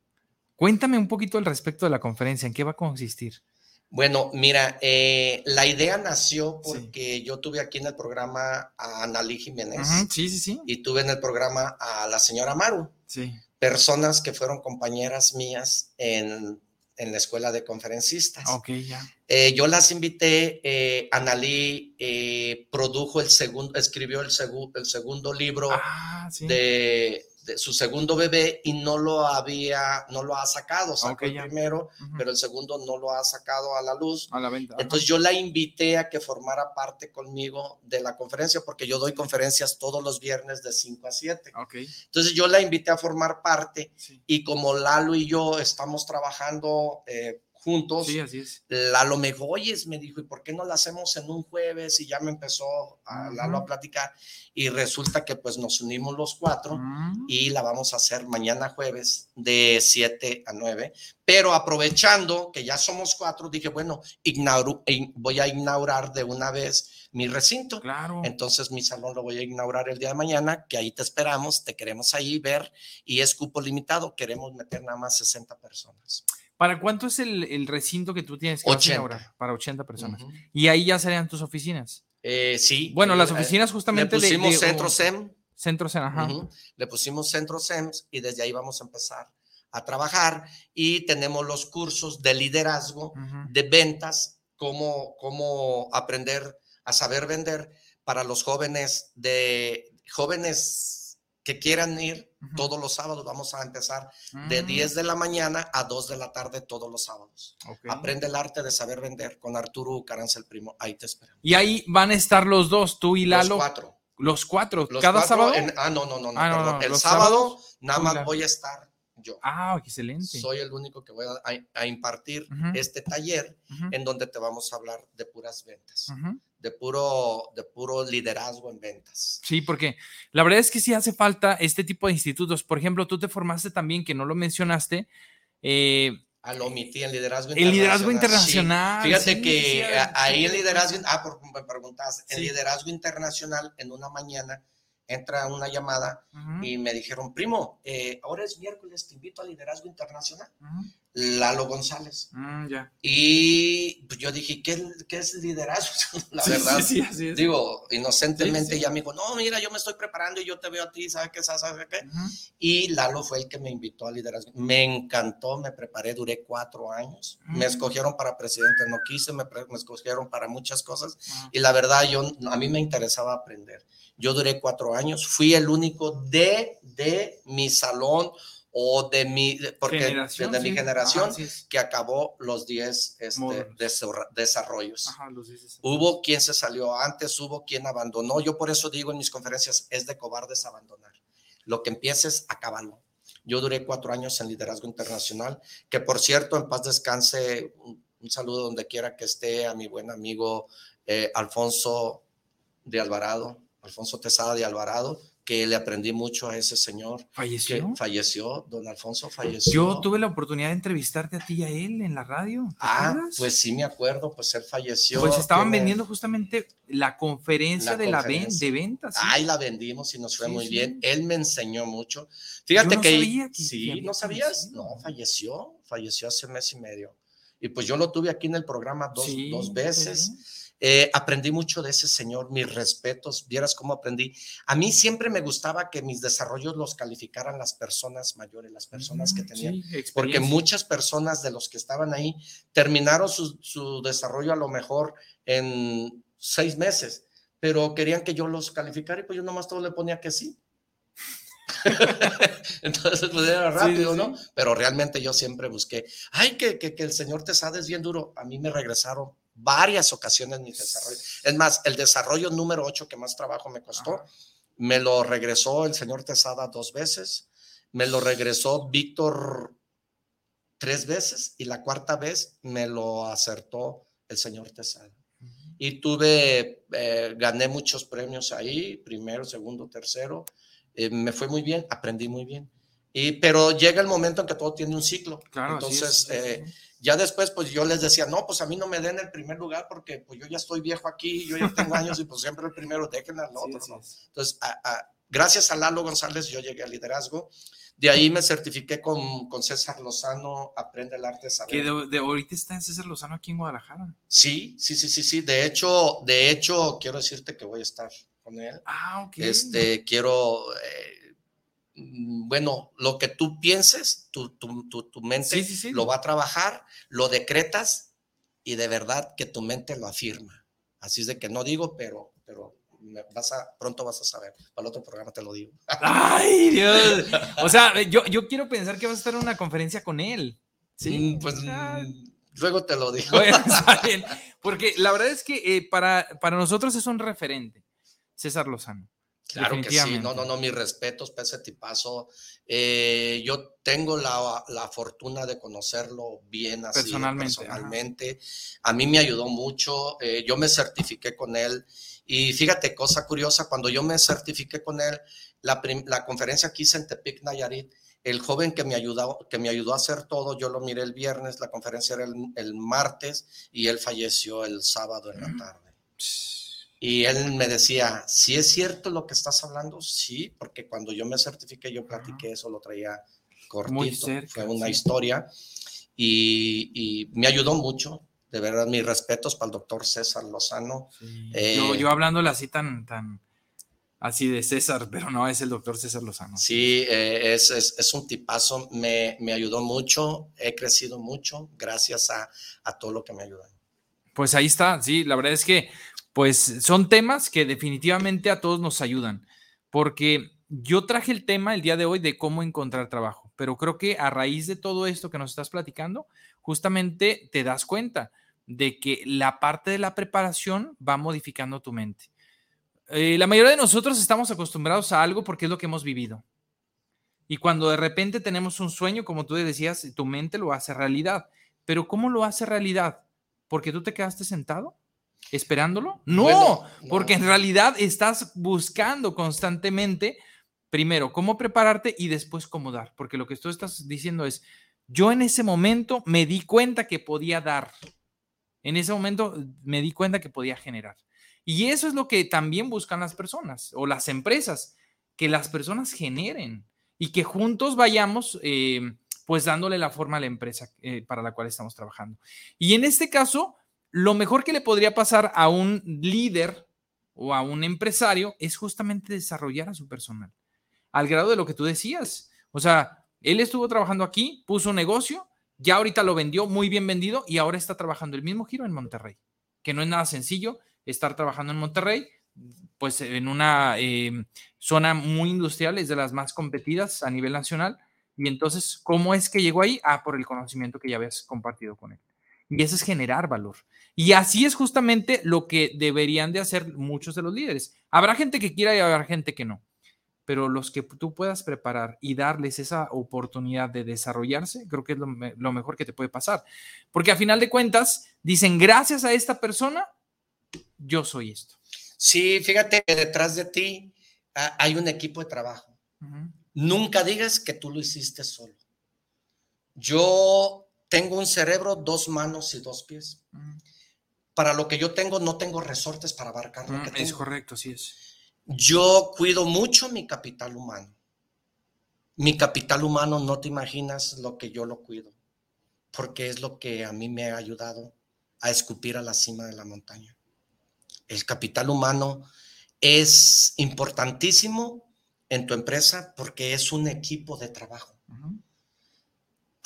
cuéntame un poquito al respecto de la conferencia, ¿en qué va a consistir? Bueno, mira, eh, la idea nació Sí. porque yo tuve aquí en el programa a Analí Jiménez Sí, sí, sí. y tuve en el programa a la señora Maru, Sí. personas que fueron compañeras mías en, en la escuela de conferencistas. Ok, ya. Eh, yo las invité, eh, Analí eh, produjo el segundo, escribió el, segu- el segundo libro Ah, sí. de, de su segundo bebé y no lo había, no lo ha sacado, sacó el ya. primero, pero el segundo no lo ha sacado a la luz. A la venta. Entonces yo la invité a que formara parte conmigo de la conferencia porque yo doy conferencias todos los viernes de 5 a 7. Ok, Entonces yo la invité a formar parte sí. y como Lalo y yo estamos trabajando eh, juntos, Sí, así es. Lalo me dijo, oyes, me dijo, ¿y por qué no la hacemos en un jueves? Y ya me empezó a. Lalo a platicar y resulta que pues nos unimos los cuatro Mm, y la vamos a hacer mañana jueves de 7 a 9. Pero aprovechando que ya somos cuatro, dije, bueno, ignauro- voy a inaugurar de una vez mi recinto. Claro. Entonces mi salón lo voy a inaugurar el día de mañana, que ahí te esperamos, te queremos ahí ver y es cupo limitado, queremos meter nada más 60 personas. ¿Para cuánto es el, el recinto que tú tienes que vas a 80. inaugurar? Para 80 personas. Y ahí ya serían tus oficinas. Eh, sí. Bueno, eh, las eh, oficinas Le justamente de- pusimos de, centro SEM, Centros en, ajá. Le pusimos Centro SEMS y desde ahí vamos a empezar a trabajar y tenemos los cursos de liderazgo, de ventas, cómo, cómo aprender a saber vender para los jóvenes de jóvenes que quieran ir todos los sábados. Vamos a empezar de Mm, 10 de la mañana a 2 de la tarde todos los sábados. Aprende el arte de saber vender con Arturo Caranza el primo. Ahí te espero. Y ahí van a estar los dos, tú y Los Lalo. cuatro. Los cuatro. Los cada cuatro sábado. en- ah, no, no, no, no, Ah, no, perdón. no, El los sábado sábados, nada más voy a estar yo. Ah, excelente. Soy el único que voy a, a- impartir Ujú. este taller Ujú, en donde te vamos a hablar de puras ventas, ujú. de puro, de puro liderazgo en ventas. Sí, porque la verdad es que sí hace falta este tipo de institutos. Por ejemplo, tú te formaste también, que no lo mencionaste, eh, Ah, lo omití en liderazgo el liderazgo Sí. internacional. Fíjate sí, que sí, ahí el sí. liderazgo, ah, por, me preguntas, el Sí. liderazgo internacional en una mañana entra una llamada Ujú, y me dijeron, primo, eh, ahora es miércoles, te invito a liderazgo internacional. ujú. Lalo González. Mm, ya. Y pues yo dije, ¿qué, qué es liderazgo? La Sí, verdad. sí, sí, así es. Digo, inocentemente ya me dijo, no, mira, yo me estoy preparando y yo te veo a ti, ¿sabes qué? ¿Sabes qué? Ujú. Y Lalo fue el que me invitó a liderazgo. Me encantó, me preparé, duré cuatro años. Me Mm. escogieron para presidente, no quise, me, me escogieron para muchas cosas. Ah. Y la verdad, yo, a mí me interesaba aprender. Yo duré cuatro años, fui el único de, de mi salón o de mi, porque Generación, de mi sí. generación Ajá, que acabó los 10 este, desarrollos. Ajá, los dices. Hubo quien se salió antes, hubo quien abandonó. Yo por eso digo en mis conferencias, es de cobardes abandonar. Lo que empieces, acábalo. Yo duré cuatro años en liderazgo internacional, que por cierto, en paz descanse, un, un saludo donde quiera que esté a mi buen amigo eh, Alfonso de Alvarado, Alfonso Tesada de Alvarado, que le aprendí mucho a ese señor que ¿Falleció? falleció, don Alfonso falleció. Yo tuve la oportunidad de entrevistarte a ti y a él en la radio. ¿te Ah, acuerdas? pues sí me acuerdo, pues él falleció. Pues estaban tiene- vendiendo justamente la conferencia La de la ven- conferencia. de ventas. ¿sí? Ay, la vendimos y nos fue Sí, muy sí. bien. Él me enseñó mucho. Fíjate no que, sabía que- sí, ¿no sabías? fallecido. No, falleció, falleció hace mes y medio. Y pues yo lo tuve aquí en el programa dos, dos sí, veces. Eh, aprendí mucho de ese señor, mis respetos, vieras cómo aprendí. A mí siempre me gustaba que mis desarrollos los calificaran las personas mayores, las personas que tenían sí, porque muchas personas de los que estaban ahí terminaron su, su desarrollo a lo mejor en seis meses, pero querían que yo los calificara y pues yo nomás todo le ponía que sí. Entonces, pues era rápido, ¿no? Pero realmente yo siempre busqué, ay, que, que, que el señor Tesada es bien duro. A mí me regresaron varias ocasiones mi desarrollo. Es más, el desarrollo número 8 que más trabajo me costó, me lo regresó el señor Tesada dos veces, me lo regresó Víctor tres veces y la cuarta vez me lo acertó el señor Tesada. Y tuve, eh, gané muchos premios ahí, primero, segundo, tercero. Eh, me fue muy bien, aprendí muy bien. Y, pero llega el momento en que todo tiene un ciclo. Claro, Entonces, eh, ya después, pues yo les decía, no, pues a mí no me den el primer lugar porque pues yo ya estoy viejo aquí, yo ya tengo años y pues siempre el primero, déjenme al otro. ¿no? Entonces, a, a, gracias a Lalo González, yo llegué al liderazgo. De ahí me certifiqué con, con César Lozano, Aprende el Arte de Saber. Que de, de, ahorita está en César Lozano aquí en Guadalajara. Sí, sí, sí, sí, sí. De hecho, de hecho, quiero decirte que voy a estar con él. Ah, ok. Este, quiero, eh, bueno, lo que tú pienses, tu, tu, tu, tu mente Sí, sí, sí. lo va a trabajar, lo decretas y de verdad que tu mente lo afirma. Así es de que no digo, pero, pero me vas a, pronto vas a saber. Para el otro programa te lo digo. Ay, Dios. O sea, yo, yo quiero pensar que vas a estar en una conferencia con él. Sí. Mm, Pues Ah. mm, luego te lo digo. Bueno, está bien. Porque la verdad es que eh, para, para nosotros es un referente, César Lozano. Claro que sí, no, no, no, mis respetos para ese tipazo. Eh, yo tengo la, la, fortuna de conocerlo bien así, Personalmente, personalmente. A mí me ayudó mucho, eh, yo me certifiqué con él y fíjate, cosa curiosa, cuando yo me certifiqué con él, la, la conferencia que hice en Tepic, Nayarit, el joven que me, ayudó, que me ayudó a hacer todo, yo lo miré el viernes, la conferencia era el, el martes y él falleció el sábado en la tarde. Y él me decía, si es cierto lo que estás hablando, sí, porque cuando yo me certifiqué, yo platiqué eso, lo traía cortito, cerca, fue una sí. historia y, y, me ayudó mucho. De verdad, mis respetos para el doctor César Lozano. Sí. Eh, yo, yo, hablándole así tan, tan, así de César, pero no, es el doctor César Lozano. Sí, eh, es, es, es, un tipazo, me, me, ayudó mucho, he crecido mucho gracias a, a todo lo que me ayudan. Pues ahí está, sí, la verdad es que pues son temas que definitivamente a todos nos ayudan, porque yo traje el tema el día de hoy de cómo encontrar trabajo, pero creo que a raíz de todo esto que nos estás platicando, justamente te das cuenta de que la parte de la preparación va modificando tu mente. Eh, la mayoría de nosotros estamos acostumbrados a algo porque es lo que hemos vivido. Y cuando de repente tenemos un sueño, como tú decías, tu mente lo hace realidad. Pero ¿cómo lo hace realidad? ¿Porque tú te quedaste sentado? Esperándolo? No, bueno, no, porque en realidad estás buscando constantemente, primero, cómo prepararte y después cómo dar, porque lo que tú estás diciendo es, yo en ese momento me di cuenta que podía dar, en ese momento me di cuenta que podía generar. Y eso es lo que también buscan las personas o las empresas, que las personas generen y que juntos vayamos... Eh, pues dándole la forma a la empresa eh, para la cual estamos trabajando. Y en este caso, lo mejor que le podría pasar a un líder o a un empresario es justamente desarrollar a su personal, al grado de lo que tú decías. O sea, él estuvo trabajando aquí, puso un negocio, ya ahorita lo vendió muy bien vendido y ahora está trabajando el mismo giro en Monterrey, que no es nada sencillo estar trabajando en Monterrey, pues en una eh, zona muy industrial, es de las más competidas a nivel nacional. Y entonces, ¿cómo es que llegó ahí? Ah, por el conocimiento que ya habías compartido con él. Y eso es generar valor. Y así es justamente lo que deberían de hacer muchos de los líderes. Habrá gente que quiera y habrá gente que no. Pero los que tú puedas preparar y darles esa oportunidad de desarrollarse, creo que es lo, lo mejor que te puede pasar. Porque a final de cuentas, dicen, gracias a esta persona, yo soy esto. Sí, fíjate que detrás de ti ah, hay un equipo de trabajo. Uh -huh. Nunca digas que tú lo hiciste solo. Yo tengo un cerebro, dos manos y dos pies. Mm. Para lo que yo tengo, no tengo resortes para abarcar lo mm, que tengo. Es correcto, sí es. Yo cuido mucho mi capital humano. Mi capital humano, no te imaginas lo que yo lo cuido, porque es lo que a mí me ha ayudado a escupir a la cima de la montaña. El capital humano es importantísimo en tu empresa porque es un equipo de trabajo. Uh -huh.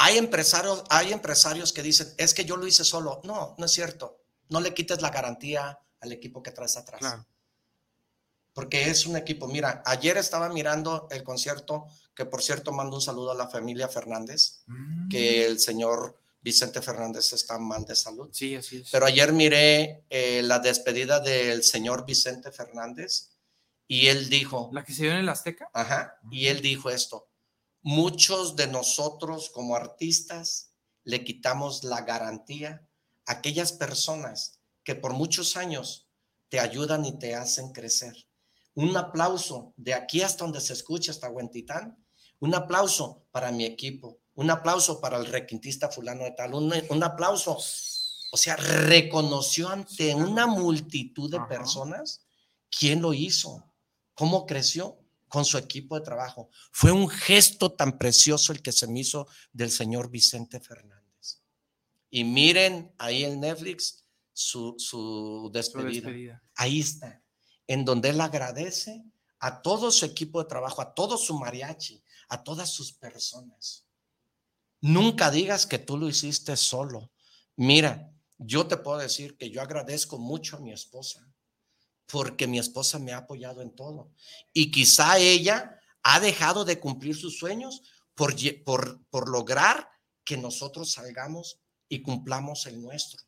Hay empresarios, hay empresarios que dicen, es que yo lo hice solo. No, no es cierto. No le quites la garantía al equipo que traes atrás. Claro. porque es un equipo. Mira, ayer estaba mirando el concierto, que por cierto mando un saludo a la familia Fernández, Mm. que el señor Vicente Fernández está mal de salud. Sí, así es. Pero ayer miré eh, la despedida del señor Vicente Fernández y él dijo, ¿La que se dio en el Azteca? ajá, y él dijo esto, muchos de nosotros como artistas le quitamos la garantía a aquellas personas que por muchos años te ayudan y te hacen crecer. Un aplauso de aquí hasta donde se escucha, hasta Huentitán. Un aplauso para mi equipo. Un aplauso para el requintista fulano de tal. Un, un aplauso. O sea, reconoció ante una multitud de Ajá. personas quién lo hizo, cómo creció con su equipo de trabajo. Fue un gesto tan precioso el que se me hizo del señor Vicente Fernández. Y miren ahí en Netflix su, su Su despedida. despedida. Ahí está, en donde él agradece a todo su equipo de trabajo, a todo su mariachi, a todas sus personas. Nunca digas que tú lo hiciste solo. Mira, yo te puedo decir que yo agradezco mucho a mi esposa, porque mi esposa me ha apoyado en todo. Y quizá ella ha dejado de cumplir sus sueños por, por, por lograr que nosotros salgamos y cumplamos el nuestro.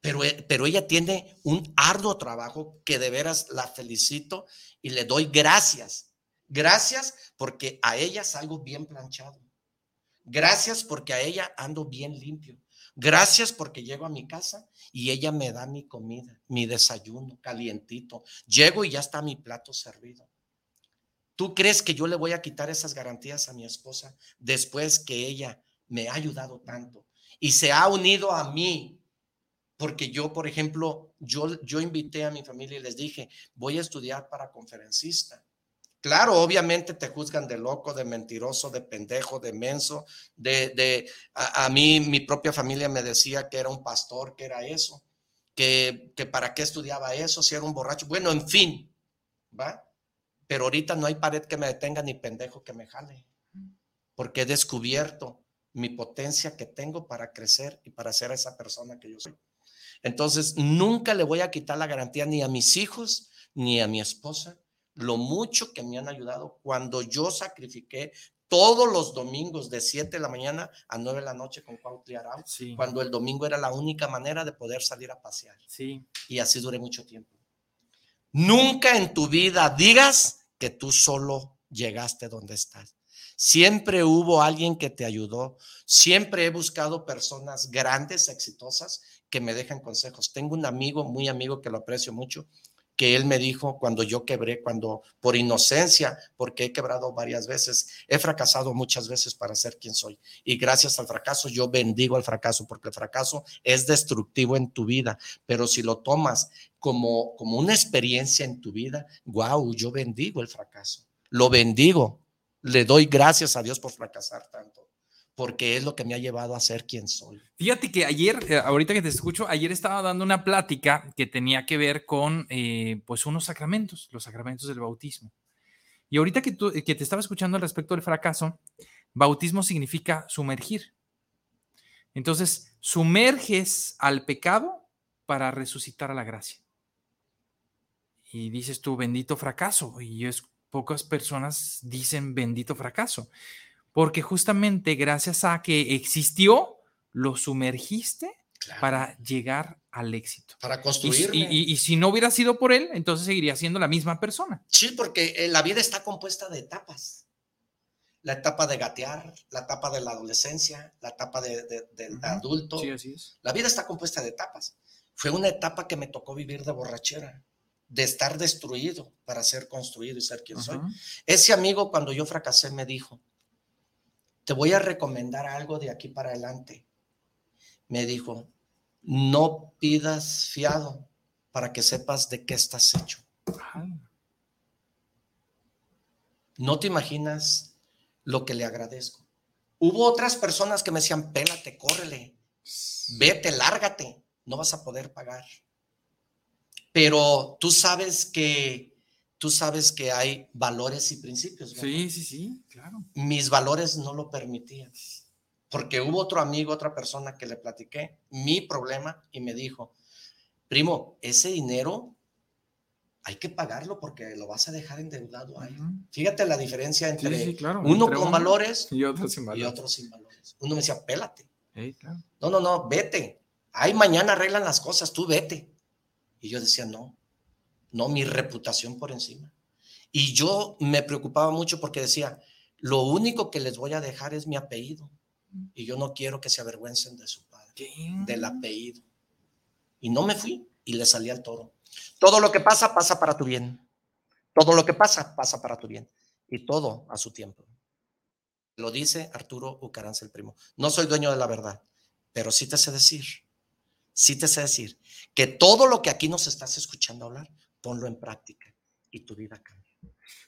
Pero, e- pero ella tiene un arduo trabajo que de veras la felicito y le doy gracias. Gracias porque a ella salgo bien planchado. Gracias porque a ella ando bien limpio. Gracias porque llego a mi casa y ella me da mi comida, mi desayuno calientito. Llego y ya está mi plato servido. ¿Tú crees que yo le voy a quitar esas garantías a mi esposa después que ella me ha ayudado tanto y se ha unido a mí? Porque yo, por ejemplo, yo, yo invité a mi familia y les dije, voy a estudiar para conferencista. Claro, obviamente te juzgan de loco, de mentiroso, de pendejo, de menso, de, de a, mí mi propia familia me decía que era un pastor, que era eso, que, que para qué estudiaba eso, si era un borracho. Bueno, en fin, ¿va? Pero ahorita no hay pared que me detenga ni pendejo que me jale, porque he descubierto mi potencia que tengo para crecer y para ser esa persona que yo soy. Entonces, nunca le voy a quitar la garantía ni a mis hijos ni a mi esposa lo mucho que me han ayudado cuando yo sacrifiqué todos los domingos de 7 de la mañana a 9 de la noche con Cuautli Arau, Sí. cuando el domingo era la única manera de poder salir a pasear. Sí. Y así duré mucho tiempo. Nunca en tu vida digas que tú solo llegaste donde estás. Siempre hubo alguien que te ayudó. Siempre he buscado personas grandes, exitosas, que me dejan consejos. Tengo un amigo, muy amigo, que lo aprecio mucho, que él me dijo cuando yo quebré, cuando por inocencia, porque he quebrado varias veces, he fracasado muchas veces para ser quien soy. Y gracias al fracaso, yo bendigo al fracaso, porque el fracaso es destructivo en tu vida, pero si lo tomas como, como una experiencia en tu vida, wow, yo bendigo el fracaso, lo bendigo, le doy gracias a Dios por fracasar tanto, porque es lo que me ha llevado a ser quien soy. Fíjate que ayer, eh, ahorita que te escucho, ayer estaba dando una plática que tenía que ver con, eh, pues, unos sacramentos, los sacramentos del bautismo. Y ahorita que, tú, que te estaba escuchando al respecto del fracaso, bautismo significa sumergir. Entonces, sumerges al pecado para resucitar a la gracia. Y dices tú, bendito fracaso. Y es, pocas personas dicen bendito fracaso. Porque justamente gracias a que existió, lo sumergiste Claro, para llegar al éxito. para Y, construirme. y- y- y si no hubiera sido por él, entonces seguiría siendo la misma persona. Sí, porque eh, la vida está compuesta de etapas. La etapa de gatear, la etapa de la adolescencia, la etapa de, de- del adulto. así es. La vida está compuesta de etapas. Fue una etapa que me tocó vivir de borrachera, de estar destruido para ser construido y ser quien soy. Ese amigo cuando yo fracasé me dijo, te voy a recomendar algo de aquí para adelante. Me dijo, no pidas fiado para que sepas de qué estás hecho. No te imaginas lo que le agradezco. Hubo otras personas que me decían, pélate, córrele, vete, lárgate, no vas a poder pagar. Pero tú sabes que, tú sabes que hay valores y principios. ¿verdad? Sí, sí, sí, claro. Mis valores no lo permitían. Porque hubo otro amigo, otra persona que le platiqué mi problema y me dijo, primo, ese dinero hay que pagarlo porque lo vas a dejar endeudado ahí. Fíjate la diferencia entre sí, claro. uno entre con valores y otro sin y valores. otro sin valores. Uno me decía, pélate. Claro. No, no, no, vete. Ahí mañana arreglan las cosas, tú vete. Y yo decía, no, no, mi reputación por encima. Y yo me preocupaba mucho porque decía, lo único que les voy a dejar es mi apellido. Y yo no quiero que se avergüencen de su padre, ¿Qué? del apellido. Y no me fui y le salí al toro. Todo lo que pasa, pasa para tu bien. Todo lo que pasa, pasa para tu bien. Y todo a su tiempo. Lo dice Arturo Ucaranza el primo. No soy dueño de la verdad, pero sí te sé decir, sí te sé decir que todo lo que aquí nos estás escuchando hablar, ponlo en práctica y tu vida cambia.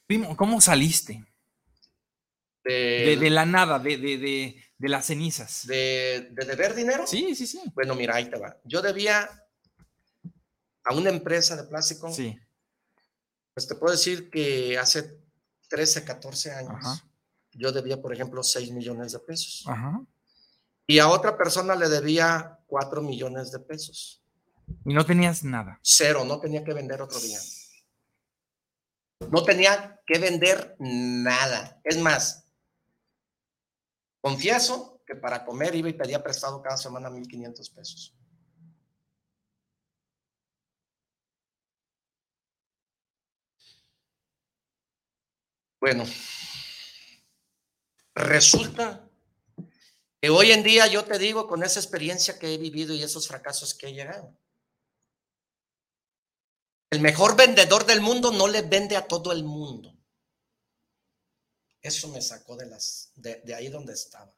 Primo, ¿cómo saliste? De, de la nada, de, de, de, de las cenizas. de, de deber dinero. Sí, sí, sí. Bueno, mira, ahí te va. Yo debía a una empresa de plástico, Sí. pues te puedo decir que hace 13, 14 años, Ajá. yo debía, por ejemplo, 6 millones de pesos. Ajá. Y a otra persona le debía 4 millones de pesos. Y no tenías nada. Cero, no tenía que vender otro día. No tenía que vender nada. Es más, confieso que para comer iba y pedía prestado cada semana 1.500 pesos. Bueno, resulta que hoy en día yo te digo, con esa experiencia que he vivido y esos fracasos que he llegado, el mejor vendedor del mundo no le vende a todo el mundo. Eso me sacó de, las, de, de ahí donde estaba.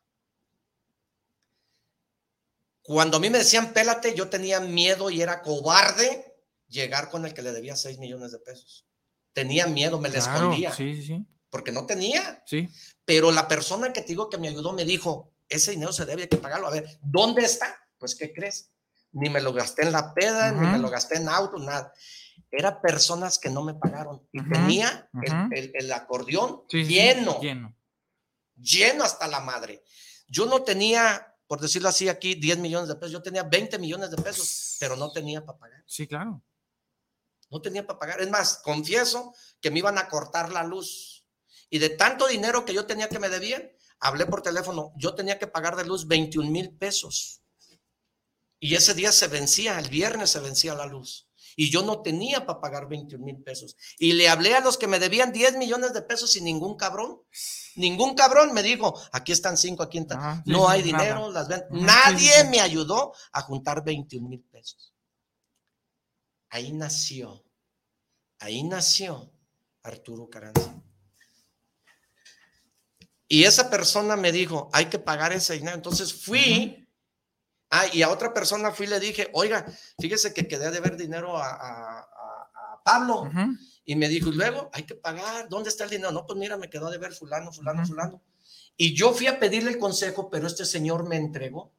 Cuando a mí me decían pélate, yo tenía miedo y era cobarde llegar con el que le debía 6 millones de pesos. Tenía miedo, me le Claro, escondía, Sí, sí, sí. porque no tenía. Sí. Pero la persona que te digo que me ayudó me dijo, ese dinero se debe, hay que pagarlo. A ver, ¿dónde está? Pues, ¿qué crees? Ni me lo gasté en la peda, ni me lo gasté en auto, nada. Era personas que no me pagaron. Y tenía el- ujú. el, el acordeón Sí, sí, sí. lleno, Lleno. lleno hasta la madre. Yo no tenía, por decirlo así aquí, 10 millones de pesos. Yo tenía 20 millones de pesos, pero no tenía para pagar. Sí, claro. No tenía para pagar. Es más, confieso que me iban a cortar la luz. Y de tanto dinero que yo tenía que me debían, hablé por teléfono. Yo tenía que pagar de luz 21 mil pesos. Y ese día se vencía, el viernes se vencía la luz. Y yo no tenía para pagar 21 mil pesos. Y le hablé a los que me debían 10 millones de pesos y ningún cabrón. Ningún cabrón me dijo, aquí están cinco, aquí están. Ajá, sí, no hay nada. dinero, las ven. Nadie sí, sí. me ayudó a juntar 21 mil pesos. Ahí nació, ahí nació Arturo Caranza. Y esa persona me dijo, hay que pagar ese dinero. Entonces fui, ah, y a otra persona fui y le dije, oiga, fíjese que quedé de ver dinero a, a- a- Pablo. Y me dijo, y luego hay que pagar, ¿dónde está el dinero? No, pues mira, me quedó de ver fulano, fulano, fulano. Y yo fui a pedirle el consejo, pero este señor me entregó.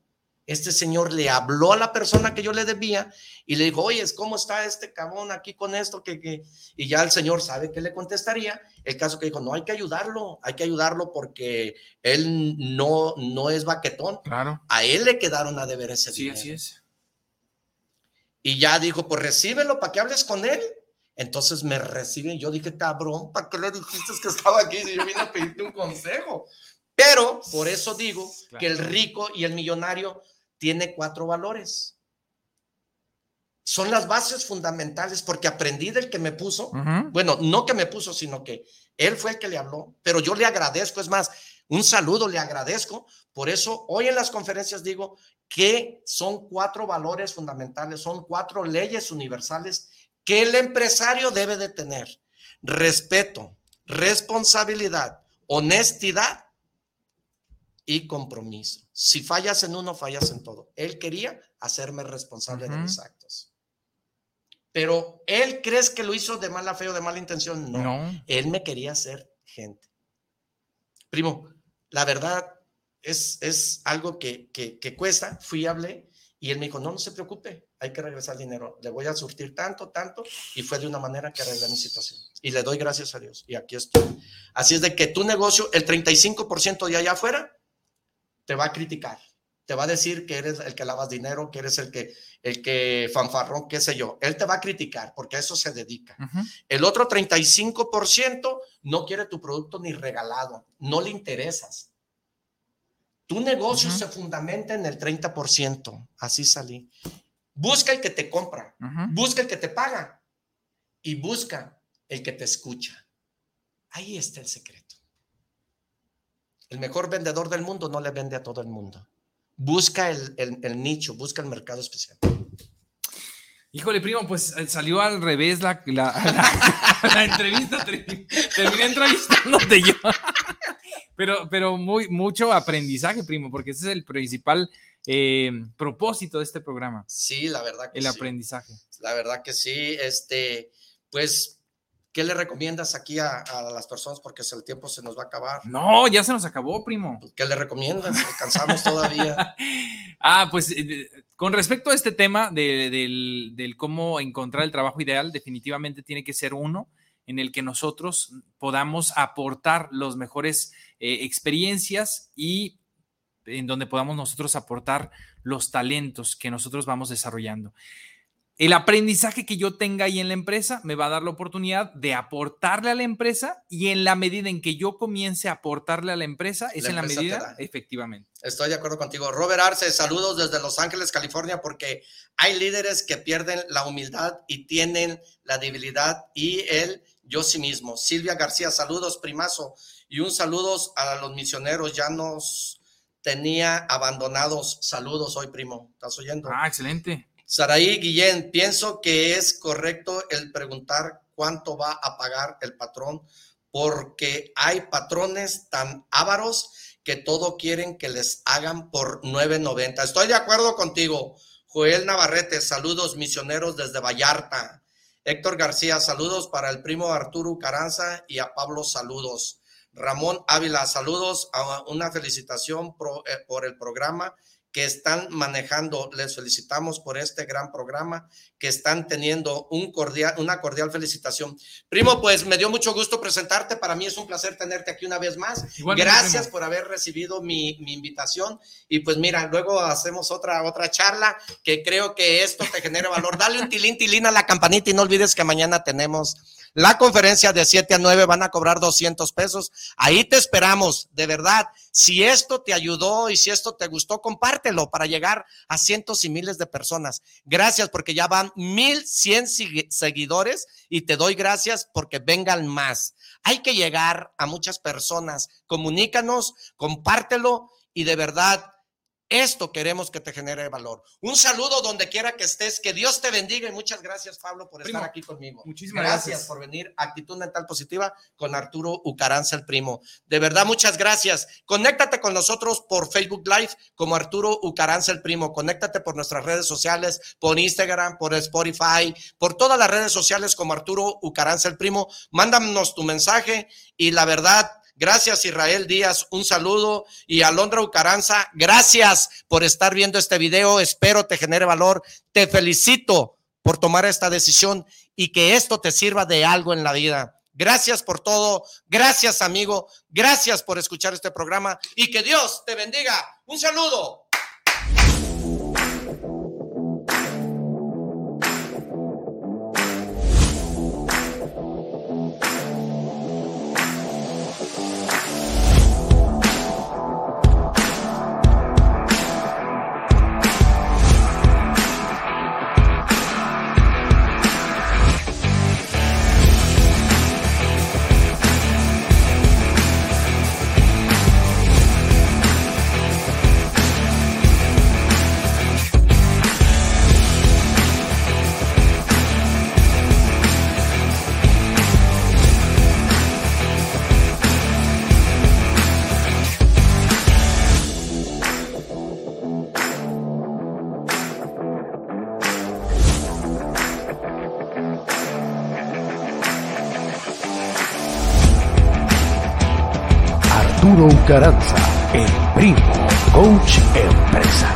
Este señor le habló a la persona que yo le debía y le dijo, oye, ¿cómo está este cabrón aquí con esto? Que, que... Y ya el señor sabe que le contestaría. El caso que dijo, no, hay que ayudarlo, hay que ayudarlo porque él no, no es baquetón. Claro. A él le quedaron a deber ese Sí, dinero. así es. Y ya dijo, pues recíbelo para que hables con él. Entonces me reciben. Yo dije, cabrón, ¿para qué le dijiste que estaba aquí si yo vine a pedirte un consejo? Pero por eso digo Claro. que el rico y el millonario tiene cuatro valores. Son las bases fundamentales porque aprendí del que me puso. Bueno, no que me puso, sino que él fue el que le habló, pero yo le agradezco, es más, un saludo, le agradezco. Por eso hoy en las conferencias digo que son cuatro valores fundamentales, son cuatro leyes universales que el empresario debe de tener. Respeto, responsabilidad, honestidad y compromiso. Si fallas en uno, fallas en todo. Él quería hacerme responsable de Ujú. mis actos. Pero él crees que lo hizo de mala fe o de mala intención? No. No. Él me quería hacer gente. Primo, la verdad es, es algo que, que, que cuesta. Fui, hablé y él me dijo, no, no se preocupe, hay que regresar el dinero. Le voy a surtir tanto, tanto. Y fue de una manera que arreglé mi situación. Y le doy gracias a Dios. Y aquí estoy. Así es de que tu negocio, el 35% de allá afuera, te va a criticar. te va a decir que eres el que lavas dinero, que eres el que, el que fanfarrón, qué sé yo. Él te va a criticar porque a eso se dedica. El otro 35% no quiere tu producto ni regalado, no le interesas. Tu negocio se fundamenta en el 30%, así salí. Busca el que te compra, busca el que te paga y busca el que te escucha. Ahí está el secreto. El mejor vendedor del mundo no le vende a todo el mundo busca el, nicho, busca el mercado especial. Híjole, primo, pues eh, salió al revés la, entrevista. Terminé entrevistándote yo. Pero, pero muy, mucho aprendizaje, primo, porque ese es el principal eh, propósito de este programa. Sí, la verdad que El aprendizaje. La verdad que sí. Este, pues ¿Qué le recomiendas aquí a, las personas? Porque el tiempo se nos va a acabar. No, ya se nos acabó, primo. ¿Qué le recomiendas? Alcanzamos todavía. ah, pues eh, con respecto a este tema del, cómo encontrar el trabajo ideal, definitivamente tiene que ser uno en el que nosotros podamos aportar los mejores eh, experiencias y en donde podamos nosotros aportar los talentos que nosotros vamos desarrollando el aprendizaje que yo tenga ahí en la empresa me va a dar la oportunidad de aportarle a la empresa y en la medida en que yo comience a aportarle a la empresa, es en la medida, efectivamente. Estoy de acuerdo contigo. Robert Arce, saludos desde Los Ángeles, California, porque hay líderes que pierden la humildad y tienen la debilidad y el yo sí mismo. Silvia García, saludos, primazo, y un saludos a los misioneros, ya nos tenía abandonados. Saludos hoy, primo. ¿Estás oyendo? Ah, excelente. Saraí Guillén, pienso que es correcto el preguntar cuánto va a pagar el patrón, porque hay patrones tan ávaros que todo quieren que les hagan por 9.90. Estoy de acuerdo contigo. Joel Navarrete, saludos misioneros desde Vallarta. Héctor García, saludos para el primo Arturo Caranza y a Pablo, saludos. Ramón Ávila, saludos, una felicitación eh, por el programa que están manejando. Les felicitamos por este gran programa, que están teniendo un cordial, una cordial felicitación. Primo, pues me dio mucho gusto presentarte. Para mí es un placer tenerte aquí una vez más. Gracias por haber recibido mi, mi, invitación. Y pues mira, luego hacemos otra, otra charla que creo que esto te genera valor. Dale un tilín, tilín a la campanita y no olvides que mañana tenemos la conferencia de 7 a 9 van a cobrar 200 pesos. Ahí te esperamos, de verdad. Si esto te ayudó y si esto te gustó, compártelo para llegar a cientos y miles de personas. Gracias porque ya van 1100 seguidores y te doy gracias porque vengan más. Hay que llegar a muchas personas. Comunícanos, compártelo y de verdad esto queremos que te genere valor. Un saludo donde quiera que estés. Que Dios te bendiga y muchas gracias, Pablo, por estar aquí conmigo. Muchísimas gracias. gracias. por venir a Actitud Mental Positiva con Arturo Ucaranza, el primo. De verdad, muchas gracias. Conéctate con nosotros por Facebook Live como Arturo Ucaranza, el primo. Conéctate por nuestras redes sociales, por Instagram, por Spotify, por todas las redes sociales como Arturo Ucaranza, el primo. Mándanos tu mensaje y la verdad Gracias Israel Díaz, un saludo. Y Alondra Ucaranza, gracias por estar viendo este video. Espero te genere valor. Te felicito por tomar esta decisión y que esto te sirva de algo en la vida. Gracias por todo. Gracias amigo. Gracias por escuchar este programa y que Dios te bendiga. Un saludo. Caranza, el primo coach empresarial.